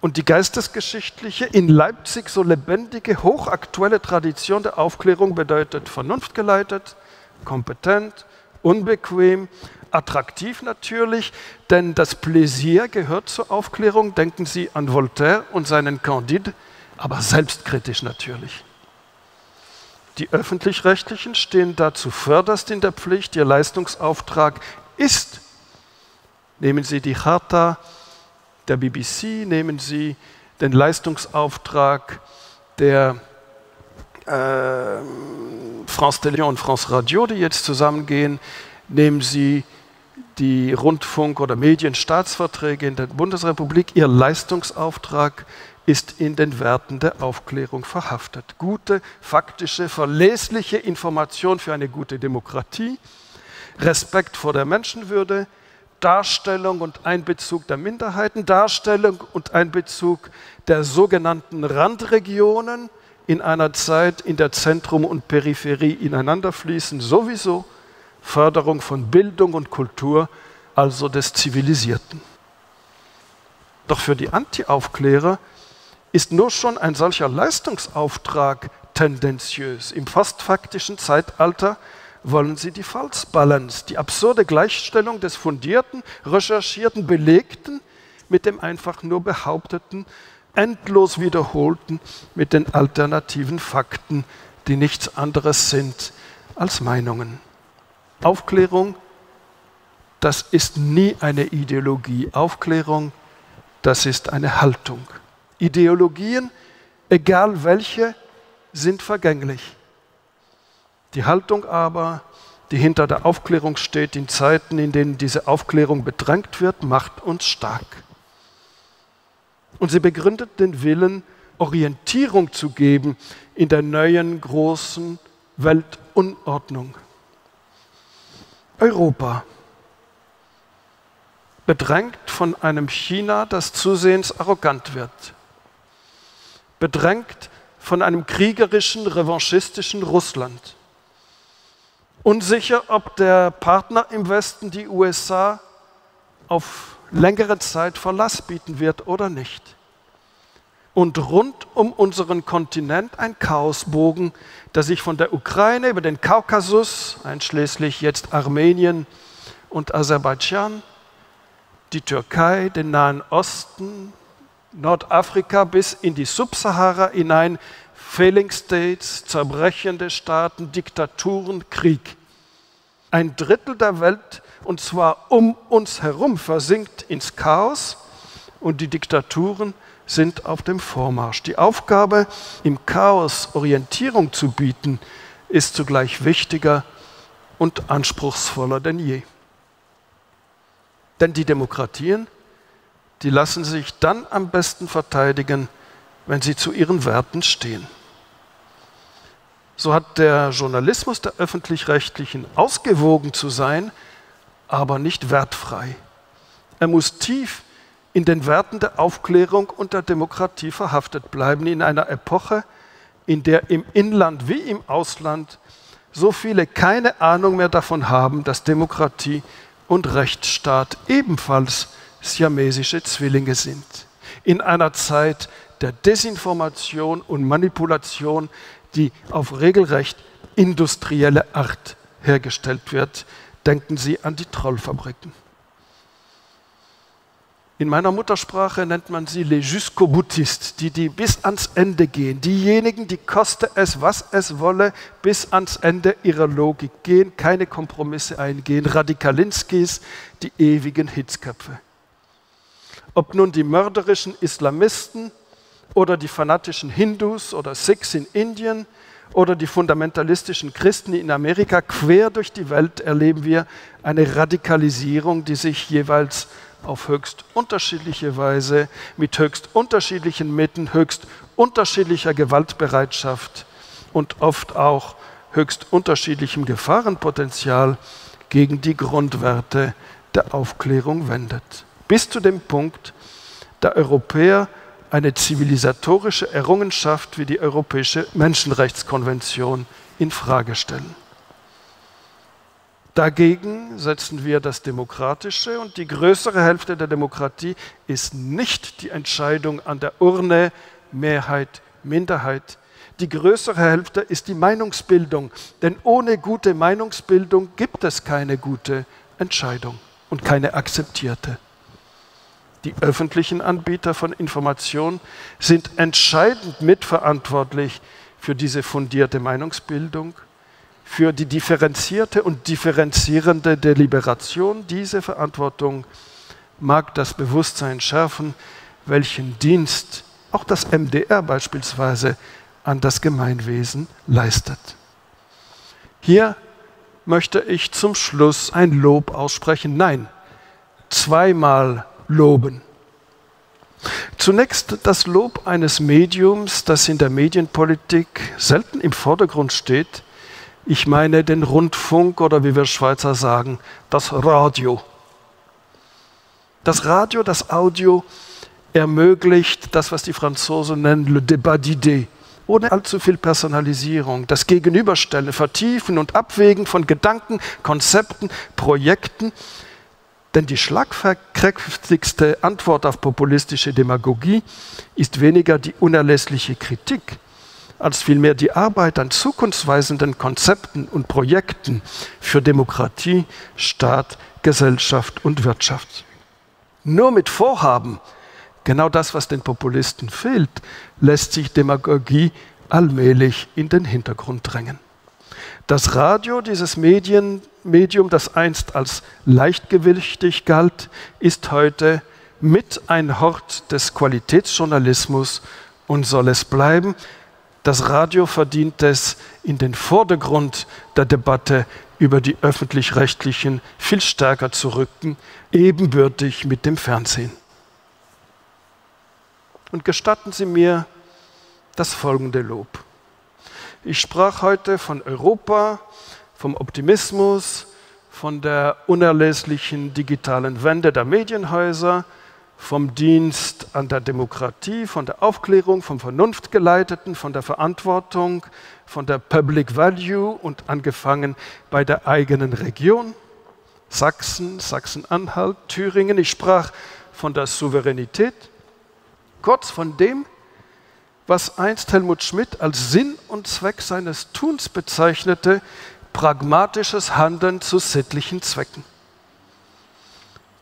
Und die geistesgeschichtliche, in Leipzig so lebendige, hochaktuelle Tradition der Aufklärung bedeutet vernunftgeleitet, kompetent, unbequem, attraktiv natürlich, denn das Pläsier gehört zur Aufklärung. Denken Sie an Voltaire und seinen Candide, aber selbstkritisch natürlich. Die öffentlich-rechtlichen stehen dazu förderst in der Pflicht, ihr Leistungsauftrag ist, nehmen Sie die Charta der BBC, nehmen Sie den Leistungsauftrag der äh, France Télé und France Radio, die jetzt zusammengehen, nehmen Sie die Rundfunk- oder Medienstaatsverträge in der Bundesrepublik, Ihr Leistungsauftrag ist in den Werten der Aufklärung verhaftet. Gute, faktische, verlässliche Information für eine gute Demokratie, Respekt vor der Menschenwürde, Darstellung und Einbezug der Minderheiten, Darstellung und Einbezug der sogenannten Randregionen in einer Zeit, in der Zentrum und Peripherie ineinander fließen, sowieso Förderung von Bildung und Kultur, also des Zivilisierten. Doch für die Anti-Aufklärer ist nur schon ein solcher Leistungsauftrag tendenziös. Im fast faktischen Zeitalter wollen sie die False Balance, die absurde Gleichstellung des fundierten, recherchierten, belegten mit dem einfach nur behaupteten, endlos wiederholten, mit den alternativen Fakten, die nichts anderes sind als Meinungen. Aufklärung, das ist nie eine Ideologie. Aufklärung, das ist eine Haltung. Ideologien, egal welche, sind vergänglich. Die Haltung aber, die hinter der Aufklärung steht, in Zeiten, in denen diese Aufklärung bedrängt wird, macht uns stark. Und sie begründet den Willen, Orientierung zu geben in der neuen großen Weltunordnung. Europa, bedrängt von einem China, das zusehends arrogant wird, bedrängt von einem kriegerischen, revanchistischen Russland, unsicher, ob der Partner im Westen, die USA, auf längere Zeit Verlass bieten wird oder nicht. Und rund um unseren Kontinent ein Chaosbogen, der sich von der Ukraine über den Kaukasus, einschließlich jetzt Armenien und Aserbaidschan, die Türkei, den Nahen Osten, Nordafrika bis in die Subsahara hinein Failing States, zerbrechende Staaten, Diktaturen, Krieg. Ein Drittel der Welt, und zwar um uns herum, versinkt ins Chaos und die Diktaturen sind auf dem Vormarsch. Die Aufgabe, im Chaos Orientierung zu bieten, ist zugleich wichtiger und anspruchsvoller denn je. Denn die Demokratien, die lassen sich dann am besten verteidigen, wenn sie zu ihren Werten stehen so hat der Journalismus der öffentlich-rechtlichen ausgewogen zu sein, aber nicht wertfrei. Er muss tief in den Werten der Aufklärung und der Demokratie verhaftet bleiben, in einer Epoche, in der im Inland wie im Ausland so viele keine Ahnung mehr davon haben, dass Demokratie und Rechtsstaat ebenfalls siamesische Zwillinge sind. In einer Zeit der Desinformation und Manipulation, die auf regelrecht industrielle Art hergestellt wird. Denken Sie an die Trollfabriken. In meiner Muttersprache nennt man sie les jusqu'au boutistes, die, die bis ans Ende gehen. Diejenigen, die koste es, was es wolle, bis ans Ende ihrer Logik gehen, keine Kompromisse eingehen. Radikalinskis, die ewigen Hitzköpfe. Ob nun die mörderischen Islamisten oder die fanatischen Hindus oder Sikhs in Indien oder die fundamentalistischen Christen in Amerika, quer durch die Welt erleben wir eine Radikalisierung, die sich jeweils auf höchst unterschiedliche Weise, mit höchst unterschiedlichen Mitteln, höchst unterschiedlicher Gewaltbereitschaft und oft auch höchst unterschiedlichem Gefahrenpotenzial gegen die Grundwerte der Aufklärung wendet. Bis zu dem Punkt, der Europäer eine zivilisatorische Errungenschaft wie die Europäische Menschenrechtskonvention in Frage stellen. Dagegen setzen wir das Demokratische und die größere Hälfte der Demokratie ist nicht die Entscheidung an der Urne Mehrheit, Minderheit. Die größere Hälfte ist die Meinungsbildung, denn ohne gute Meinungsbildung gibt es keine gute Entscheidung und keine akzeptierte. Die öffentlichen Anbieter von Information sind entscheidend mitverantwortlich für diese fundierte Meinungsbildung, für die differenzierte und differenzierende Deliberation. Diese Verantwortung mag das Bewusstsein schärfen, welchen Dienst auch das MDR beispielsweise an das Gemeinwesen leistet. Hier möchte ich zum Schluss ein Lob aussprechen. Nein, zweimal loben. Zunächst das Lob eines Mediums, das in der Medienpolitik selten im Vordergrund steht. Ich meine den Rundfunk oder wie wir Schweizer sagen, das Radio. Das Radio, das Audio ermöglicht das, was die Franzosen nennen, le débat d'idées, ohne allzu viel Personalisierung, das Gegenüberstellen, Vertiefen und Abwägen von Gedanken, Konzepten, Projekten. Denn die schlagkräftigste Antwort auf populistische Demagogie ist weniger die unerlässliche Kritik, als vielmehr die Arbeit an zukunftsweisenden Konzepten und Projekten für Demokratie, Staat, Gesellschaft und Wirtschaft. Nur mit Vorhaben, genau das, was den Populisten fehlt, lässt sich Demagogie allmählich in den Hintergrund drängen. Das Radio, dieses Medien, Medium, das einst als leichtgewichtig galt, ist heute mit ein Hort des Qualitätsjournalismus und soll es bleiben, das Radio verdient es, in den Vordergrund der Debatte über die öffentlich-rechtlichen viel stärker zu rücken, ebenbürtig mit dem Fernsehen. Und gestatten Sie mir das folgende Lob. Ich sprach heute von Europa, vom Optimismus, von der unerlässlichen digitalen Wende der Medienhäuser, vom Dienst an der Demokratie, von der Aufklärung, vom Vernunftgeleiteten, von der Verantwortung, von der Public Value und angefangen bei der eigenen Region, Sachsen, Sachsen-Anhalt, Thüringen. Ich sprach von der Souveränität, kurz von dem, was einst Helmut Schmidt als Sinn und Zweck seines Tuns bezeichnete, pragmatisches Handeln zu sittlichen Zwecken.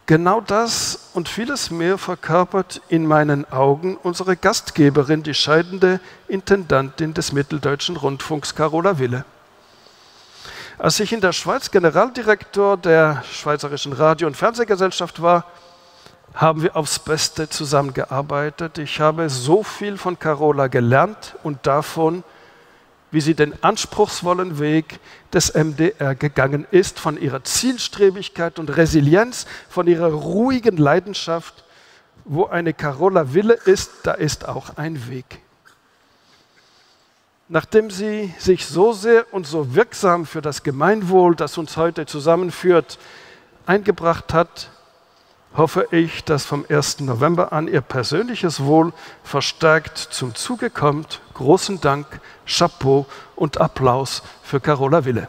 Genau das und vieles mehr verkörpert in meinen Augen unsere Gastgeberin, die scheidende Intendantin des Mitteldeutschen Rundfunks, Carola Wille. Als ich in der Schweiz Generaldirektor der Schweizerischen Radio- und Fernsehgesellschaft war, haben wir aufs Beste zusammengearbeitet. Ich habe so viel von Carola gelernt und davon, wie sie den anspruchsvollen Weg des MDR gegangen ist, von ihrer Zielstrebigkeit und Resilienz, von ihrer ruhigen Leidenschaft. Wo eine Carola Wille ist, da ist auch ein Weg. Nachdem sie sich so sehr und so wirksam für das Gemeinwohl, das uns heute zusammenführt, eingebracht hat, hoffe ich, dass vom 1. November an Ihr persönliches Wohl verstärkt zum Zuge kommt. Großen Dank, Chapeau und Applaus für Carola Wille.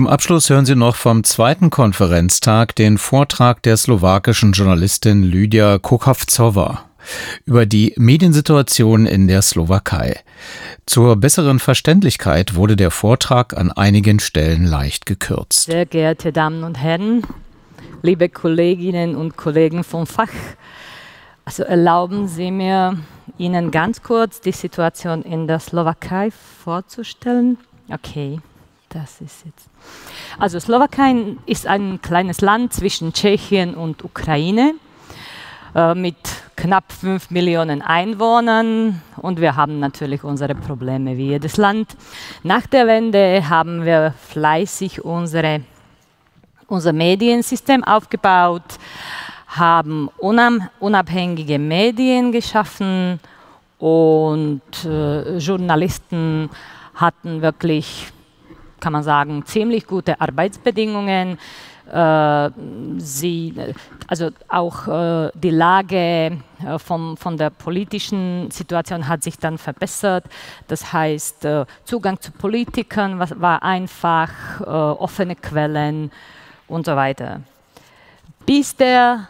Zum Abschluss hören Sie noch vom zweiten Konferenztag den Vortrag der slowakischen Journalistin Lydia Kokavcova über die Mediensituation in der Slowakei. Zur besseren Verständlichkeit wurde der Vortrag an einigen Stellen leicht gekürzt. Sehr geehrte Damen und Herren, liebe Kolleginnen und Kollegen vom Fach, also erlauben Sie mir, Ihnen ganz kurz die Situation in der Slowakei vorzustellen. Okay, das ist jetzt. Also Slowakei ist ein kleines Land zwischen Tschechien und Ukraine äh, mit knapp 5 Millionen Einwohnern und wir haben natürlich unsere Probleme wie jedes Land. Nach der Wende haben wir fleißig unsere, unser Mediensystem aufgebaut, haben unabhängige Medien geschaffen und äh, Journalisten hatten wirklich kann man sagen, ziemlich gute Arbeitsbedingungen. Äh, sie, also auch äh, die Lage äh, von der politischen Situation hat sich dann verbessert. Das heißt, äh, Zugang zu Politikern war, einfach, offene Quellen und so weiter. Bis der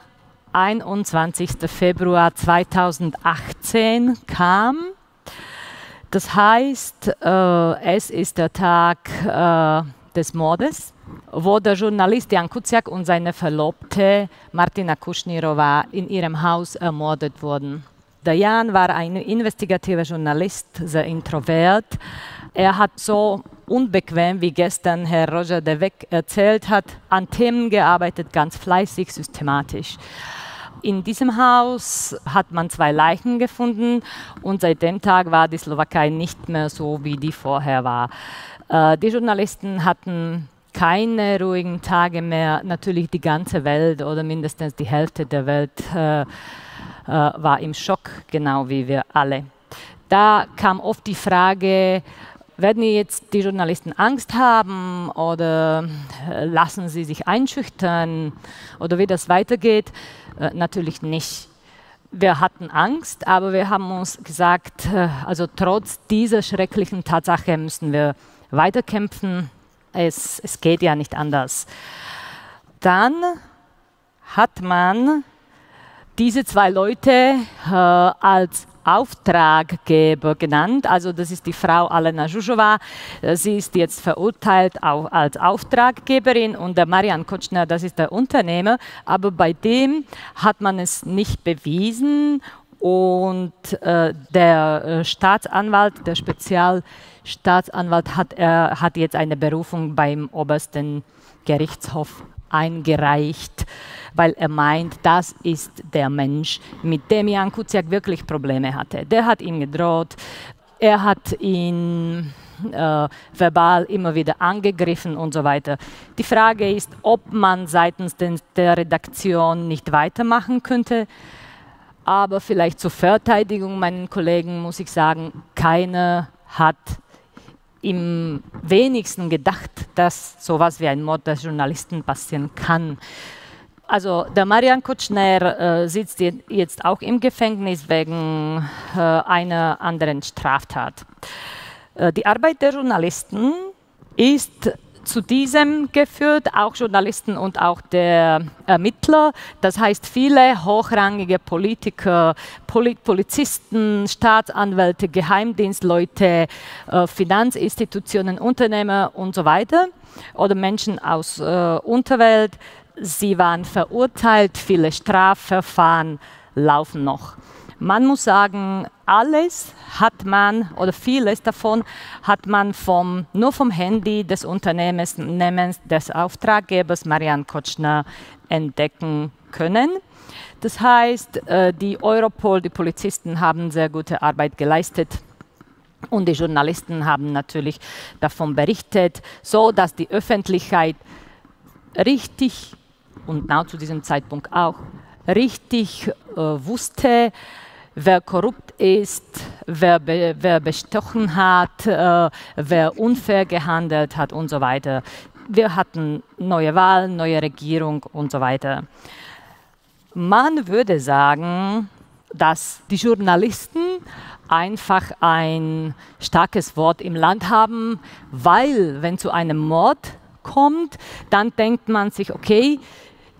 21. Februar 2018 kam, das heißt, äh, es ist der Tag äh, des Mordes, wo der Journalist Jan Kuciak und seine Verlobte Martina Kuschnirova in ihrem Haus ermordet wurden. Der Jan war ein investigativer Journalist, sehr introvert. Er hat so unbequem, wie gestern Herr Roger de Weck erzählt hat, an Themen gearbeitet, ganz fleißig, systematisch. In diesem Haus hat man zwei Leichen gefunden und seit dem Tag war die Slowakei nicht mehr so, wie die vorher war. Äh, die Journalisten hatten keine ruhigen Tage mehr. Natürlich die ganze Welt oder mindestens die Hälfte der Welt äh, äh, war im Schock, genau wie wir alle. Da kam oft die Frage, werden jetzt die Journalisten Angst haben oder lassen sie sich einschüchtern oder wie das weitergeht? Äh, natürlich nicht. Wir hatten Angst, aber wir haben uns gesagt, äh, also trotz dieser schrecklichen Tatsache müssen wir weiterkämpfen es, es geht ja nicht anders. Dann hat man diese zwei Leute äh, als Auftraggeber genannt. Also das ist die Frau Alena Zhuzhova. Äh, sie ist jetzt verurteilt auch als Auftraggeberin und der Marian Kotschner, das ist der Unternehmer. Aber bei dem hat man es nicht bewiesen und äh, der äh, Staatsanwalt, der Spezialstaatsanwalt hat, äh, hat jetzt eine Berufung beim obersten Gerichtshof eingereicht, weil er meint, das ist der Mensch, mit dem Jan Kuciak wirklich Probleme hatte. Der hat ihm gedroht, er hat ihn äh, verbal immer wieder angegriffen und so weiter. Die Frage ist, ob man seitens der Redaktion nicht weitermachen könnte. Aber vielleicht zur Verteidigung meinen Kollegen muss ich sagen, keiner hat im wenigsten gedacht, dass sowas wie ein Mord der Journalisten passieren kann. Also der Marian Kutschner äh, sitzt jetzt auch im Gefängnis wegen äh, einer anderen Straftat. Äh, die Arbeit der Journalisten ist zu diesem geführt, auch Journalisten und auch der Ermittler. Das heißt, viele hochrangige Politiker, Polizisten, Staatsanwälte, Geheimdienstleute, äh, Finanzinstitutionen, Unternehmer und so weiter oder Menschen aus äh, Unterwelt, sie waren verurteilt, viele Strafverfahren laufen noch. Man muss sagen, alles hat man oder vieles davon hat man vom, nur vom Handy des Unternehmens des Auftraggebers Marian Kotschner entdecken können. Das heißt, äh, die Europol, die Polizisten haben sehr gute Arbeit geleistet. Und die Journalisten haben natürlich davon berichtet, so dass die Öffentlichkeit richtig und genau zu diesem Zeitpunkt auch richtig äh, wusste, wer korrupt ist, wer, be, wer bestochen hat, äh, wer unfair gehandelt hat und so weiter. Wir hatten neue Wahlen, neue Regierung und so weiter. Man würde sagen, dass die Journalisten einfach ein starkes Wort im Land haben, weil wenn zu einem Mord kommt, dann denkt man sich, okay,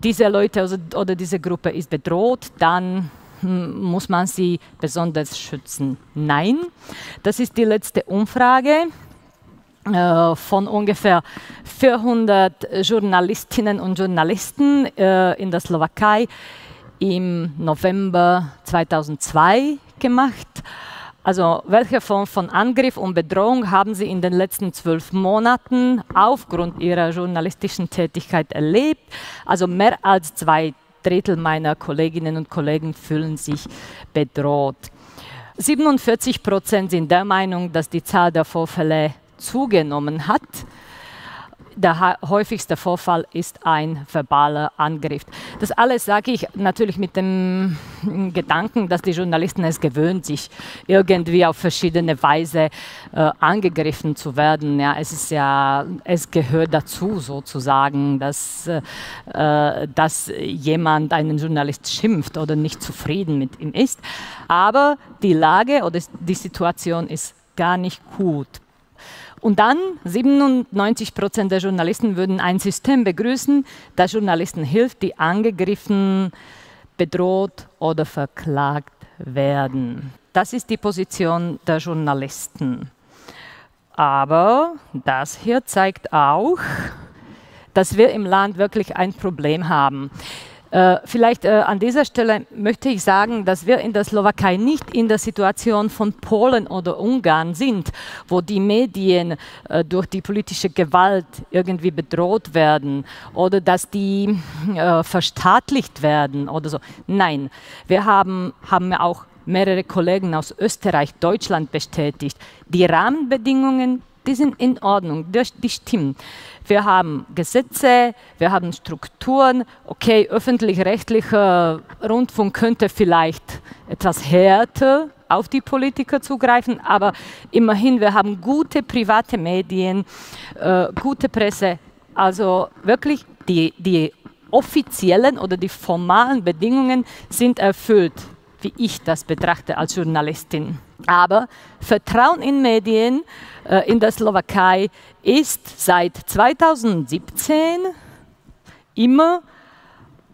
diese Leute oder diese Gruppe ist bedroht, dann muss man sie besonders schützen? Nein, das ist die letzte Umfrage äh, von ungefähr 400 Journalistinnen und Journalisten äh, in der Slowakei im November 2002 gemacht. Also welche Form von Angriff und Bedrohung haben Sie in den letzten zwölf Monaten aufgrund Ihrer journalistischen Tätigkeit erlebt? Also mehr als zwei Drittel meiner Kolleginnen und Kollegen fühlen sich bedroht. 47 Prozent sind der Meinung, dass die Zahl der Vorfälle zugenommen hat der häufigste Vorfall ist ein verbaler Angriff. Das alles sage ich natürlich mit dem Gedanken, dass die Journalisten es gewöhnt, sich irgendwie auf verschiedene Weise äh, angegriffen zu werden. Ja, es ist ja, es gehört dazu sozusagen, dass, äh, dass jemand einen Journalist schimpft oder nicht zufrieden mit ihm ist. Aber die Lage oder die Situation ist gar nicht gut. Und dann 97 Prozent der Journalisten würden ein System begrüßen, das Journalisten hilft, die angegriffen, bedroht oder verklagt werden. Das ist die Position der Journalisten. Aber das hier zeigt auch, dass wir im Land wirklich ein Problem haben. Äh, vielleicht äh, an dieser Stelle möchte ich sagen, dass wir in der Slowakei nicht in der Situation von Polen oder Ungarn sind, wo die Medien äh, durch die politische Gewalt irgendwie bedroht werden oder dass die verstaatlicht werden oder so. Nein, wir haben, haben auch mehrere Kollegen aus Österreich, Deutschland bestätigt. Die Rahmenbedingungen die sind in Ordnung, die stimmen. Wir haben Gesetze, wir haben Strukturen. Okay, öffentlich-rechtlicher Rundfunk könnte vielleicht etwas härter auf die Politiker zugreifen, aber immerhin, wir haben gute private Medien, äh, gute Presse. Also wirklich die, die offiziellen oder die formalen Bedingungen sind erfüllt, wie ich das betrachte als Journalistin. Aber Vertrauen in Medien äh, in der Slowakei ist seit 2017 immer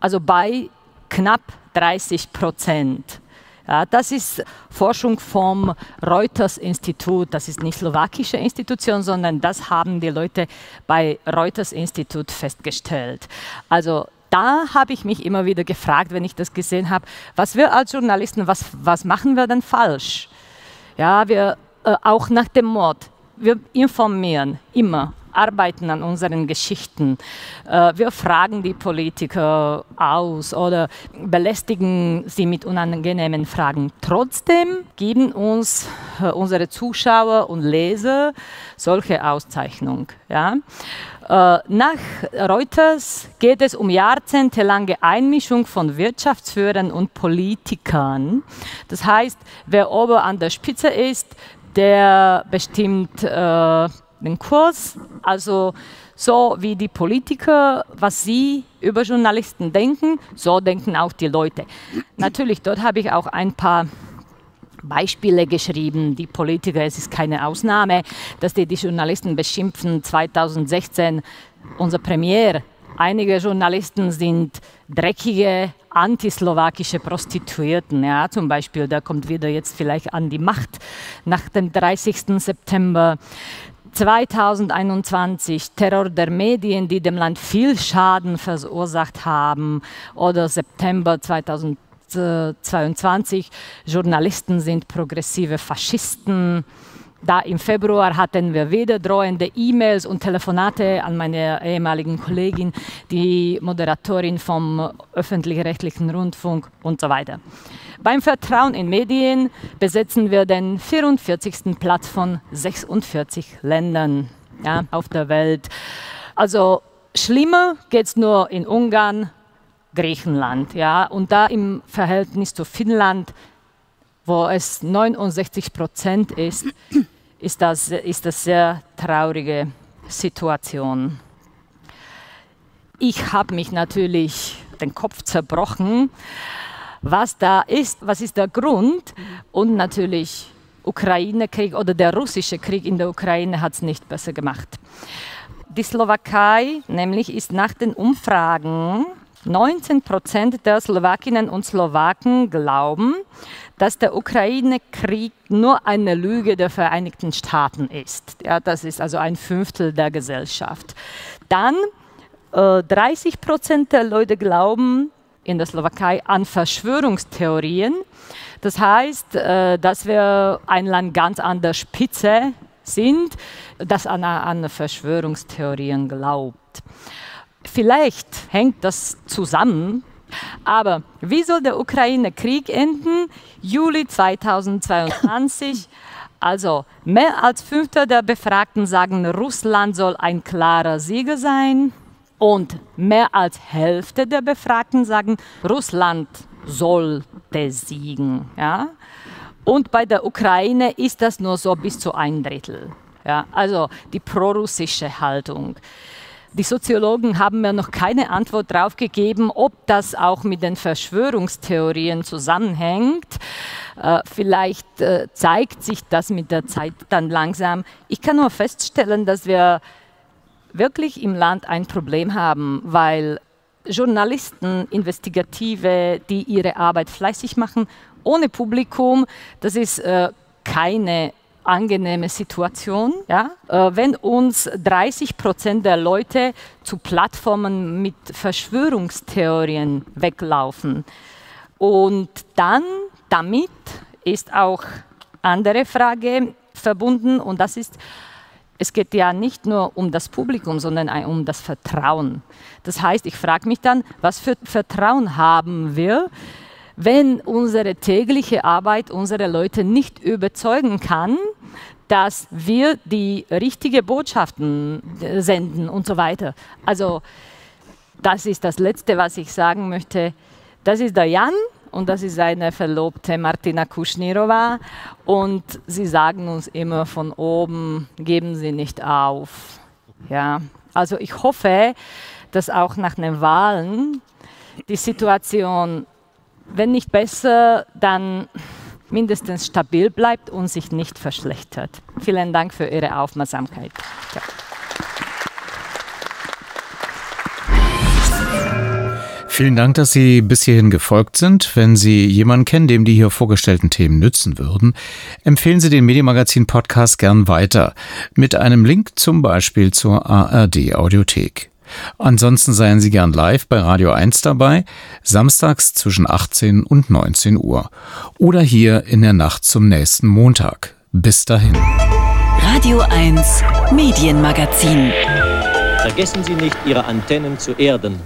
also bei knapp 30 Prozent. Ja, das ist Forschung vom Reuters-Institut. Das ist nicht slowakische Institution, sondern das haben die Leute bei Reuters-Institut festgestellt. Also da habe ich mich immer wieder gefragt, wenn ich das gesehen habe, was wir als Journalisten, was, was machen wir denn falsch? Ja, wir äh, auch nach dem Mord, wir informieren immer arbeiten an unseren Geschichten. Äh, wir fragen die Politiker aus oder belästigen sie mit unangenehmen Fragen. Trotzdem geben uns äh, unsere Zuschauer und Leser solche Auszeichnung. Ja? Äh, nach Reuters geht es um jahrzehntelange Einmischung von Wirtschaftsführern und Politikern. Das heißt, wer oben an der Spitze ist, der bestimmt äh, den Kurs, also so wie die Politiker, was sie über Journalisten denken, so denken auch die Leute. Natürlich, dort habe ich auch ein paar Beispiele geschrieben. Die Politiker, es ist keine Ausnahme, dass die, die Journalisten beschimpfen. 2016 unser Premier, einige Journalisten sind dreckige antislowakische Prostituierten. Ja, zum Beispiel, der kommt wieder jetzt vielleicht an die Macht nach dem 30. September. 2021 Terror der Medien, die dem Land viel Schaden verursacht haben, oder September 2022 Journalisten sind progressive Faschisten. Da im Februar hatten wir wieder drohende E-Mails und Telefonate an meine ehemaligen Kollegin, die Moderatorin vom öffentlich-rechtlichen Rundfunk und so weiter. Beim Vertrauen in Medien besetzen wir den 44. Platz von 46 Ländern ja, auf der Welt. Also schlimmer geht es nur in Ungarn, Griechenland. Ja, und da im Verhältnis zu Finnland, wo es 69 Prozent ist, ist das, ist das sehr traurige Situation. Ich habe mich natürlich den Kopf zerbrochen, was da ist, was ist der Grund und natürlich Ukraine-Krieg oder der russische Krieg in der Ukraine hat es nicht besser gemacht. Die Slowakei nämlich ist nach den Umfragen 19 Prozent der Slowakinnen und Slowaken glauben, dass der Ukraine-Krieg nur eine Lüge der Vereinigten Staaten ist. Ja, das ist also ein Fünftel der Gesellschaft. Dann äh, 30 Prozent der Leute glauben, in der Slowakei an Verschwörungstheorien. Das heißt, äh, dass wir ein Land ganz an der Spitze sind, das an, an Verschwörungstheorien glaubt. Vielleicht hängt das zusammen, aber wie soll der Ukraine-Krieg enden? Juli 2022. Also mehr als Fünfter der Befragten sagen, Russland soll ein klarer Sieger sein. Und mehr als Hälfte der Befragten sagen, Russland sollte siegen. Ja? Und bei der Ukraine ist das nur so bis zu ein Drittel. Ja? Also die prorussische Haltung. Die Soziologen haben mir noch keine Antwort darauf gegeben, ob das auch mit den Verschwörungstheorien zusammenhängt. Äh, vielleicht äh, zeigt sich das mit der Zeit dann langsam. Ich kann nur feststellen, dass wir wirklich im Land ein Problem haben, weil Journalisten, Investigative, die ihre Arbeit fleißig machen, ohne Publikum, das ist äh, keine angenehme Situation. Ja? Äh, wenn uns 30 Prozent der Leute zu Plattformen mit Verschwörungstheorien weglaufen und dann damit ist auch andere Frage verbunden und das ist, es geht ja nicht nur um das Publikum, sondern um das Vertrauen. Das heißt, ich frage mich dann, was für Vertrauen haben wir, wenn unsere tägliche Arbeit unsere Leute nicht überzeugen kann, dass wir die richtigen Botschaften äh, senden und so weiter. Also das ist das Letzte, was ich sagen möchte. Das ist der Jan und das ist seine Verlobte Martina Kuschnirova und sie sagen uns immer von oben, geben Sie nicht auf. Ja, also ich hoffe, dass auch nach den Wahlen die Situation, wenn nicht besser, dann mindestens stabil bleibt und sich nicht verschlechtert. Vielen Dank für Ihre Aufmerksamkeit. Ja. Vielen Dank, dass Sie bis hierhin gefolgt sind. Wenn Sie jemanden kennen, dem die hier vorgestellten Themen nützen würden, empfehlen Sie den Medienmagazin Podcast gern weiter. Mit einem Link zum Beispiel zur ARD Audiothek. Ansonsten seien Sie gern live bei Radio 1 dabei, samstags zwischen 18 und 19 Uhr. Oder hier in der Nacht zum nächsten Montag. Bis dahin. Radio 1 Medienmagazin. Vergessen Sie nicht, Ihre Antennen zu erden.